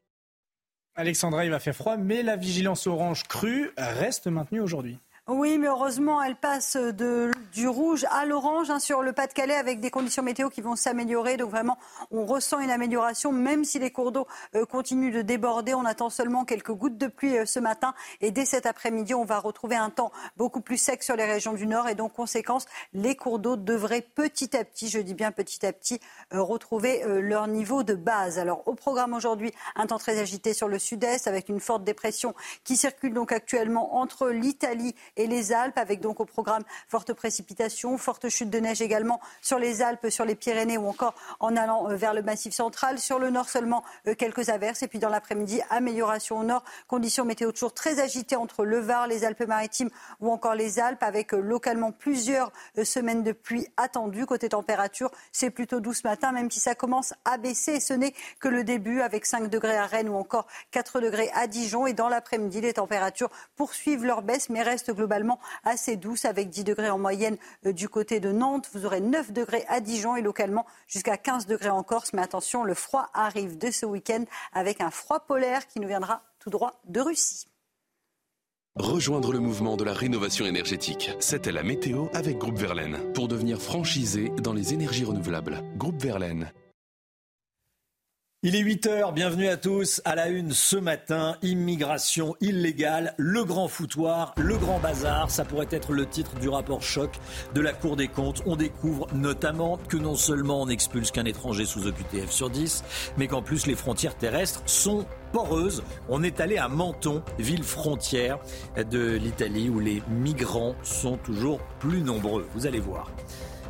Alexandra, il va faire froid, mais la vigilance orange crue reste maintenue aujourd'hui. Oui, mais heureusement, elle passe de, du rouge à l'orange hein, sur le Pas-de-Calais avec des conditions météo qui vont s'améliorer. Donc vraiment, on ressent une amélioration, même si les cours d'eau euh, continuent de déborder. On attend seulement quelques gouttes de pluie euh, ce matin. Et dès cet après-midi, on va retrouver un temps beaucoup plus sec sur les régions du nord. Et donc, conséquence, les cours d'eau devraient petit à petit, je dis bien petit à petit, euh, retrouver leur niveau de base. Alors, au programme aujourd'hui, un temps très agité sur le sud-est avec une forte dépression qui circule donc actuellement entre l'Italie et les Alpes, avec donc au programme fortes précipitations, fortes chutes de neige également sur les Alpes, sur les Pyrénées ou encore en allant euh, vers le massif central. Sur le nord seulement euh, quelques averses et puis dans l'après-midi, amélioration au nord. Conditions météo toujours très agitées entre le Var, les Alpes-Maritimes ou encore les Alpes, avec euh, localement plusieurs semaines de pluie attendues. Côté température, c'est plutôt doux ce matin, même si ça commence à baisser. Ce n'est que le début, avec 5 degrés à Rennes ou encore 4 degrés à Dijon. Et dans l'après-midi, les températures poursuivent leur baisse, mais restent globalement assez douce avec 10 degrés en moyenne euh, du côté de Nantes. Vous aurez 9 degrés à Dijon et localement jusqu'à 15 degrés en Corse. Mais attention, le froid arrive de ce week-end avec un froid polaire qui nous viendra tout droit de Russie. Rejoindre le mouvement de la rénovation énergétique. C'était la météo avec Groupe Verlaine pour devenir franchisé dans les énergies renouvelables. Groupe Verlaine. Il est 8 heures, bienvenue à tous. À la une ce matin, immigration illégale, le grand foutoir, le grand bazar. Ça pourrait être le titre du rapport choc de la Cour des comptes. On découvre notamment que non seulement on expulse qu'un étranger sous OQTF sur 10, mais qu'en plus les frontières terrestres sont poreuses. On est allé à Menton, ville frontière de l'Italie, où les migrants sont toujours plus nombreux. Vous allez voir.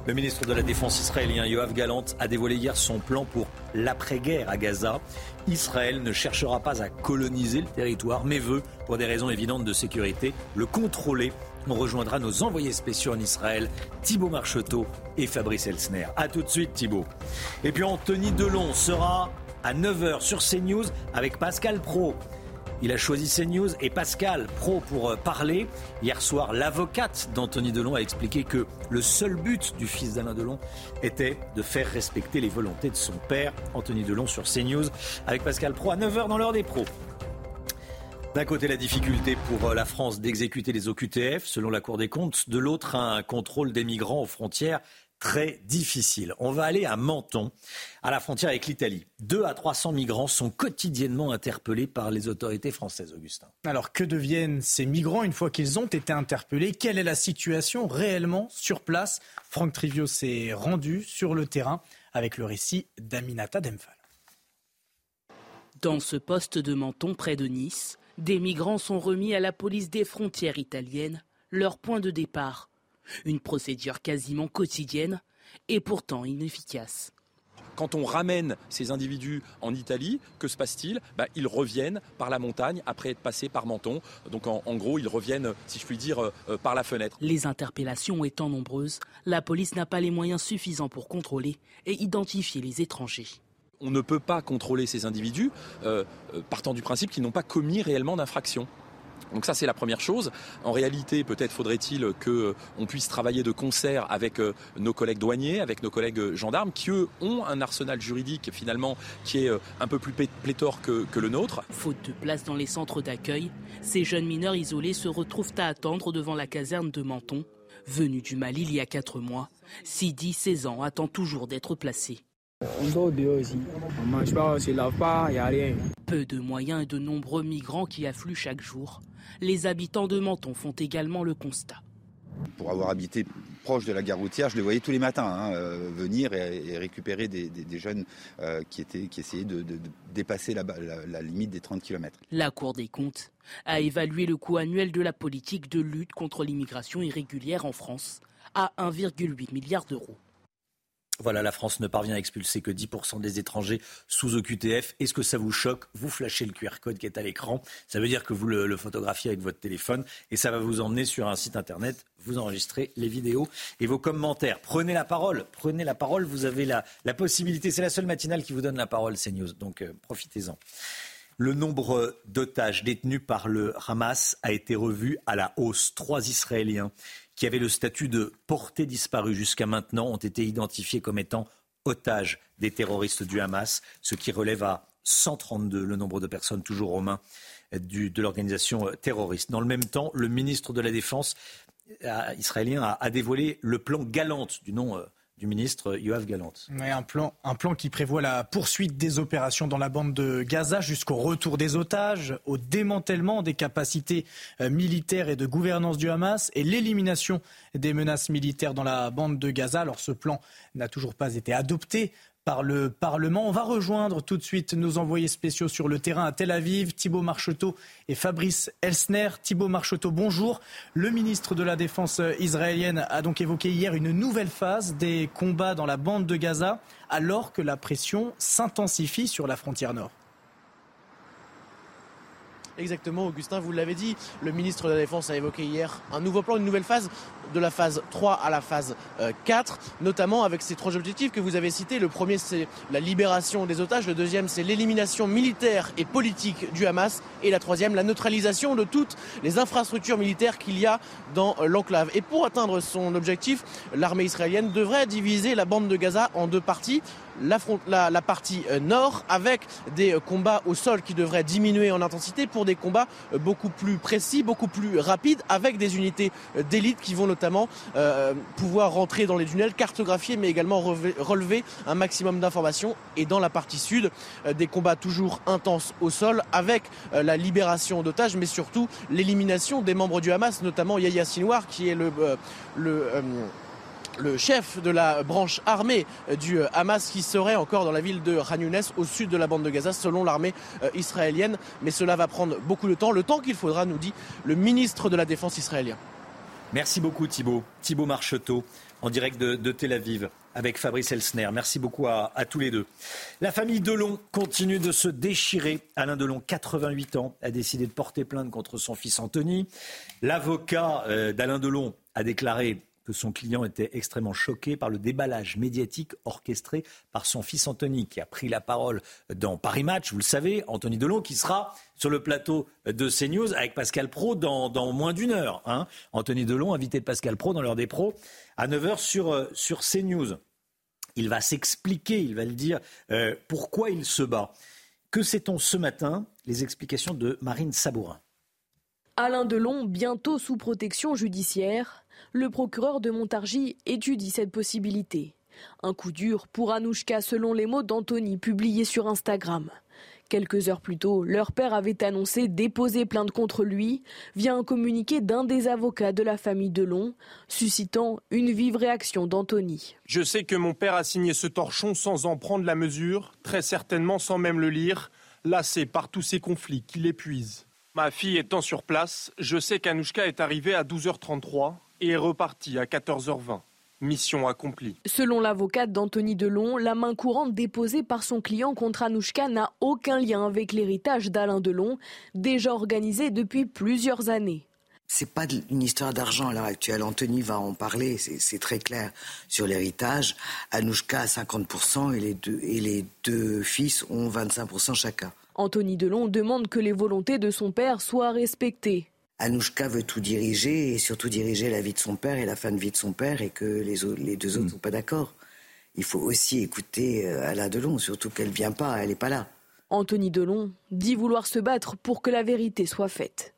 Le ministre de la Défense israélien Yoav Galant a dévoilé hier son plan pour l'après-guerre à Gaza. Israël ne cherchera pas à coloniser le territoire, mais veut, pour des raisons évidentes de sécurité, le contrôler. On rejoindra nos envoyés spéciaux en Israël, Thibault Marcheteau et Fabrice Elsner. A tout de suite Thibault. Et puis Anthony Delon sera à 9h sur CNews avec Pascal Pro. Il a choisi CNews et Pascal Pro pour euh, parler. Hier soir, l'avocate d'Anthony Delon a expliqué que le seul but du fils d'Alain Delon était de faire respecter les volontés de son père, Anthony Delon, sur CNews, avec Pascal Pro à 9h dans l'heure des pros. D'un côté, la difficulté pour euh, la France d'exécuter les OQTF, selon la Cour des comptes. De l'autre, un contrôle des migrants aux frontières très difficile. On va aller à Menton, à la frontière avec l'Italie. 2 à 300 migrants sont quotidiennement interpellés par les autorités françaises, Augustin. Alors que deviennent ces migrants une fois qu'ils ont été interpellés? Quelle est la situation réellement sur place? Franck Trivio s'est rendu sur le terrain avec le récit d'Aminata Demphal. Dans ce poste de Menton près de Nice, des migrants sont remis à la police des frontières italiennes, leur point de départ une procédure quasiment quotidienne et pourtant inefficace. Quand on ramène ces individus en Italie, que se passe-t-il? Bah, Ils reviennent par la montagne après être passés par Menton. Donc en, gros, ils reviennent, si je puis dire, euh, euh, par la fenêtre. Les interpellations étant nombreuses, la police n'a pas les moyens suffisants pour contrôler et identifier les étrangers on ne peut pas contrôler ces individus euh, partant du principe qu'ils n'ont pas commis réellement d'infraction. Donc ça c'est la première chose. En réalité, peut-être faudrait-il qu'on euh, puisse travailler de concert avec euh, nos collègues douaniers, avec nos collègues euh, gendarmes, qui eux ont un arsenal juridique finalement qui est un peu plus pléthore que, que le nôtre. Faute de place dans les centres d'accueil, ces jeunes mineurs isolés se retrouvent à attendre devant la caserne de Menton. Venu du Mali il y a quatre mois, Sidi, 16 ans, attend toujours d'être placé. On dort. On mange pas, on lave pas, il n'y a rien. Peu de moyens et de nombreux migrants qui affluent chaque jour. Les habitants de Menton font également le constat. Pour avoir habité proche de la gare routière, je les voyais tous les matins hein, euh, venir et, récupérer des, jeunes euh, qui, étaient, qui essayaient de, dépasser la, la, limite des 30 km. La Cour des comptes a évalué le coût annuel de la politique de lutte contre l'immigration irrégulière en France à 1,8 milliard d'euros. Voilà, la France ne parvient à expulser que 10% des étrangers sous OQTF. Est-ce que ça vous choque Vous flashez le QR code qui est à l'écran. Ça veut dire que vous le, photographiez avec votre téléphone et ça va vous emmener sur un site internet. Vous enregistrez les vidéos et vos commentaires. Prenez la parole. Prenez la parole. Vous avez la, possibilité. C'est la seule matinale qui vous donne la parole, CNews. Donc euh, profitez-en. Le nombre d'otages détenus par le Hamas a été revu à la hausse. Trois Israéliens qui avaient le statut de portés disparus jusqu'à maintenant ont été identifiés comme étant otages des terroristes du Hamas, ce qui relève à 132, le nombre de personnes toujours aux mains de l'organisation terroriste. Dans le même temps, le ministre de la Défense israélien a, dévoilé le plan Galante du nom du ministre Yoav Galant. un, plan, un plan qui prévoit la poursuite des opérations dans la bande de Gaza jusqu'au retour des otages, au démantèlement des capacités euh, militaires et de gouvernance du Hamas et l'élimination des menaces militaires dans la bande de Gaza. Alors ce plan n'a toujours pas été adopté par le Parlement. On va rejoindre tout de suite nos envoyés spéciaux sur le terrain à Tel Aviv, Thibault Marcheteau et Fabrice Elsner. Thibault Marcheteau, bonjour. Le ministre de la Défense israélienne a donc évoqué hier une nouvelle phase des combats dans la bande de Gaza, alors que la pression s'intensifie sur la frontière nord. Exactement, Augustin, vous l'avez dit, le ministre de la Défense a évoqué hier un nouveau plan, une nouvelle phase de la phase 3 à la phase 4, euh, notamment avec ces trois objectifs que vous avez cités. Le premier, c'est la libération des otages. Le deuxième, c'est l'élimination militaire et politique du Hamas. Et la troisième, la neutralisation de toutes les infrastructures militaires qu'il y a dans euh, l'enclave. Et pour atteindre son objectif, l'armée israélienne devrait diviser la bande de Gaza en deux parties. La, la, partie euh, nord avec des combats au sol qui devraient diminuer en intensité pour des combats beaucoup plus précis, beaucoup plus rapides avec des unités d'élite qui vont notamment euh, pouvoir rentrer dans les tunnels, cartographier, mais également relever un maximum d'informations. Et dans la partie sud, euh, des combats toujours intenses au sol, avec euh, la libération d'otages, mais surtout l'élimination des membres du Hamas, notamment Yahya Sinwar, qui est le chef de la branche armée du Hamas qui serait encore dans la ville de Khan au sud de la bande de Gaza selon l'armée israélienne. Mais cela va prendre beaucoup de temps, le temps qu'il faudra, nous dit le ministre de la Défense israélien. Merci beaucoup Thibault. Thibault Marcheteau en direct de, Tel Aviv avec Fabrice Elsner. Merci beaucoup à, tous les deux. La famille Delon continue de se déchirer. Alain Delon, 88 ans, a décidé de porter plainte contre son fils Anthony. L'avocat euh, d'Alain Delon a déclaré que son client était extrêmement choqué par le déballage médiatique orchestré par son fils Anthony, qui a pris la parole dans Paris Match, vous le savez, Anthony Delon, qui sera sur le plateau de CNews avec Pascal Pro dans, moins d'une heure. Hein. Anthony Delon, invité de Pascal Pro dans l'heure des pros, à 9h sur, euh, sur CNews. Il va s'expliquer, il va le dire, euh, pourquoi il se bat. Que sait-on ce matin? Les explications de Marine Sabourin. Alain Delon, bientôt sous protection judiciaire, le procureur de Montargis étudie cette possibilité. Un coup dur pour Anouchka selon les mots d'Anthony publiés sur Instagram. Quelques heures plus tôt, leur père avait annoncé déposer plainte contre lui via un communiqué d'un des avocats de la famille Delon, suscitant une vive réaction d'Anthony. Je sais que mon père a signé ce torchon sans en prendre la mesure, très certainement sans même le lire, lassé par tous ces conflits qui l'épuisent. Ma fille étant sur place, je sais qu'Anouchka est arrivée à 12h33 et est reparti à 14h20. Mission accomplie. Selon l'avocate d'Anthony Delon, la main courante déposée par son client contre Anouchka n'a aucun lien avec l'héritage d'Alain Delon, déjà organisé depuis plusieurs années. C'est pas une histoire d'argent à l'heure actuelle. Anthony va en parler, c'est très clair sur l'héritage. Anouchka a 50% et les, deux, et les deux fils ont 25% chacun. Anthony Delon demande que les volontés de son père soient respectées. Anouchka veut tout diriger et surtout diriger la vie de son père et la fin de vie de son père et que les, les deux autres ne mm. sont pas d'accord. Il faut aussi écouter euh, Alain Delon, surtout qu'elle ne vient pas, elle n'est pas là. Anthony Delon dit vouloir se battre pour que la vérité soit faite.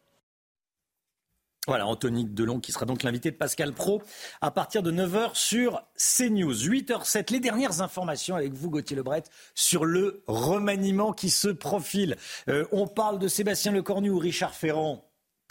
Voilà, Anthony Delon qui sera donc l'invité de Pascal Pro à partir de 9h sur CNews. 8h07, les dernières informations avec vous Gauthier Lebret sur le remaniement qui se profile. Euh, on parle de Sébastien Lecornu ou Richard Ferrand?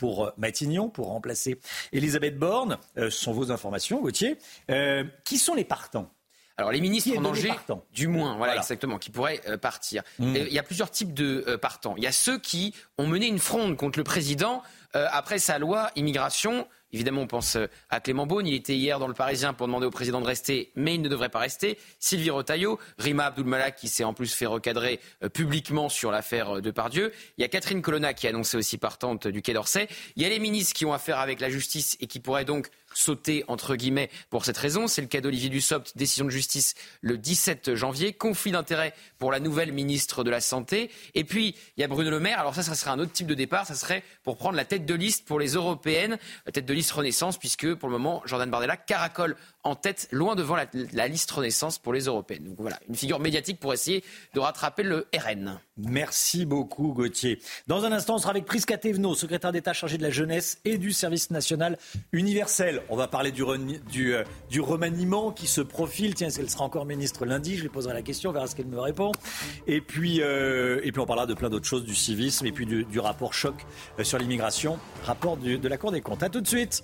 Pour euh, Matignon, pour remplacer Elisabeth Borne. Euh, ce sont vos informations, Gauthier. Euh, qui sont les partants? Alors les ministres en danger, du moins, voilà, exactement, qui pourraient partir. Hmm. Il y a plusieurs types de partants. Il y a ceux qui ont mené une fronde contre le président après sa loi immigration Évidemment, on pense euh, à Clément Beaune. Il était hier dans le Parisien pour demander au président de rester, mais il ne devrait pas rester. Sylvie Rotaillot, Rima Abdulmalak qui s'est en plus fait recadrer euh, publiquement sur l'affaire euh, de Pardieu. Il y a Catherine Colonna qui a annoncé aussi partante du Quai d'Orsay. Il y a les ministres qui ont affaire avec la justice et qui pourraient donc sauter entre guillemets pour cette raison. C'est le cas d'Olivier Dussopt, décision de justice le 17 janvier, conflit d'intérêt pour la nouvelle ministre de la Santé. Et puis il y a Bruno Le Maire. Alors ça, ça serait un autre type de départ. Ça serait pour prendre la tête de liste pour les européennes, la tête de liste Renaissance, puisque pour le moment Jordan Bardella caracole en tête, loin devant la, liste Renaissance pour les européennes. Donc voilà, une figure médiatique pour essayer de rattraper le RN. Merci beaucoup Gauthier. Dans un instant, on sera avec Prisca Thévenot, secrétaire d'État chargé de la jeunesse et du service national universel. On va parler du, du, euh, du remaniement qui se profile. Tiens, elle sera encore ministre lundi? Je lui poserai la question, on verra ce qu'elle me répond. Et puis, euh, et puis on parlera de plein d'autres choses, du civisme et puis du, rapport choc euh, sur l'immigration, rapport de la Cour des comptes. A tout de suite.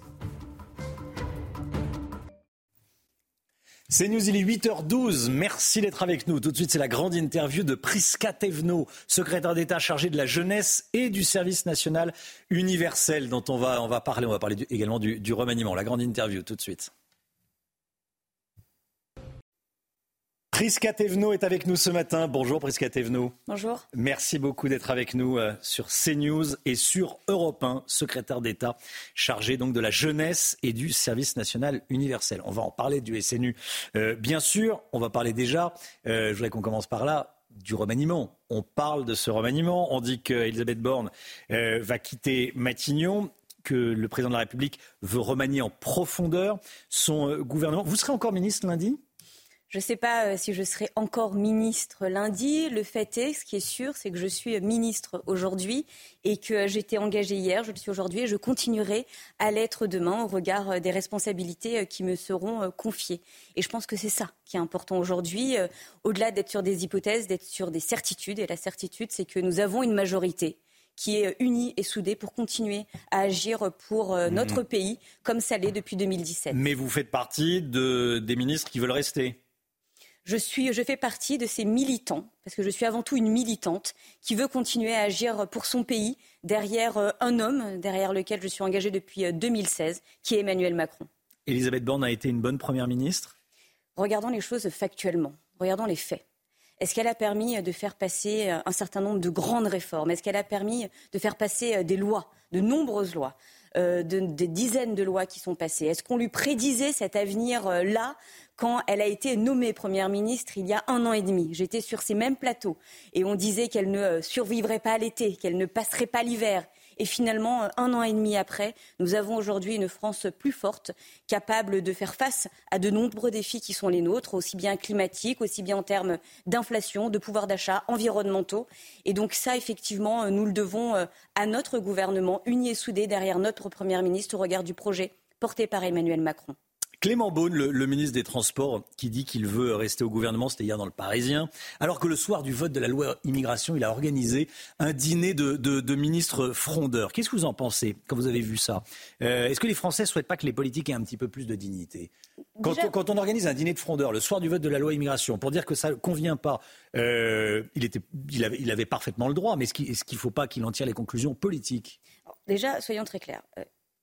C'est News, il est 8h12. Merci d'être avec nous. Tout de suite, c'est la grande interview de Priska Tevno, secrétaire d'État chargé de la jeunesse et du service national universel, dont on va, parler. On va parler également du remaniement. La grande interview, tout de suite. Priska Tevno est avec nous ce matin. Bonjour Priska Tevno. Bonjour. Merci beaucoup d'être avec nous euh, sur CNews et sur Europe 1, secrétaire d'État chargé donc de la jeunesse et du service national universel. On va en parler du SNU. Euh, bien sûr, on va parler déjà, euh, je voudrais qu'on commence par là, du remaniement. On parle de ce remaniement. On dit qu'Elisabeth Borne va quitter Matignon que le président de la République veut remanier en profondeur son gouvernement. Vous serez encore ministre lundi? Je ne sais pas euh, si je serai encore ministre lundi. Le fait est, ce qui est sûr, c'est que je suis ministre aujourd'hui et que j'étais engagée hier, je le suis aujourd'hui et je continuerai à l'être demain au regard euh, des responsabilités euh, qui me seront confiées. Et je pense que c'est ça qui est important aujourd'hui, au-delà d'être sur des hypothèses, d'être sur des certitudes. Et la certitude, c'est que nous avons une majorité qui est unie et soudée pour continuer à agir pour mmh. notre pays comme ça l'est depuis 2017. Mais vous faites partie de, des ministres qui veulent rester je, suis, je fais partie de ces militants, parce que je suis avant tout une militante, qui veut continuer à agir pour son pays derrière euh, un homme, derrière lequel je suis engagée depuis 2016, euh, qui est Emmanuel Macron. Elisabeth Borne a été une bonne première ministre? Regardons les choses factuellement, regardons les faits. Est-ce qu'elle a permis de faire passer euh, un certain nombre de grandes réformes? Est-ce qu'elle a permis de faire passer des lois, de nombreuses lois? Des dizaines de lois qui sont passées Est-ce qu'on lui prédisait cet avenir-là quand elle a été nommée Première ministre il y a un an et demi? J'étais sur ces mêmes plateaux et on disait qu'elle ne euh, survivrait pas à l'été, qu'elle ne passerait pas l'hiver. Et finalement, euh, un an et demi après, nous avons aujourd'hui une France plus forte, capable de faire face à de nombreux défis qui sont les nôtres, aussi bien climatiques, aussi bien en termes d'inflation, de pouvoir d'achat, environnementaux. Et donc ça, effectivement, euh, nous le devons à notre gouvernement, uni et soudé derrière notre Première ministre au regard du projet porté par Emmanuel Macron. Clément Beaune, le, ministre des Transports, qui dit qu'il veut rester au gouvernement, c'était hier dans le Parisien, alors que le soir du vote de la loi immigration, il a organisé un dîner de, ministres frondeurs. Qu'est-ce que vous en pensez quand vous avez vu ça? Euh, Est-ce que les Français ne souhaitent pas que les politiques aient un petit peu plus de dignité? Quand, on, organise un dîner de frondeurs le soir du vote de la loi immigration, pour dire que ça ne convient pas, euh, il, était, il, avait, parfaitement le droit, mais est-ce qu'il ne faut pas qu'il en tire les conclusions politiques? Déjà, soyons très clairs.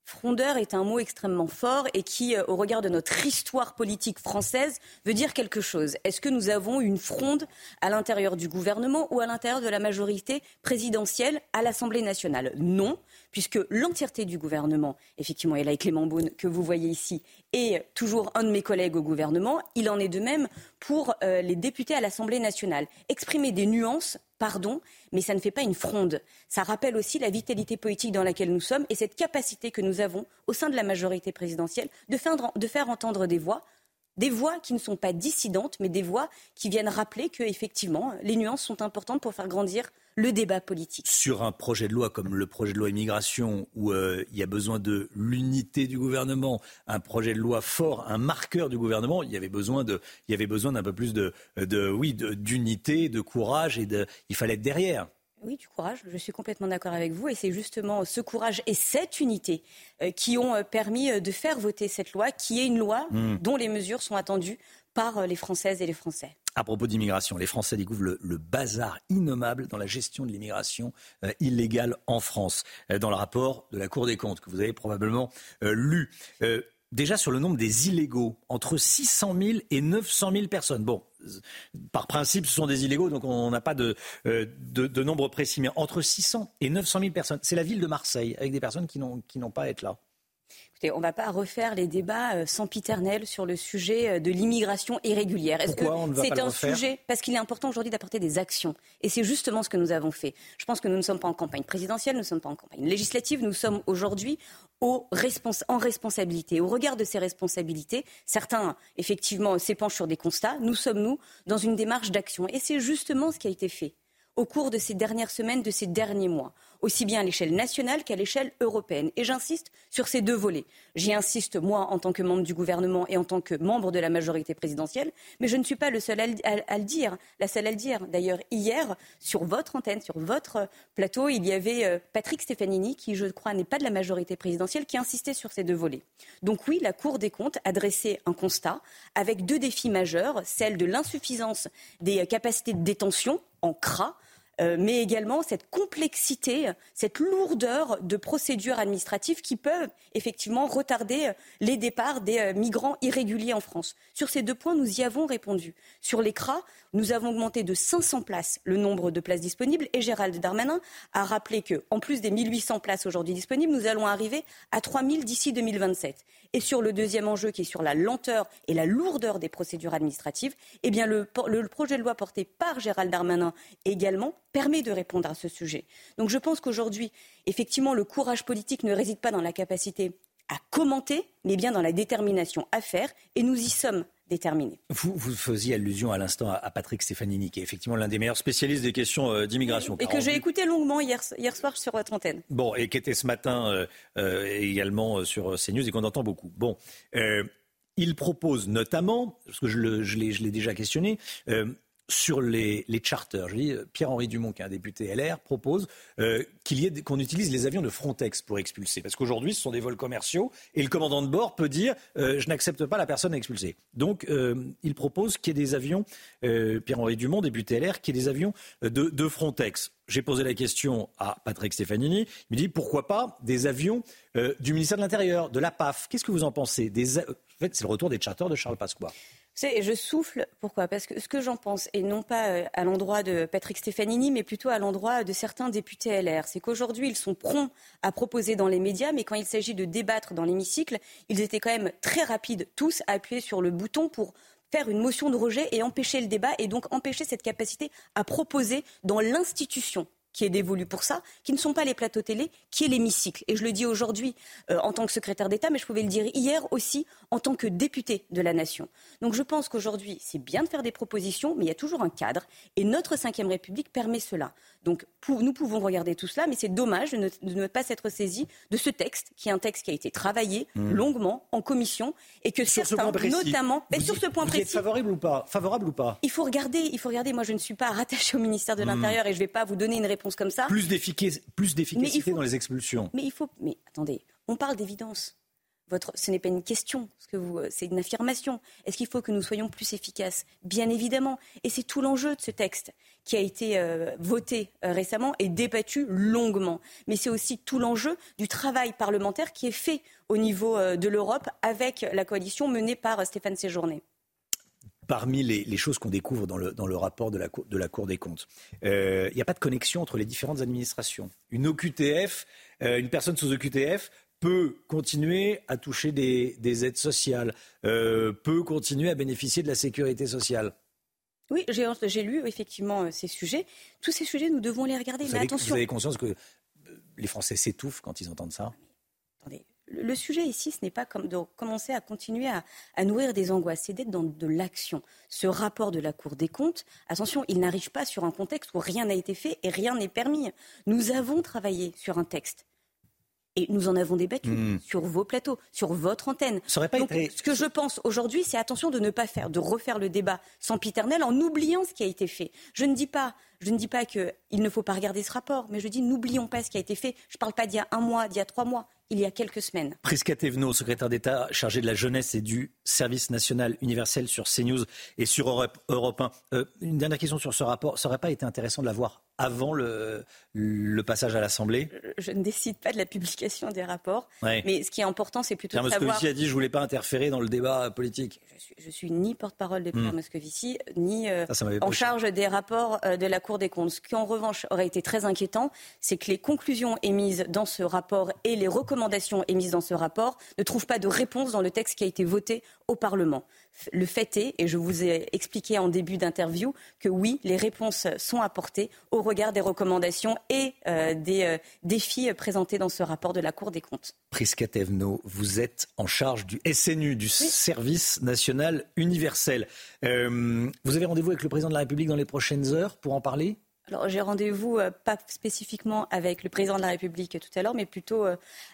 Frondeur est un mot extrêmement fort et qui, euh, au regard de notre histoire politique française, veut dire quelque chose. Est-ce que nous avons une fronde à l'intérieur du gouvernement ou à l'intérieur de la majorité présidentielle à l'Assemblée nationale? Non, puisque l'entièreté du gouvernement, effectivement, et là, Clément Beaune, que vous voyez ici, est toujours un de mes collègues au gouvernement. Il en est de même pour euh, les députés à l'Assemblée nationale. Exprimer des nuances pardon, mais ça ne fait pas une fronde. Ça rappelle aussi la vitalité politique dans laquelle nous sommes et cette capacité que nous avons au sein de la majorité présidentielle de faire, entendre des voix des voix qui ne sont pas dissidentes, mais des voix qui viennent rappeler que, effectivement, les nuances sont importantes pour faire grandir le débat politique. Sur un projet de loi comme le projet de loi immigration, où euh, il y a besoin de l'unité du gouvernement, un projet de loi fort, un marqueur du gouvernement, il y avait besoin de, il y avait besoin d'un peu plus de, de oui, d'unité, de, courage et de, il fallait être derrière. Oui, du courage. Je suis complètement d'accord avec vous. Et c'est justement ce courage et cette unité euh, qui ont euh, permis de faire voter cette loi, qui est une loi hmm. dont les mesures sont attendues par les Françaises et les Français. À propos d'immigration, les Français découvrent le, bazar innommable dans la gestion de l'immigration euh, illégale en France, euh, dans le rapport de la Cour des comptes que vous avez probablement euh, lu. Déjà sur le nombre des illégaux, entre 600 000 et 900 000 personnes. Bon, par principe, ce sont des illégaux, donc on n'a pas de, de, nombre précis, mais entre 600 et 900 000 personnes. C'est la ville de Marseille, avec des personnes qui n'ont pas à être là. Écoutez, on ne va pas refaire les débats euh, sempiternels sur le sujet euh, de l'immigration irrégulière. Est-ce que c'est un sujet Parce qu'il est important aujourd'hui d'apporter des actions. Et c'est justement ce que nous avons fait. Je pense que nous ne sommes pas en campagne présidentielle, nous ne sommes pas en campagne législative, nous sommes aujourd'hui en responsabilité. Au regard de ces responsabilités, certains, effectivement, s'épanchent sur des constats. Nous sommes, nous, dans une démarche d'action. Et c'est justement ce qui a été fait au cours de ces dernières semaines, de ces derniers mois, aussi bien à l'échelle nationale qu'à l'échelle européenne. Et j'insiste sur ces deux volets. J'y insiste, moi, en tant que membre du gouvernement et en tant que membre de la majorité présidentielle, mais je ne suis pas le seul à, le dire, la seule à le dire. D'ailleurs, hier, sur votre antenne, sur votre plateau, il y avait euh, Patrick Stefanini, qui, je crois, n'est pas de la majorité présidentielle, qui insistait sur ces deux volets. Donc oui, la Cour des comptes a dressé un constat avec deux défis majeurs, celle de l'insuffisance des capacités de détention en CRA, euh, mais également cette complexité, cette lourdeur de procédures administratives qui peuvent effectivement retarder euh, les départs des euh, migrants irréguliers en France. Sur ces deux points, nous y avons répondu. Sur l'ECRA, nous avons augmenté de 500 places le nombre de places disponibles et Gérald Darmanin a rappelé qu'en plus des 1800 places aujourd'hui disponibles, nous allons arriver à 3000 d'ici 2027. Et sur le deuxième enjeu qui est sur la lenteur et la lourdeur des procédures administratives, eh le, le projet de loi porté par Gérald Darmanin également permet de répondre à ce sujet. Donc je pense qu'aujourd'hui, effectivement, le courage politique ne réside pas dans la capacité à commenter, mais bien dans la détermination à faire. Et nous y sommes déterminés. Vous, vous faisiez allusion à l'instant à, Patrick Stefanini, qui est effectivement l'un des meilleurs spécialistes des questions euh, d'immigration. Et que j'ai écouté longuement hier, hier soir sur votre antenne. Bon, et qui était ce matin euh, euh, également sur CNews et qu'on entend beaucoup. Bon. il propose notamment, parce que je l'ai déjà questionné, sur les, les charters. Euh, Pierre-Henri Dumont, qui est un député LR, propose euh, qu'il y ait, qu'on utilise les avions de Frontex pour expulser. Parce qu'aujourd'hui, ce sont des vols commerciaux et le commandant de bord peut dire euh, je n'accepte pas la personne expulsée. Donc, il propose qu'il y ait des avions, Pierre-Henri Dumont, député LR, qu'il y ait des avions de, Frontex. J'ai posé la question à Patrick Stefanini. Il me dit pourquoi pas des avions du ministère de l'Intérieur, de la PAF. Qu'est-ce que vous en pensez? En fait, c'est le retour des charters de Charles Pasqua je souffle. Pourquoi? Parce que ce que j'en pense, et non pas euh, à l'endroit de Patrick Stefanini, mais plutôt à l'endroit de certains députés LR, c'est qu'aujourd'hui, ils sont prompts à proposer dans les médias, mais quand il s'agit de débattre dans l'hémicycle, ils étaient quand même très rapides, tous, à appuyer sur le bouton pour faire une motion de rejet et empêcher le débat, et donc empêcher cette capacité à proposer dans l'institution qui est dévolu pour ça, qui ne sont pas les plateaux télé, qui est l'hémicycle. Et je le dis aujourd'hui euh, en tant que secrétaire d'État, mais je pouvais le dire hier aussi en tant que député de la nation. Donc je pense qu'aujourd'hui, c'est bien de faire des propositions, mais il y a toujours un cadre. Et notre Ve République permet cela. Donc nous pouvons regarder tout cela, mais c'est dommage de ne, pas s'être saisi de ce texte, qui est un texte qui a été travaillé mmh. longuement en commission et que sur certains, notamment, et sur ce point vous précis, êtes favorable ou pas? Favorable ou pas? Il faut regarder, il faut regarder. Moi, je ne suis pas rattachée au ministère de mmh. l'Intérieur et je ne vais pas vous donner une réponse comme ça. Plus d'efficacité dans les expulsions. Mais il faut, mais attendez, on parle d'évidence ce n'est pas une question, c'est une affirmation. Est-ce qu'il faut que nous soyons plus efficaces? Bien évidemment. Et c'est tout l'enjeu de ce texte qui a été euh, voté euh, récemment et débattu longuement. Mais c'est aussi tout l'enjeu du travail parlementaire qui est fait au niveau de l'Europe avec la coalition menée par Stéphane Séjourné parmi les, choses qu'on découvre dans le, rapport de la, Cour des comptes. Il n'y a pas de connexion entre les différentes administrations. Une OQTF, une personne sous OQTF peut continuer à toucher des, aides sociales, euh, peut continuer à bénéficier de la sécurité sociale. Oui, j'ai lu effectivement euh, ces sujets. Tous ces sujets, nous devons les regarder. mais attention. Vous avez conscience que euh, les Français s'étouffent quand ils entendent ça? Attendez, le sujet ici, ce n'est pas comme de commencer à continuer à, nourrir des angoisses, c'est d'être dans de l'action. Ce rapport de la Cour des comptes, attention, il n'arrive pas sur un contexte où rien n'a été fait et rien n'est permis. Nous avons travaillé sur un texte et nous en avons débattu hmm. sur vos plateaux, sur votre antenne. Ça pas été... Ce que je pense aujourd'hui, c'est attention de ne pas faire, de refaire le débat sans piternel en oubliant ce qui a été fait. Je ne dis pas, je ne dis pas qu'il ne faut pas regarder ce rapport, mais je dis n'oublions pas ce qui a été fait. Je ne parle pas d'il y a un mois, d'il y a trois mois il y a quelques semaines. Prisca Thévenot, secrétaire d'État chargé de la jeunesse et du service national universel sur CNews et sur Europe, 1. Euh, une dernière question sur ce rapport. Ça n'aurait pas été intéressant de l'avoir avant le, le, passage à l'Assemblée? Je ne décide pas de la publication des rapports, mais ce qui est important, c'est plutôt Pierre de savoir... Moscovici a dit je ne voulais pas interférer dans le débat politique. Je suis, je suis ni porte-parole de Pierre hmm. Moscovici, ni euh, en charge des rapports euh, de la Ce qui, en revanche, aurait été très inquiétant, c'est que les conclusions émises dans ce rapport et les recommandations émises dans ce rapport ne trouvent pas de réponse dans le texte qui a été voté au Parlement. Le fait est, et je vous ai expliqué en début d'interview, que oui, les réponses sont apportées au regard des recommandations et euh, des euh, défis présentés dans ce rapport de la Cour des comptes. Prisca Tevno, vous êtes en charge du SNU, du Service national universel. Euh, vous avez rendez-vous avec le président de la République dans les prochaines heures pour en parler? Alors j'ai rendez-vous pas spécifiquement avec le président de la République tout à l'heure, mais plutôt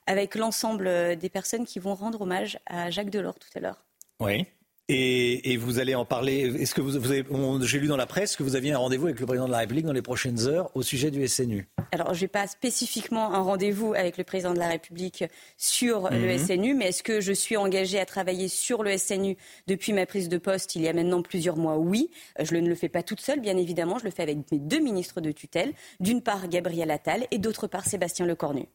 avec l'ensemble des personnes qui vont rendre hommage à Jacques Delors tout à l'heure. Oui. Et, vous allez en parler. Est-ce que vous, avez, j'ai lu dans la presse que vous aviez un rendez-vous avec le président de la République dans les prochaines heures au sujet du SNU. Alors, je n'ai pas spécifiquement un rendez-vous avec le président de la République sur le mhm. SNU, mais est-ce que je suis engagée à travailler sur le SNU depuis ma prise de poste il y a maintenant plusieurs mois? Oui. Je ne le fais pas toute seule, bien évidemment. Je le fais avec mes deux ministres de tutelle. D'une part, Gabriel Attal et d'autre part, Sébastien Lecornu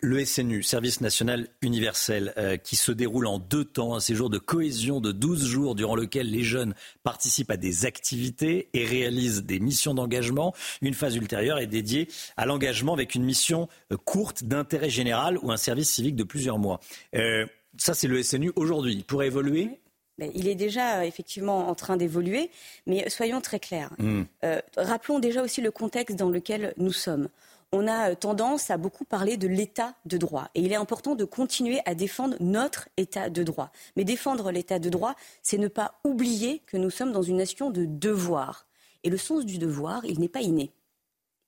le SNU, Service national universel, euh, qui se déroule en deux temps, un séjour de cohésion de 12 jours durant lequel les jeunes participent à des activités et réalisent des missions d'engagement. Une phase ultérieure est dédiée à l'engagement avec une mission euh, courte d'intérêt général ou un service civique de plusieurs mois. Euh, ça, c'est le SNU aujourd'hui. Il pourrait évoluer? Il est déjà effectivement en train d'évoluer, mais soyons très clairs. Hmm. rappelons déjà aussi le contexte dans lequel nous sommes on a euh, tendance à beaucoup parler de l'état de droit. Et il est important de continuer à défendre notre état de droit. Mais défendre l'état de droit, c'est ne pas oublier que nous sommes dans une nation de devoir. Et le sens du devoir, il n'est pas inné.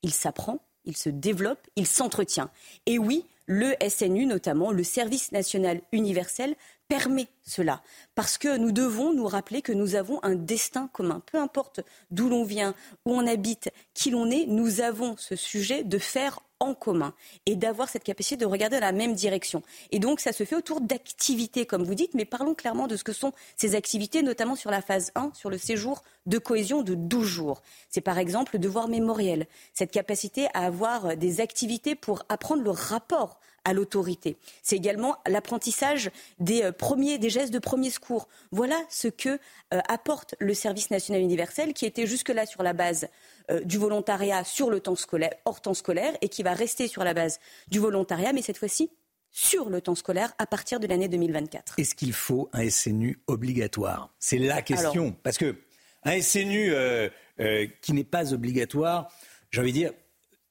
Il s'apprend, il se développe, il s'entretient. Et oui, le SNU, notamment le Service national universel, permet cela. Parce que nous devons nous rappeler que nous avons un destin commun. Peu importe d'où l'on vient, où on habite, qui l'on est, nous avons ce sujet de faire en commun et d'avoir cette capacité de regarder dans la même direction. Et se fait autour d'activités, comme vous dites, mais parlons clairement de ce que sont ces activités, notamment sur la phase 1, sur le séjour de cohésion de 12 jours. C'est par exemple le devoir mémoriel, cette capacité à avoir des activités pour apprendre le rapport à l'autorité. C'est également l'apprentissage des euh, premiers, des gestes de premier secours. Voilà ce que euh, apporte le service national universel, qui était jusque-là sur la base euh, du volontariat sur le temps scolaire, hors temps scolaire, et qui va rester sur la base du volontariat, mais cette fois-ci sur le temps scolaire à partir de l'année 2024. Est-ce qu'il faut un SNU obligatoire? C'est la question. Parce que un SNU qui n'est pas obligatoire, j'ai envie de dire,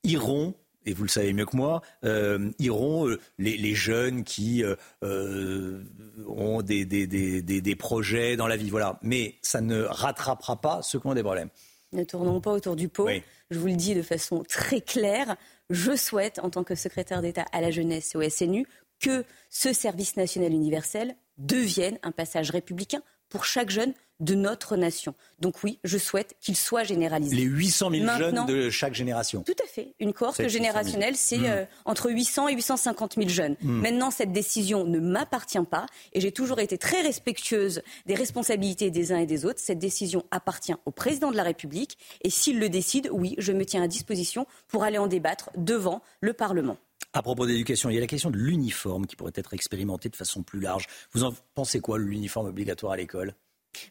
iront et vous le savez mieux que moi, euh, iront euh, les, jeunes qui euh, ont des, des, projets dans la vie. Voilà. Mais ça ne rattrapera pas ceux qui ont des problèmes. Ne tournons pas autour du pot. Je vous le dis de façon très claire. Je souhaite, en tant que secrétaire d'État à la jeunesse et au SNU, que ce service national universel devienne un passage républicain pour chaque jeune de notre nation. Donc oui, je souhaite qu'il soit généralisé. Les 800 000 jeunes de chaque génération. Tout à fait. Une cohorte générationnelle, c'est hmm. euh, entre 800 et 850 000 jeunes. Hmm. Maintenant, cette décision ne m'appartient pas et j'ai toujours été très respectueuse des responsabilités des uns et des autres. Cette décision appartient au président de la République et s'il le décide, oui, je me tiens à disposition pour aller en débattre devant le Parlement. À propos d'éducation, il y a la question de l'uniforme qui pourrait être expérimenté de façon plus large. Vous en pensez quoi, l'uniforme obligatoire à l'école?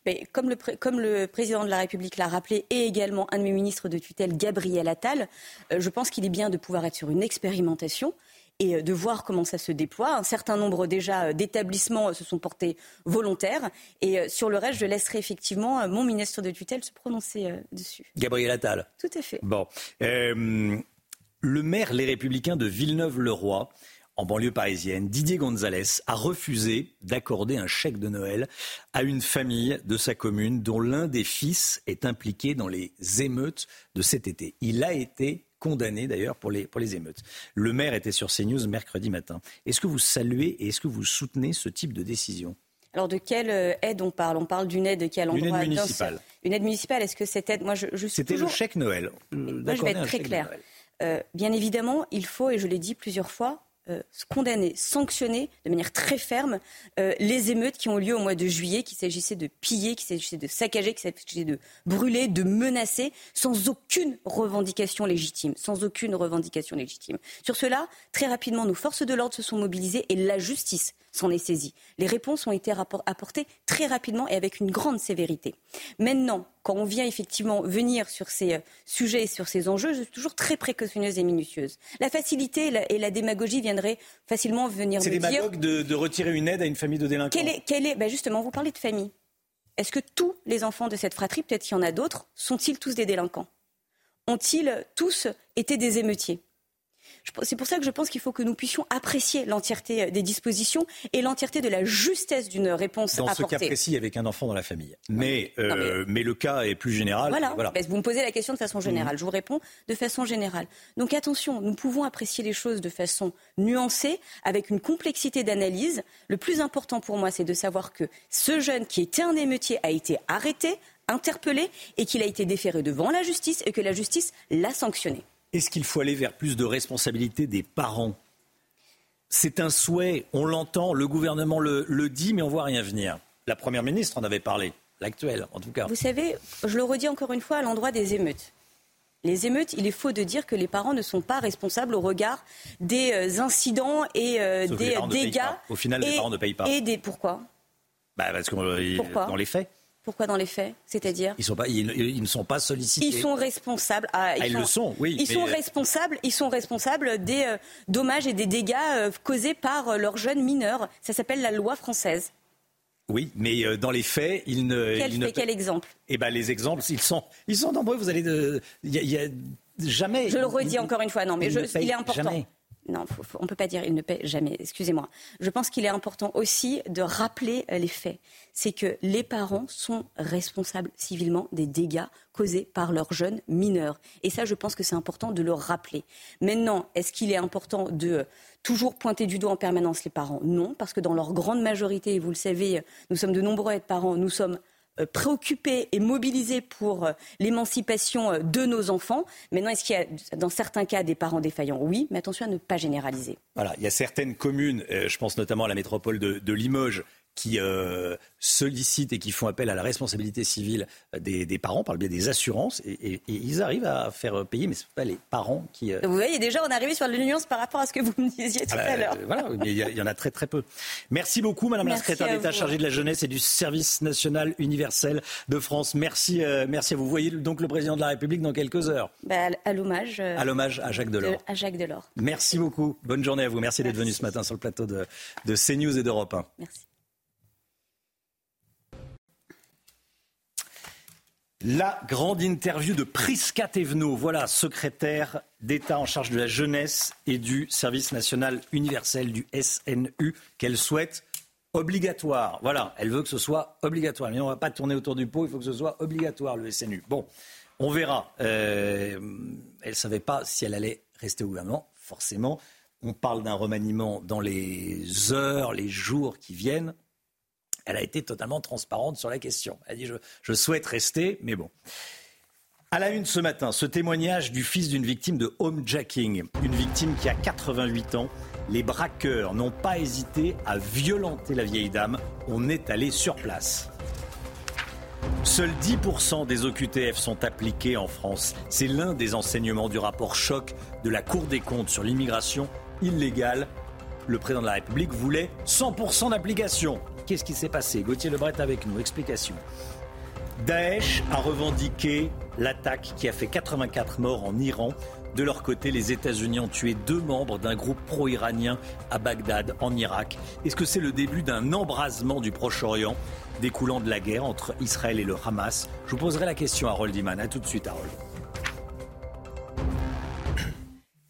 Mais comme, le comme le président de la République l'a rappelé, et également un de mes ministres de tutelle, Gabriel Attal, euh, je pense qu'il est bien de pouvoir être sur une expérimentation et euh, de voir comment ça se déploie. Un certain nombre déjà euh, d'établissements se sont portés volontaires. Et sur le reste, je laisserai effectivement mon ministre de tutelle se prononcer dessus. Gabriel Attal. Tout à fait. Bon. le maire Les Républicains de Villeneuve-le-Roi en banlieue parisienne, Didier Gonzalez a refusé d'accorder un chèque de Noël à une famille de sa commune dont l'un des fils est impliqué dans les émeutes de cet été. Il a été condamné d'ailleurs pour les, pour les émeutes. Le maire était sur CNews mercredi matin. Est-ce que vous saluez et est-ce que vous soutenez ce type de décision? Alors de quelle euh, aide on parle? On parle d'une aide qui est à l'endroit... Une aide municipale. Une aide municipale, est-ce que cette aide... Moi, je, je C'était le chèque Noël. Moi, je vais être très clair. Euh, bien évidemment, il faut, et je l'ai dit plusieurs fois, euh, condamner, sanctionner de manière très ferme euh, les émeutes qui ont lieu au mois de juillet, qu'il s'agissait de piller, qu'il s'agissait de saccager, qu'il s'agissait de brûler, de menacer, sans aucune revendication légitime, sans aucune revendication légitime. Sur cela, très rapidement, nos forces de l'ordre se sont mobilisées et la justice s'en est saisie. Les réponses ont été apportées très rapidement et avec une grande sévérité. Maintenant, quand on vient effectivement venir sur ces euh, sujets, sur ces enjeux, je suis toujours très précautionneuse et minutieuse. La facilité et la, démagogie viendraient facilement venir me dire... C'est démagogue de, retirer une aide à une famille de délinquants. Quelle est, quelle est, ben justement, vous parlez de famille. Est-ce que tous les enfants de cette fratrie, peut-être qu'il y en a d'autres, sont-ils tous des délinquants? Ont-ils tous été des émeutiers? C'est pour ça que je pense qu'il faut que nous puissions apprécier l'entièreté euh, des dispositions et l'entièreté de la justesse d'une réponse dans apportée. Dans ce cas précis, avec un enfant dans la famille. Mais, euh, mais... le cas est plus général. Voilà. Vous me posez la question de façon générale. Mhm. Je vous réponds de façon générale. Donc attention, nous pouvons apprécier les choses de façon nuancée, avec une complexité d'analyse. Le plus important pour moi, c'est de savoir que ce jeune qui était un émeutier a été arrêté, interpellé et qu'il a été déféré devant la justice et que la justice l'a sanctionné. Est-ce qu'il faut aller vers plus de responsabilité des parents? C'est un souhait, on l'entend, le gouvernement le, dit, mais on voit rien venir. La Première ministre en avait parlé, l'actuelle en tout cas. Vous savez, je le redis encore une fois à l'endroit des émeutes. Les émeutes, il est faux de dire que les parents ne sont pas responsables au regard des euh, incidents et euh, des dégâts. Au final, les parents ne payent pas. Et des pourquoi? Bah Parce que euh, dans les faits. Pourquoi dans les faits C'est-à-dire ils, sont pas, ils, ne sont pas sollicités. Ils sont responsables. Ah, ils, ah, le sont, oui. Ils sont responsables. Ils sont responsables des euh, dommages et des dégâts euh, causés par euh, leurs jeunes mineurs. Ça s'appelle la loi française. Oui, mais dans les faits, ils ne. Quel, ne... quel exemple Eh ben, les exemples, ils sont, ils sont nombreux. Vous allez, il y, a jamais. Je le redis encore une fois. Non, mais je, il est important. Jamais. Non, on ne peut pas dire il ne paie jamais, excusez-moi. Je pense qu'il est important aussi de rappeler euh, les faits. C'est que les parents sont responsables civilement des dégâts causés par leurs jeunes mineurs. Et ça, je pense que c'est important de le rappeler. Maintenant, est-ce qu'il est important de toujours pointer du doigt en permanence les parents? Non, parce que dans leur grande majorité, vous le savez, nous sommes de nombreux à être parents, nous sommes préoccupés et mobilisés pour euh, l'émancipation euh, de nos enfants. Maintenant, est-ce qu'il y a dans certains cas des parents défaillants? Oui, mais attention à ne pas généraliser. Voilà, il y a certaines communes, je pense notamment à la métropole de Limoges, qui euh, sollicitent et qui font appel à la responsabilité civile des, parents par le biais des assurances et, ils arrivent à faire payer, mais ce pas les parents qui. Euh, vous voyez, déjà, on est arrivé sur la nuance par rapport à ce que vous me disiez tout ah à l'heure. Euh, voilà, mais il y, en a très très peu. Merci beaucoup, Madame la secrétaire d'État chargée de la jeunesse et du service national universel de France. Merci, merci à vous. Vous voyez donc le président de la République dans quelques heures. Bah, à l'hommage. à l'hommage à Jacques Delors. à Jacques Delors. Merci beaucoup. Bonne journée à vous. Merci, d'être venu ce matin sur le plateau de, de CNews et d'Europe 1. Merci. La grande interview de Prisca Thévenot, voilà, secrétaire d'État en charge de la jeunesse et du service national universel du SNU, qu'elle souhaite obligatoire. Voilà, elle veut que ce soit obligatoire. Mais on ne va pas tourner autour du pot, il faut que ce soit obligatoire, le SNU. Bon, on verra. Euh, elle ne savait pas si elle allait rester au gouvernement, forcément. On parle d'un remaniement dans les heures, les jours qui viennent elle a été totalement transparente sur la question. Elle dit je, souhaite rester, mais bon. À la une ce matin, ce témoignage du fils d'une victime de homejacking, une victime qui a 88 ans. Les braqueurs n'ont pas hésité à violenter la vieille dame. On est allé sur place. Seuls 10% des OQTF sont appliqués en France. C'est l'un des enseignements du rapport choc de la Cour des comptes sur l'immigration illégale. Le président de la République voulait 100% d'application. Qu'est-ce qui s'est passé? Gauthier Lebret avec nous. Explication. Daesh a revendiqué l'attaque qui a fait 84 morts en Iran. De leur côté, les États-Unis ont tué deux membres d'un groupe pro-iranien à Bagdad, en Irak. Est-ce que c'est le début d'un embrasement du Proche-Orient découlant de la guerre entre Israël et le Hamas? Je vous poserai la question à Harold Iman. A tout de suite, Harold.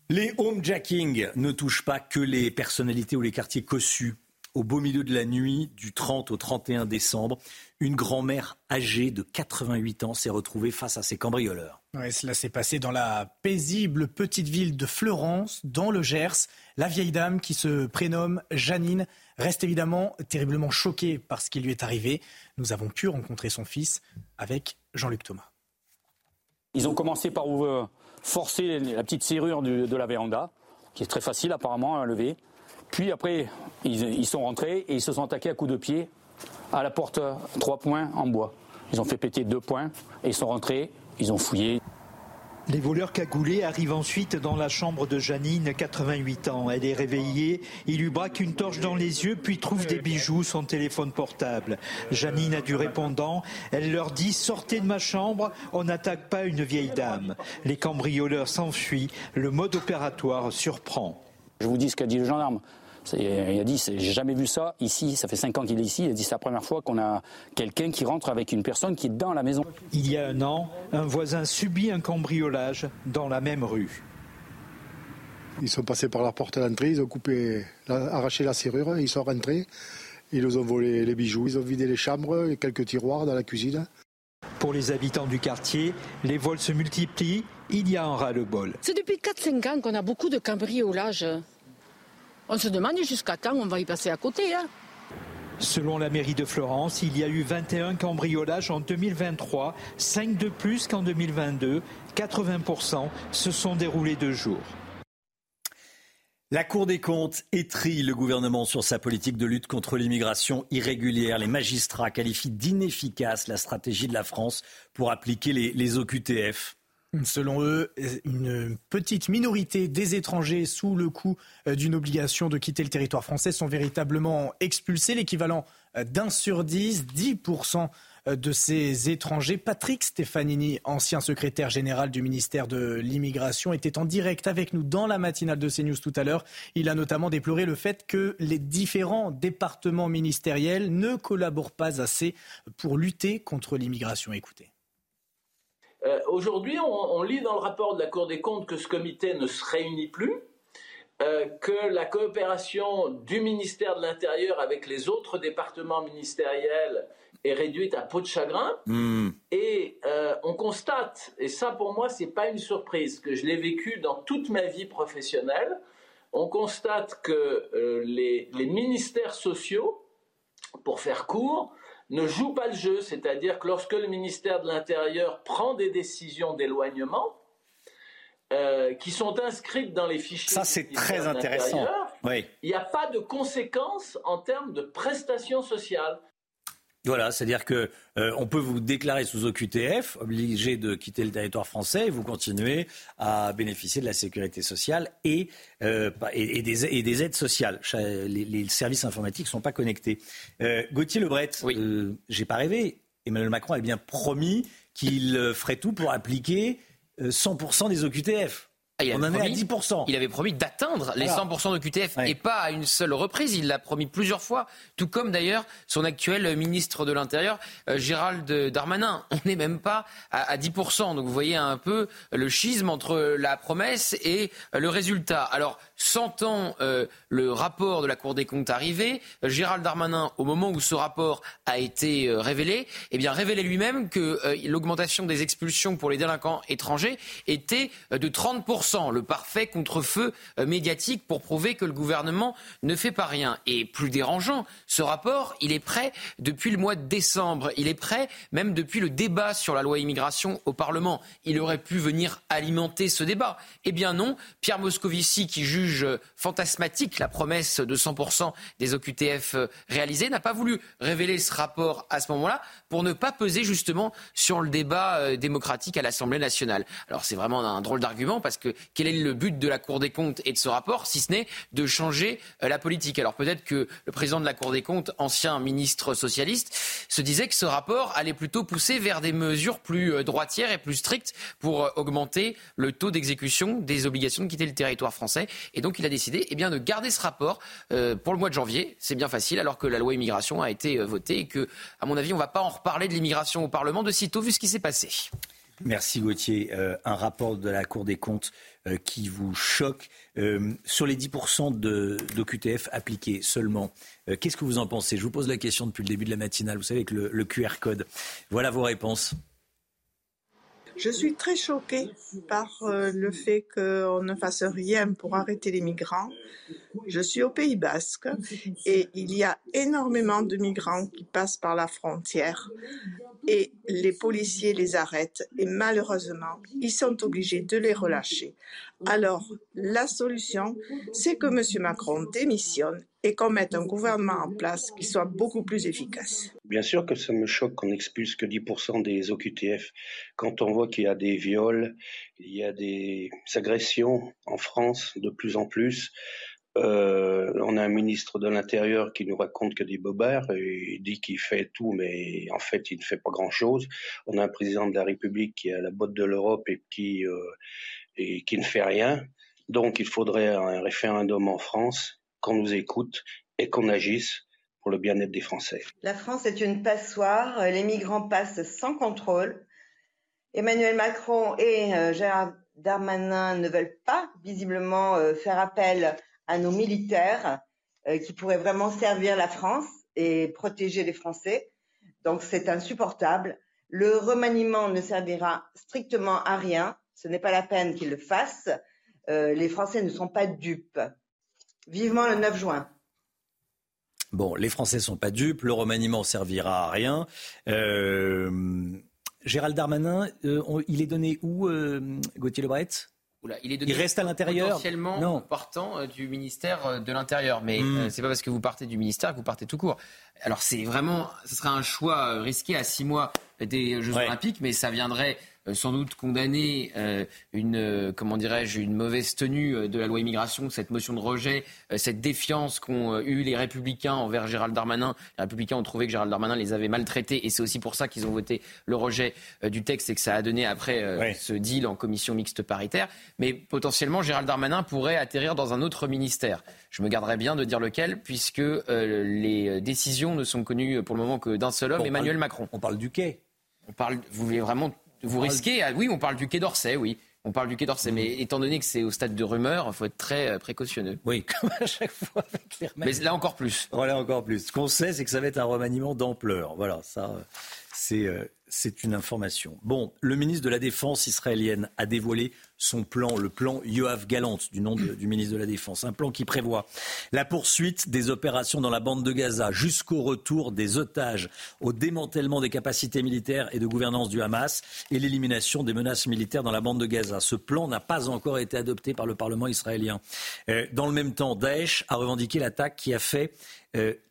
Les homejacking ne touchent pas que les personnalités ou les quartiers cossus au beau milieu de la nuit du 30 au 31 décembre, une grand-mère âgée de 88 ans s'est retrouvée face à ses cambrioleurs. cela s'est passé dans la paisible petite ville de Fleurance, dans le Gers. La vieille dame, qui se prénomme Janine, reste évidemment terriblement choquée par ce qui lui est arrivé. Nous avons pu rencontrer son fils avec Jean-Luc Thomas. Ils ont commencé par forcer la petite serrure de la véranda, qui est très facile apparemment à lever. Puis après, ils, sont rentrés et ils se sont attaqués à coups de pied à la porte trois points en bois. Ils ont fait péter deux points et ils sont rentrés, ils ont fouillé. Les voleurs cagoulés arrivent ensuite dans la chambre de Janine, 88 ans. Elle est réveillée, ils lui braquent une torche dans les yeux, puis trouvent des bijoux, son téléphone portable. Janine a du répondant, elle leur dit sortez de ma chambre, on n'attaque pas une vieille dame. Les cambrioleurs s'enfuient, le mode opératoire surprend. Je vous dis ce qu'a dit le gendarme. Il a dit, j'ai jamais vu ça ici. Ça fait cinq ans qu'il est ici. Il a dit, c'est la première fois qu'on a quelqu'un qui rentre avec une personne qui est dans la maison. Il y a un an, un voisin subit un cambriolage dans la même rue. Ils sont passés par la porte d'entrée, ils ont coupé, arraché la serrure, ils sont rentrés, ils nous ont volé les bijoux, ils ont vidé les chambres et quelques tiroirs dans la cuisine. Pour les habitants du quartier, les vols se multiplient, il y a un ras-le-bol. C'est depuis 4-5 ans qu'on a beaucoup de cambriolages. On se demande jusqu'à quand on va y passer à côté. Hein. Selon la mairie de Florence, il y a eu 21 cambriolages en 2023, 5 de plus qu'en 2022. 80% se sont déroulés de jour. La Cour des comptes étrie le gouvernement sur sa politique de lutte contre l'immigration irrégulière. Les magistrats qualifient d'inefficace la stratégie de la France pour appliquer les, les OQTF. Selon eux, une petite minorité des étrangers sous le coup euh, d'une obligation de quitter le territoire français sont véritablement expulsés, l'équivalent euh, d'un sur dix, 10% euh, de ces étrangers. Patrick Stefanini, ancien secrétaire général du ministère de l'Immigration, était en direct avec nous dans la matinale de CNews tout à l'heure. Il a notamment déploré le fait que les différents départements ministériels ne collaborent pas assez pour lutter contre l'immigration. Écoutez. Euh, aujourd'hui, on, lit dans le rapport de la Cour des comptes que ce comité ne se réunit plus, euh, que la coopération du ministère de l'Intérieur avec les autres départements ministériels est réduite à peau de chagrin. Hmm. Et euh, on constate, et ça pour moi, ce n'est pas une surprise, que je l'ai vécu dans toute ma vie professionnelle, on constate que les, les ministères sociaux, pour faire court, ne joue pas le jeu, c'est-à-dire que lorsque le ministère de l'Intérieur prend des décisions d'éloignement, euh, qui sont inscrites dans les fichiers. Ça, c'est très intéressant. Il n'y a pas de conséquences en termes de prestations sociales. Voilà, c'est-à-dire que euh, on peut vous déclarer sous OQTF, obligé de quitter le territoire français, et vous continuez à bénéficier de la sécurité sociale et, euh, et, des, et des, aides sociales. Les, services informatiques ne sont pas connectés. Euh, Gauthier Lebret, j'ai pas rêvé. Emmanuel Macron a bien promis qu'il ferait tout pour appliquer 100% des OQTF. Ah, on en est à 10%. Il avait promis d'atteindre les 100% de QTF et pas à une seule reprise. Il l'a promis plusieurs fois, tout comme d'ailleurs son actuel ministre de l'Intérieur, euh, Gérald Darmanin. On n'est même pas à, 10%. Donc vous voyez un peu le schisme entre la promesse et le résultat. Alors, sentant euh, le rapport de la Cour des comptes arriver, Gérald Darmanin, au moment où ce rapport a été euh, révélé, eh bien révélé lui-même que l'augmentation des expulsions pour les délinquants étrangers était de 30% le parfait contre-feu euh, médiatique pour prouver que le gouvernement ne fait pas rien. Et plus dérangeant, ce rapport, il est prêt depuis le mois de décembre. Il est prêt même depuis le débat sur la loi immigration au Parlement. Il aurait pu venir alimenter ce débat. Eh bien non, Pierre Moscovici, qui juge fantasmatique la promesse de 100% des OQTF euh, réalisés, n'a pas voulu révéler ce rapport à ce moment-là pour ne pas peser justement sur le débat euh, démocratique à l'Assemblée nationale. Alors c'est vraiment un drôle d'argument parce que quel est le but de la Cour des comptes et de ce rapport, si ce n'est de changer euh, la politique Alors peut-être que le président de la Cour des comptes, ancien ministre socialiste, se disait que ce rapport allait plutôt pousser vers des mesures plus euh, droitières et plus strictes pour euh, augmenter le taux d'exécution des obligations de quitter le territoire français. Et donc il a décidé eh de garder ce rapport pour le mois de janvier. C'est bien facile alors que la loi immigration a été votée et que, à mon avis, on ne va pas en reparler de l'immigration au Parlement de sitôt vu ce qui s'est passé. Merci Gauthier. un rapport de la Cour des comptes euh, qui vous choque. Euh, sur les 10% d'OQTF appliqués seulement, euh, qu'est-ce que vous en pensez? Je vous pose la question depuis le début de la matinale, vous savez, avec le, QR code. Voilà vos réponses. Je suis très choquée par le fait qu'on ne fasse rien pour arrêter les migrants. Je suis au Pays Basque et il y a énormément de migrants qui passent par la frontière et les policiers les arrêtent et malheureusement, ils sont obligés de les relâcher. Alors, la solution, c'est que M. Macron démissionne et qu'on mette un gouvernement en place qui soit beaucoup plus efficace. Bien sûr que ça me choque qu'on expulse que 10% des OQTF quand on voit qu'il y a des viols, il y a des agressions en France de plus en plus. Euh, on a un ministre de l'Intérieur qui nous raconte que des bobards et il dit qu'il fait tout, mais en fait, il ne fait pas grand-chose. On a un président de la République qui à la botte de l'Europe euh, et qui ne fait rien. Donc, il faudrait un référendum en France, qu'on nous écoute et qu'on agisse pour le bien-être des Français. La France est une passoire. Les migrants passent sans contrôle. Emmanuel Macron et euh, Gérard Darmanin ne veulent pas visiblement faire appel à nos militaires euh, qui pourraient vraiment servir la France et protéger les Français. Donc c'est insupportable. Le remaniement ne servira strictement à rien. Ce n'est pas la peine qu'ils le fassent. Euh, les Français ne sont pas dupes. Vivement le 9 juin. Bon, les Français ne sont pas dupes, le remaniement servira à rien. Euh, Gérald Darmanin, il est donné où, Gauthier Lebret? Il, reste à l'intérieur? Potentiellement non. partant euh, du ministère euh, de l'Intérieur. Mais euh, c'est pas parce que vous partez du ministère que vous partez tout court. Alors c'est vraiment, ce serait un choix risqué à six mois des Jeux Olympiques, mais ça viendrait euh, sans doute condamner euh, une, euh, comment dirais-je, une mauvaise tenue de la loi immigration, cette motion de rejet, cette défiance qu'ont eu les Républicains envers Gérald Darmanin. Les Républicains ont trouvé que Gérald Darmanin les avait maltraités et c'est aussi pour ça qu'ils ont voté le rejet du texte et que ça a donné après ce deal en commission mixte paritaire. Mais potentiellement, Gérald Darmanin pourrait atterrir dans un autre ministère. Je me garderai bien de dire lequel, puisque les décisions ne sont connues pour le moment que d'un seul homme, Emmanuel Macron. On parle du quai. On parle, vous voulez vraiment vous risquez, ah oui, on parle du Quai d'Orsay, oui. On parle du Quai d'Orsay, mm. mais étant donné que c'est au stade de rumeur, il faut être très euh, précautionneux. Oui, comme à chaque fois avec les Mais là encore plus. Voilà encore plus. Ce qu'on sait, c'est que ça va être un remaniement d'ampleur. Voilà, ça, euh, c'est euh, c'est une information. Bon, le ministre de la Défense israélienne a dévoilé son plan, le plan Yoav Galant, du nom du ministre de la Défense. Un plan qui prévoit la poursuite des opérations dans la bande de Gaza jusqu'au retour des otages, au démantèlement des capacités militaires et de gouvernance du Hamas et l'élimination des menaces militaires dans la bande de Gaza. Ce plan n'a pas encore été adopté par le Parlement israélien. Euh, dans le même temps, Daesh a revendiqué l'attaque qui a fait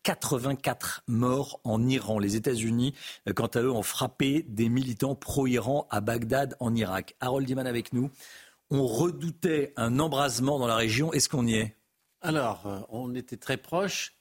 84 euh, morts en Iran. Les États-Unis, euh, quant à eux, ont frappé des militants pro-Iran à Bagdad, en Irak. Harold Diman avec nous. On redoutait un embrasement dans la région. Est-ce qu'on y est? Alors, euh, on était très proche.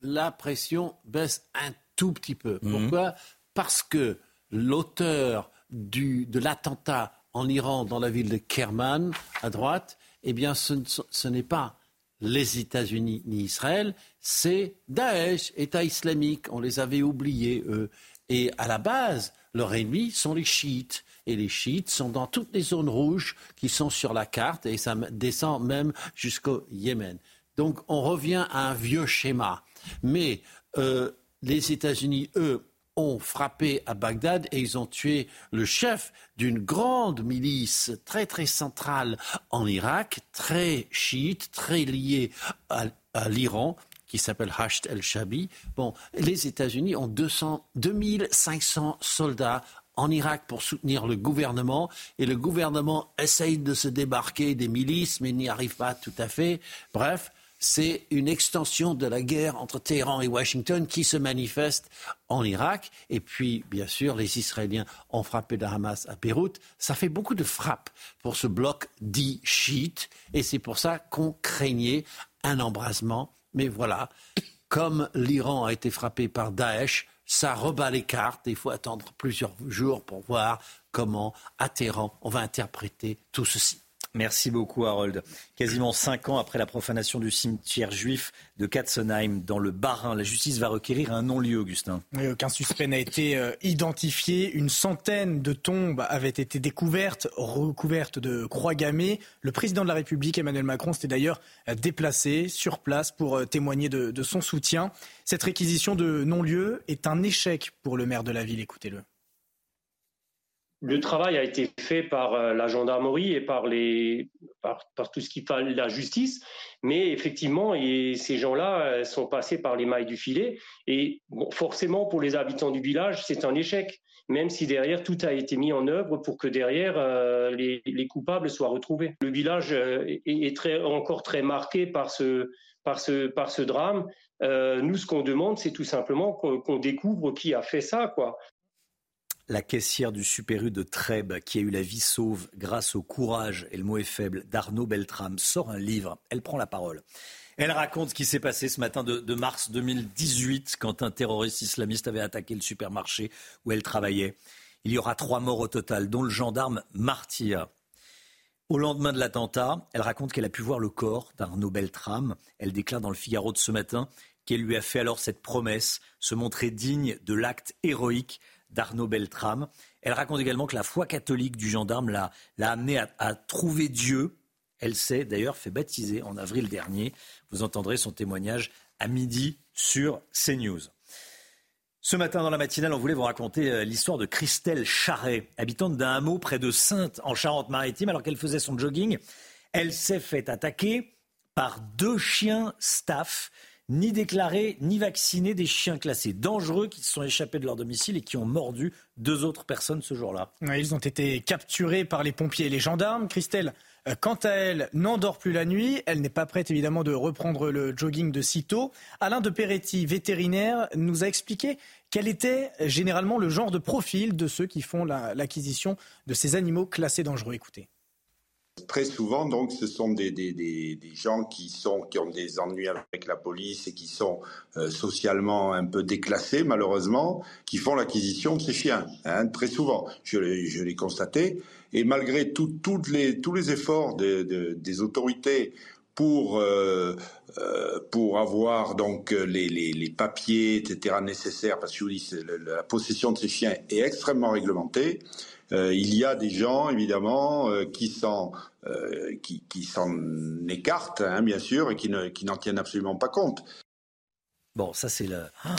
La pression baisse un tout petit peu. Mhm. Pourquoi? Parce que l'auteur de l'attentat en Iran, dans la ville de Kerman, à droite, eh bien, ce n'est pas les États-Unis ni Israël, c'est Daesh, État islamique. On les avait oubliés, eux. Et à la base, leur ennemi sont les chiites. Et les chiites sont dans toutes les zones rouges qui sont sur la carte et ça descend même jusqu'au Yémen. Donc on revient à un vieux schéma. Mais euh, les États-Unis, eux, ont frappé à Bagdad et ils ont tué le chef d'une grande milice très très centrale en Irak, très chiite, très liée à, l'Iran qui s'appelle Hasht el-Shabi. Bon, les États-Unis ont 200, 2500 soldats en Irak pour soutenir le gouvernement et le gouvernement essaye de se débarquer des milices mais n'y arrive pas tout à fait. Bref, c'est une extension de la guerre entre Téhéran et Washington qui se manifeste en Irak. Et puis, bien sûr, les Israéliens ont frappé le Hamas à Beyrouth. Ça fait beaucoup de frappes pour ce bloc dit chiite. Et c'est pour ça qu'on craignait un embrasement. Mais voilà, comme l'Iran a été frappé par Daesh, ça rebat les cartes. Il faut attendre plusieurs jours pour voir comment, Téhéran, on va interpréter tout ceci. Merci beaucoup, Harold. Quasiment cinq ans après la profanation du cimetière juif de Katzenheim dans le Bas-Rhin, la justice va requérir un non-lieu, Augustin. aucun suspect n'a été euh, identifié. Une centaine de tombes avaient été découvertes, recouvertes de croix gammées. Le président de la République, Emmanuel Macron, s'était d'ailleurs euh, déplacé sur place pour euh, témoigner de, de son soutien. Cette réquisition de non-lieu est un échec pour le maire de la ville. Écoutez-le. Le travail a été fait par euh, la gendarmerie et par, les, par, tout ce qui fait la justice, mais effectivement, ces gens-là euh, sont passés par les mailles du filet. Et forcément, pour les habitants du village, c'est un échec. même si derrière tout a été mis en œuvre pour que derrière les, coupables soient retrouvés. Le village est, très, encore très marqué par ce, par ce, par ce drame. nous, ce qu'on demande, c'est tout simplement qu'on découvre qui a fait ça, quoi la caissière du Super U de Trèbes, qui a eu la vie sauve grâce au courage, et le mot est faible, d'Arnaud Beltrame, sort un livre. Elle prend la parole. Elle raconte ce qui s'est passé ce matin de, mars 2018, quand un terroriste islamiste avait attaqué le supermarché où elle travaillait. Il y aura trois morts au total, dont le gendarme martyr. Au lendemain de l'attentat, elle raconte qu'elle a pu voir le corps d'Arnaud Beltrame. Elle déclare dans le Figaro de ce matin qu'elle lui a fait alors cette promesse, se montrer digne de l'acte héroïque d'Arnaud Beltrame. Elle raconte également que la foi catholique du gendarme l'a, amenée à, trouver Dieu. Elle s'est d'ailleurs fait baptiser en avril dernier. Vous entendrez son témoignage à midi sur CNews. Ce matin, dans la matinale, on voulait vous raconter euh, l'histoire de Christelle Charret, habitante d'un hameau près de Sainte en Charente-Maritime, alors qu'elle faisait son jogging. Elle s'est fait attaquer par deux chiens staff ni déclarés ni vaccinés des chiens classés dangereux qui se sont échappés de leur domicile et qui ont mordu deux autres personnes ce jour-là. ils ont été capturés par les pompiers et les gendarmes. Christelle, euh, quant à elle, n'endort plus la nuit. Elle n'est pas prête évidemment de reprendre le jogging de sitôt. Alain de Peretti, vétérinaire, nous a expliqué quel était généralement le genre de profil de ceux qui font l'acquisition de ces animaux classés dangereux. Écoutez. Très souvent, donc, ce sont des, des, des, gens qui, sont, qui ont des ennuis avec la police et qui sont euh, socialement un peu déclassés, malheureusement, qui font l'acquisition de ces chiens. Hein, très souvent, je l'ai constaté. Et malgré tout, les, tous les efforts de, de, des autorités pour euh, euh, pour avoir donc les, les, les, papiers etc nécessaires parce que je vous dis la possession de ces chiens est extrêmement réglementée euh, il y a des gens, évidemment, euh, qui s'en euh, qui, s'en écartent, hein, bien sûr, et qui, n'en tiennent absolument pas compte. Bon, ça c'est le... Ah,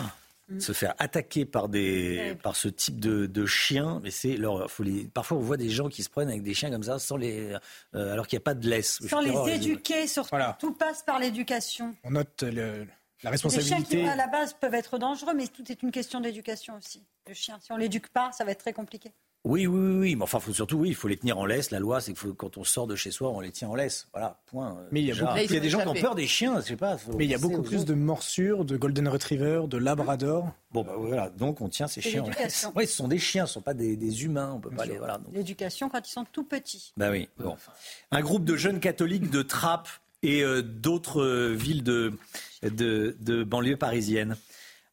se faire attaquer par des par ce type de, de chien, mais c'est leur folie. Parfois, on voit des gens qui se prennent avec des chiens comme ça, sans les, alors qu'il n'y a pas de laisse. Sans les éduquer, surtout. Tout passe par l'éducation. On note le, la responsabilité. Les chiens qui, à la base, peuvent être dangereux, mais tout est une question d'éducation aussi. Le chien, si on l'éduque pas, ça va être très compliqué. Oui, oui, oui, mais enfin, faut surtout, oui, il faut les tenir en laisse. La loi, c'est que quand on sort de chez soi, on les tient en laisse. Voilà, point. Mais il y a, des gens qui ont peur des chiens, je sais pas. Mais il y a beaucoup plus de morsures, de golden retriever, de labrador. Bon, bah voilà, donc on tient ces chiens en laisse. Oui, ce sont des chiens, ce ne sont pas des, humains, on peut pas les. Voilà, L'éducation quand ils sont tout petits. Bah oui. Bon. Un groupe de jeunes catholiques de Trappes et euh, d'autres euh, villes de, de, de banlieue parisienne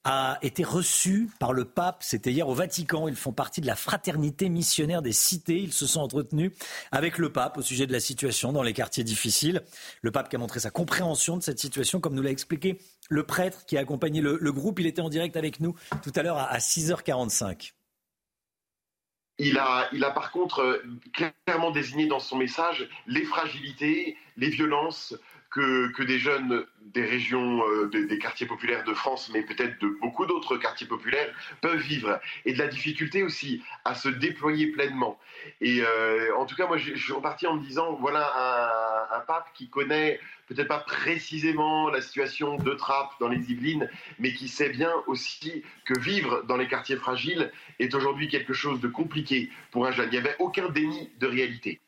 a été reçu par le pape. C'était hier au Vatican. Ils font partie de la fraternité missionnaire des cités. Ils se sont entretenus avec le pape au sujet de la situation dans les quartiers difficiles. Le pape qui a montré sa compréhension de cette situation, comme nous l'a expliqué le prêtre qui a accompagné le, groupe. Il était en direct avec nous tout à l'heure à, 6h45. Il a, il a par contre euh, clairement désigné dans son message les fragilités, les violences, que, des jeunes des régions, euh, des, quartiers populaires de France, mais peut-être de beaucoup d'autres quartiers populaires, peuvent vivre. Et de la difficulté aussi à se déployer pleinement. Et euh, en tout cas, moi, je, suis reparti en me disant, voilà un, un pape qui connaît peut-être pas précisément la situation de Trappes dans les Yvelines, mais qui sait bien aussi que vivre dans les quartiers fragiles est aujourd'hui quelque chose de compliqué pour un jeune. Il n'y avait aucun déni de réalité.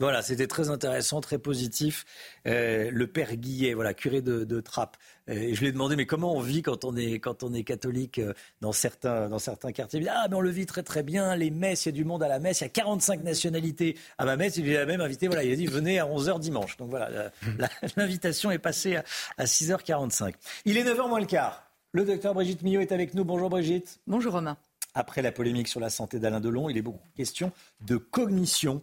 Voilà, c'était très intéressant, très positif. Euh, le père Guillet, voilà, curé de, Trappes. Euh, je lui ai demandé, mais comment on vit quand on est, quand on est catholique euh, dans certains, dans certains quartiers? Ah, mais on le vit très très bien. Les messes, il y a du monde à la messe. Il y a 45 nationalités à ma messe. Il a même invité, voilà, il a dit venez à 11h dimanche. Donc voilà, l'invitation est passée à, à 6h45. Il est 9h moins le quart. Le docteur Brigitte Millot est avec nous. Bonjour Brigitte. Bonjour Romain. Après la polémique sur la santé d'Alain Delon, il est beaucoup question de cognition.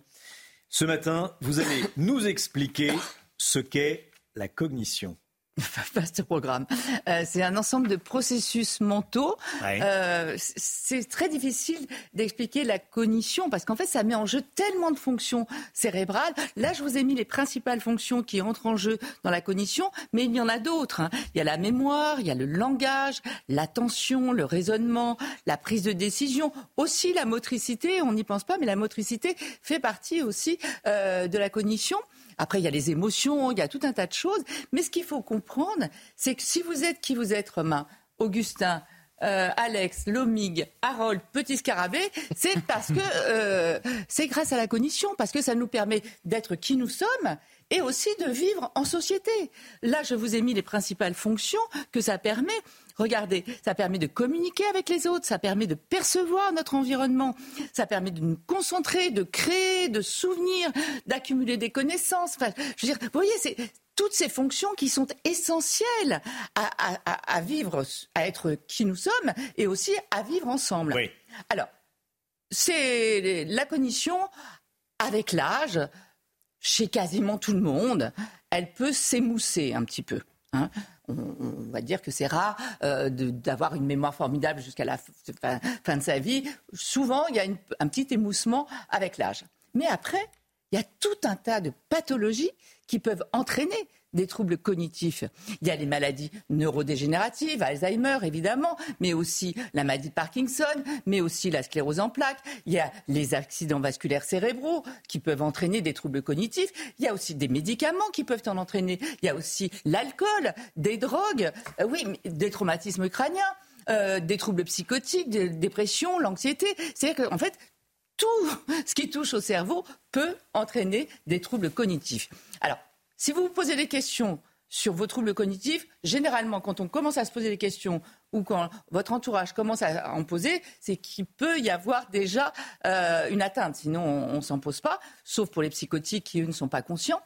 Ce matin, vous allez nous expliquer ce qu'est la cognition. Vaste programme. Euh, c'est un ensemble de processus mentaux. Euh, c'est très difficile d'expliquer la cognition parce qu'en fait, ça met en jeu tellement de fonctions cérébrales. Là, je vous ai mis les principales fonctions qui entrent en jeu dans la cognition, mais il y en a d'autres. Hein. Il y a la mémoire, il y a le langage, l'attention, le raisonnement, la prise de décision, aussi la motricité. On n'y pense pas, mais la motricité fait partie aussi euh, de la cognition. Après, il y a les émotions, il y a tout un tas de choses. Mais ce qu'il faut comprendre, c'est que si vous êtes qui vous êtes, Romain, Augustin, euh, Alex, Lomig, Harold, Petit Scarabée, c'est parce que euh, c'est grâce à la cognition, parce que ça nous permet d'être qui nous sommes et aussi de vivre en société. Là, je vous ai mis les principales fonctions que ça permet. Regardez, ça permet de communiquer avec les autres, ça permet de percevoir notre environnement, ça permet de nous concentrer, de créer, de souvenir, d'accumuler des connaissances. Enfin, je veux dire, vous voyez, c'est toutes ces fonctions qui sont essentielles à, vivre, à être qui nous sommes et aussi à vivre ensemble. Alors, c'est la cognition avec l'âge chez quasiment tout le monde, elle peut s'émousser un petit peu. Hein. On, va dire que c'est rare euh, d'avoir une mémoire formidable jusqu'à la fin, de sa vie. Souvent, il y a un petit émoussement avec l'âge. Mais après, il y a tout un tas de pathologies qui peuvent entraîner des troubles cognitifs. Il y a les maladies neurodégénératives, Alzheimer évidemment, mais aussi la maladie de Parkinson, mais aussi la sclérose en plaques. Il y a les accidents vasculaires cérébraux qui peuvent entraîner des troubles cognitifs. Il y a aussi des médicaments qui peuvent en entraîner. Il y a aussi l'alcool, des drogues, euh, oui, des traumatismes crâniens. Euh, des troubles psychotiques, des dépressions, l'anxiété. C'est-à-dire qu'en fait, tout ce qui touche au cerveau peut entraîner des troubles cognitifs. Alors, si vous vous posez des questions sur vos troubles cognitifs, généralement, quand on commence à se poser des questions ou quand votre entourage commence à en poser, c'est qu'il peut y avoir déjà euh, une atteinte. Sinon, on ne s'en pose pas, sauf pour les psychotiques qui, eux, ne sont pas conscients.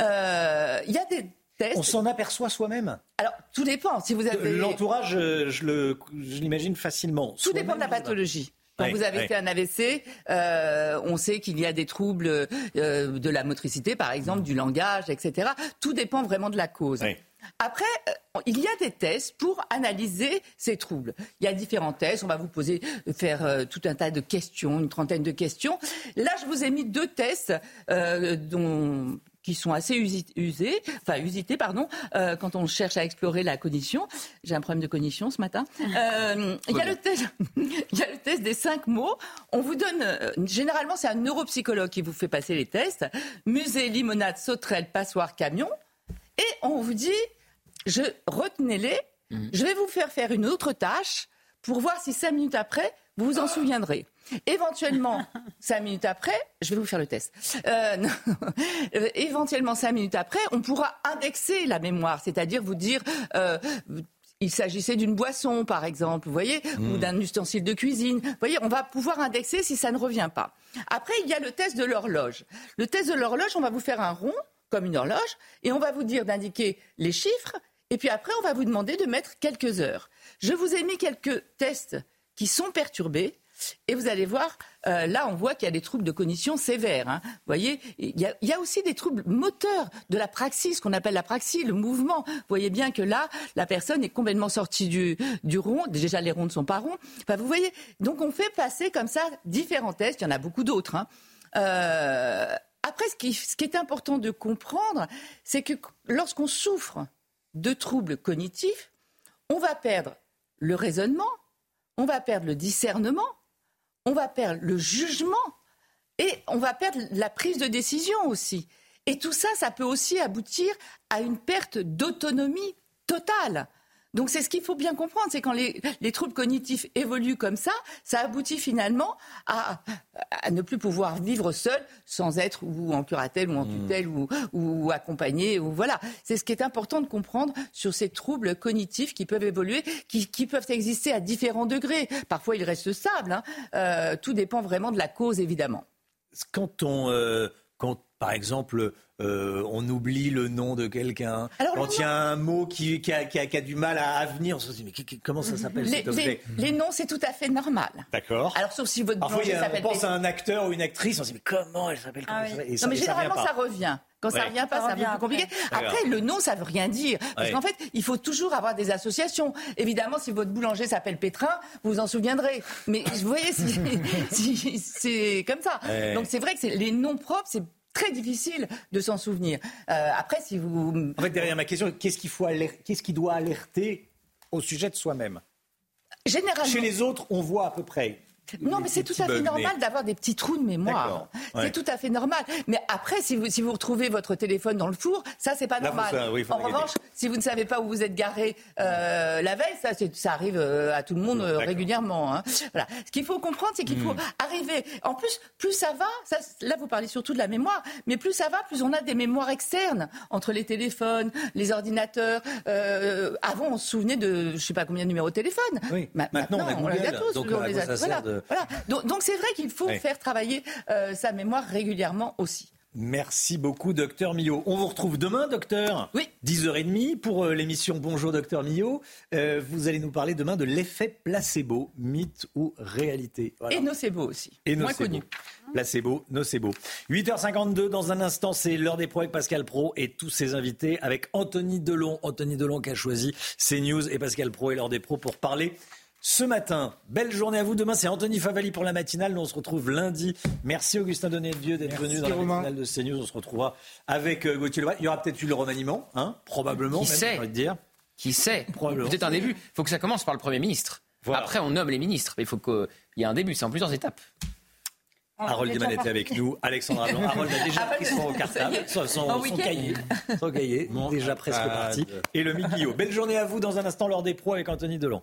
Euh, il y a des tests. On s'en aperçoit soi-même Alors, tout dépend. Si vous avez... L'entourage, je l'imagine facilement. Tout dépend de la pathologie. Quand vous avez fait un AVC, euh, on sait qu'il y a des troubles euh, de la motricité, par exemple, du langage, etc. Tout dépend vraiment de la cause. Après, euh, il y a des tests pour analyser ces troubles. Il y a différents tests. On va vous poser, faire tout un tas de questions, une trentaine de questions. Là, je vous ai mis deux tests dont qui sont assez usés, enfin usités, pardon, euh, quand on cherche à explorer la cognition. J'ai un problème de cognition ce matin. Euh, il y, a le test, il y a le test des cinq mots. On vous donne, euh, généralement, c'est un neuropsychologue qui vous fait passer les tests. Musée, limonade, sauterelle, passoire, camion. Et on vous dit, je retenez-les. Mhm. Je vais vous faire faire une autre tâche pour voir si cinq minutes après, vous vous en souviendrez. Éventuellement, cinq minutes après, je vais vous faire le test. Euh, éventuellement, cinq minutes après, on pourra indexer la mémoire, c'est-à-dire vous dire. Euh, il s'agissait d'une boisson, par exemple, vous voyez, ou hmm. d'un ustensile de cuisine. Vous voyez, on va pouvoir indexer si ça ne revient pas. Après, il y a le test de l'horloge. Le test de l'horloge, on va vous faire un rond, comme une horloge, et on va vous dire d'indiquer les chiffres, et puis après, on va vous demander de mettre quelques heures. Je vous ai mis quelques tests qui sont perturbés. Et vous allez voir, euh, là, on voit qu'il y a des troubles de cognition sévères. Hein. Vous voyez, il y, a, aussi des troubles moteurs de la praxis, ce qu'on appelle la praxis, le mouvement. Vous voyez bien que là, la personne est complètement sortie du, rond. Déjà, les ronds ne sont pas ronds. Enfin, vous voyez, donc on fait passer comme ça différents tests. Il y en a beaucoup d'autres. Hein. Euh, après, ce qui est important de comprendre, c'est que lorsqu'on souffre de troubles cognitifs, on va perdre le raisonnement, on va perdre le discernement, on va perdre le jugement et on va perdre la prise de décision aussi. Et tout ça, ça peut aussi aboutir à une perte d'autonomie totale. Donc c'est ce qu'il faut bien comprendre, c'est quand les, troubles cognitifs évoluent comme ça, ça aboutit finalement à, ne plus pouvoir vivre seul sans être ou en curatelle ou en mmh. tutelle ou, accompagné. Ou voilà, c'est ce qui est important de comprendre sur ces troubles cognitifs qui peuvent évoluer, qui, peuvent exister à différents degrés. Parfois ils restent stables. Hein. Euh, tout dépend vraiment de la cause évidemment. Quand on, euh, quand par exemple euh, on oublie le nom de quelqu'un. Quand il y a un mot qui, a, du mal à, venir, on se dit mais comment ça s'appelle les, cet objet les, noms, c'est tout à fait normal. D'accord. Alors sauf si votre Parfois, on pense à un acteur ou une actrice, on se dit mais comment elle s'appelle ah Non mais généralement ça, revient. Quand ça revient pas, ça devient plus compliqué. Après, le nom, ça veut rien dire. Parce qu'en fait, il faut toujours avoir des associations. Évidemment, si votre boulanger s'appelle Pétrin, vous vous en souviendrez. Mais vous voyez, c'est comme ça. Donc c'est vrai que les noms propres, c'est très difficile de s'en souvenir. Euh, après, si vous... En fait, derrière ma question, qu'est-ce qu'il faut qu'est-ce qui doit alerter au sujet de soi-même? Généralement. Chez les autres, on voit à peu près. Non, mais c'est tout à fait normal d'avoir des petits trous de mémoire. C'est tout à fait normal. Mais après, si vous, si vous retrouvez votre téléphone dans le four, ça, c'est pas normal. en revanche, si vous ne savez pas où vous êtes garé euh, la veille, ça, ça arrive euh, à tout le monde euh, régulièrement. Hein. Voilà. Ce qu'il faut comprendre, c'est qu'il faut hmm. arriver. En plus, plus ça va, ça, là, vous parlez surtout de la mémoire, mais plus ça va, plus on a des mémoires externes entre les téléphones, les ordinateurs. avant, on se souvenait de, je sais pas combien de numéros de téléphone. Oui. maintenant, on, les a tous. Donc, voilà. Donc, c'est vrai qu'il faut faire travailler sa mémoire régulièrement aussi. Merci beaucoup, docteur Millot. On vous retrouve demain, docteur Oui. 10h30 pour euh, l'émission Bonjour, docteur Millot. Euh, vous allez nous parler demain de l'effet placebo, mythe ou réalité. Et nocebo aussi. Et Moins connu. Placebo, nocebo. 8h52, dans un instant, c'est l'heure des pros avec Pascal Pro et tous ses invités avec Anthony Delon. Anthony Delon qui a choisi CNews et Pascal Pro et l'heure des pros pour parler ce matin. Belle journée à vous. Demain, c'est Anthony Favali pour la matinale. Nous, on se retrouve lundi. Merci Augustin Donnet-Dieu d'être venu dans la matinale de CNews. On se retrouvera avec euh, Gauthier Leroy. Il y aura peut-être eu le remaniement, hein, probablement. Qui sait dire. Qui sait Peut-être un début. Il faut que ça commence par le Premier ministre. Après, on nomme les ministres. Mais il faut qu'il y ait un début. C'est en plusieurs étapes. Ah, Harold Diman était avec nous, Alexandre Harold a déjà pris son cartable, son, son, cahier, son cahier déjà presque parti. Et le Guillot. Belle journée à vous dans un instant, lors des pros avec Anthony Delon.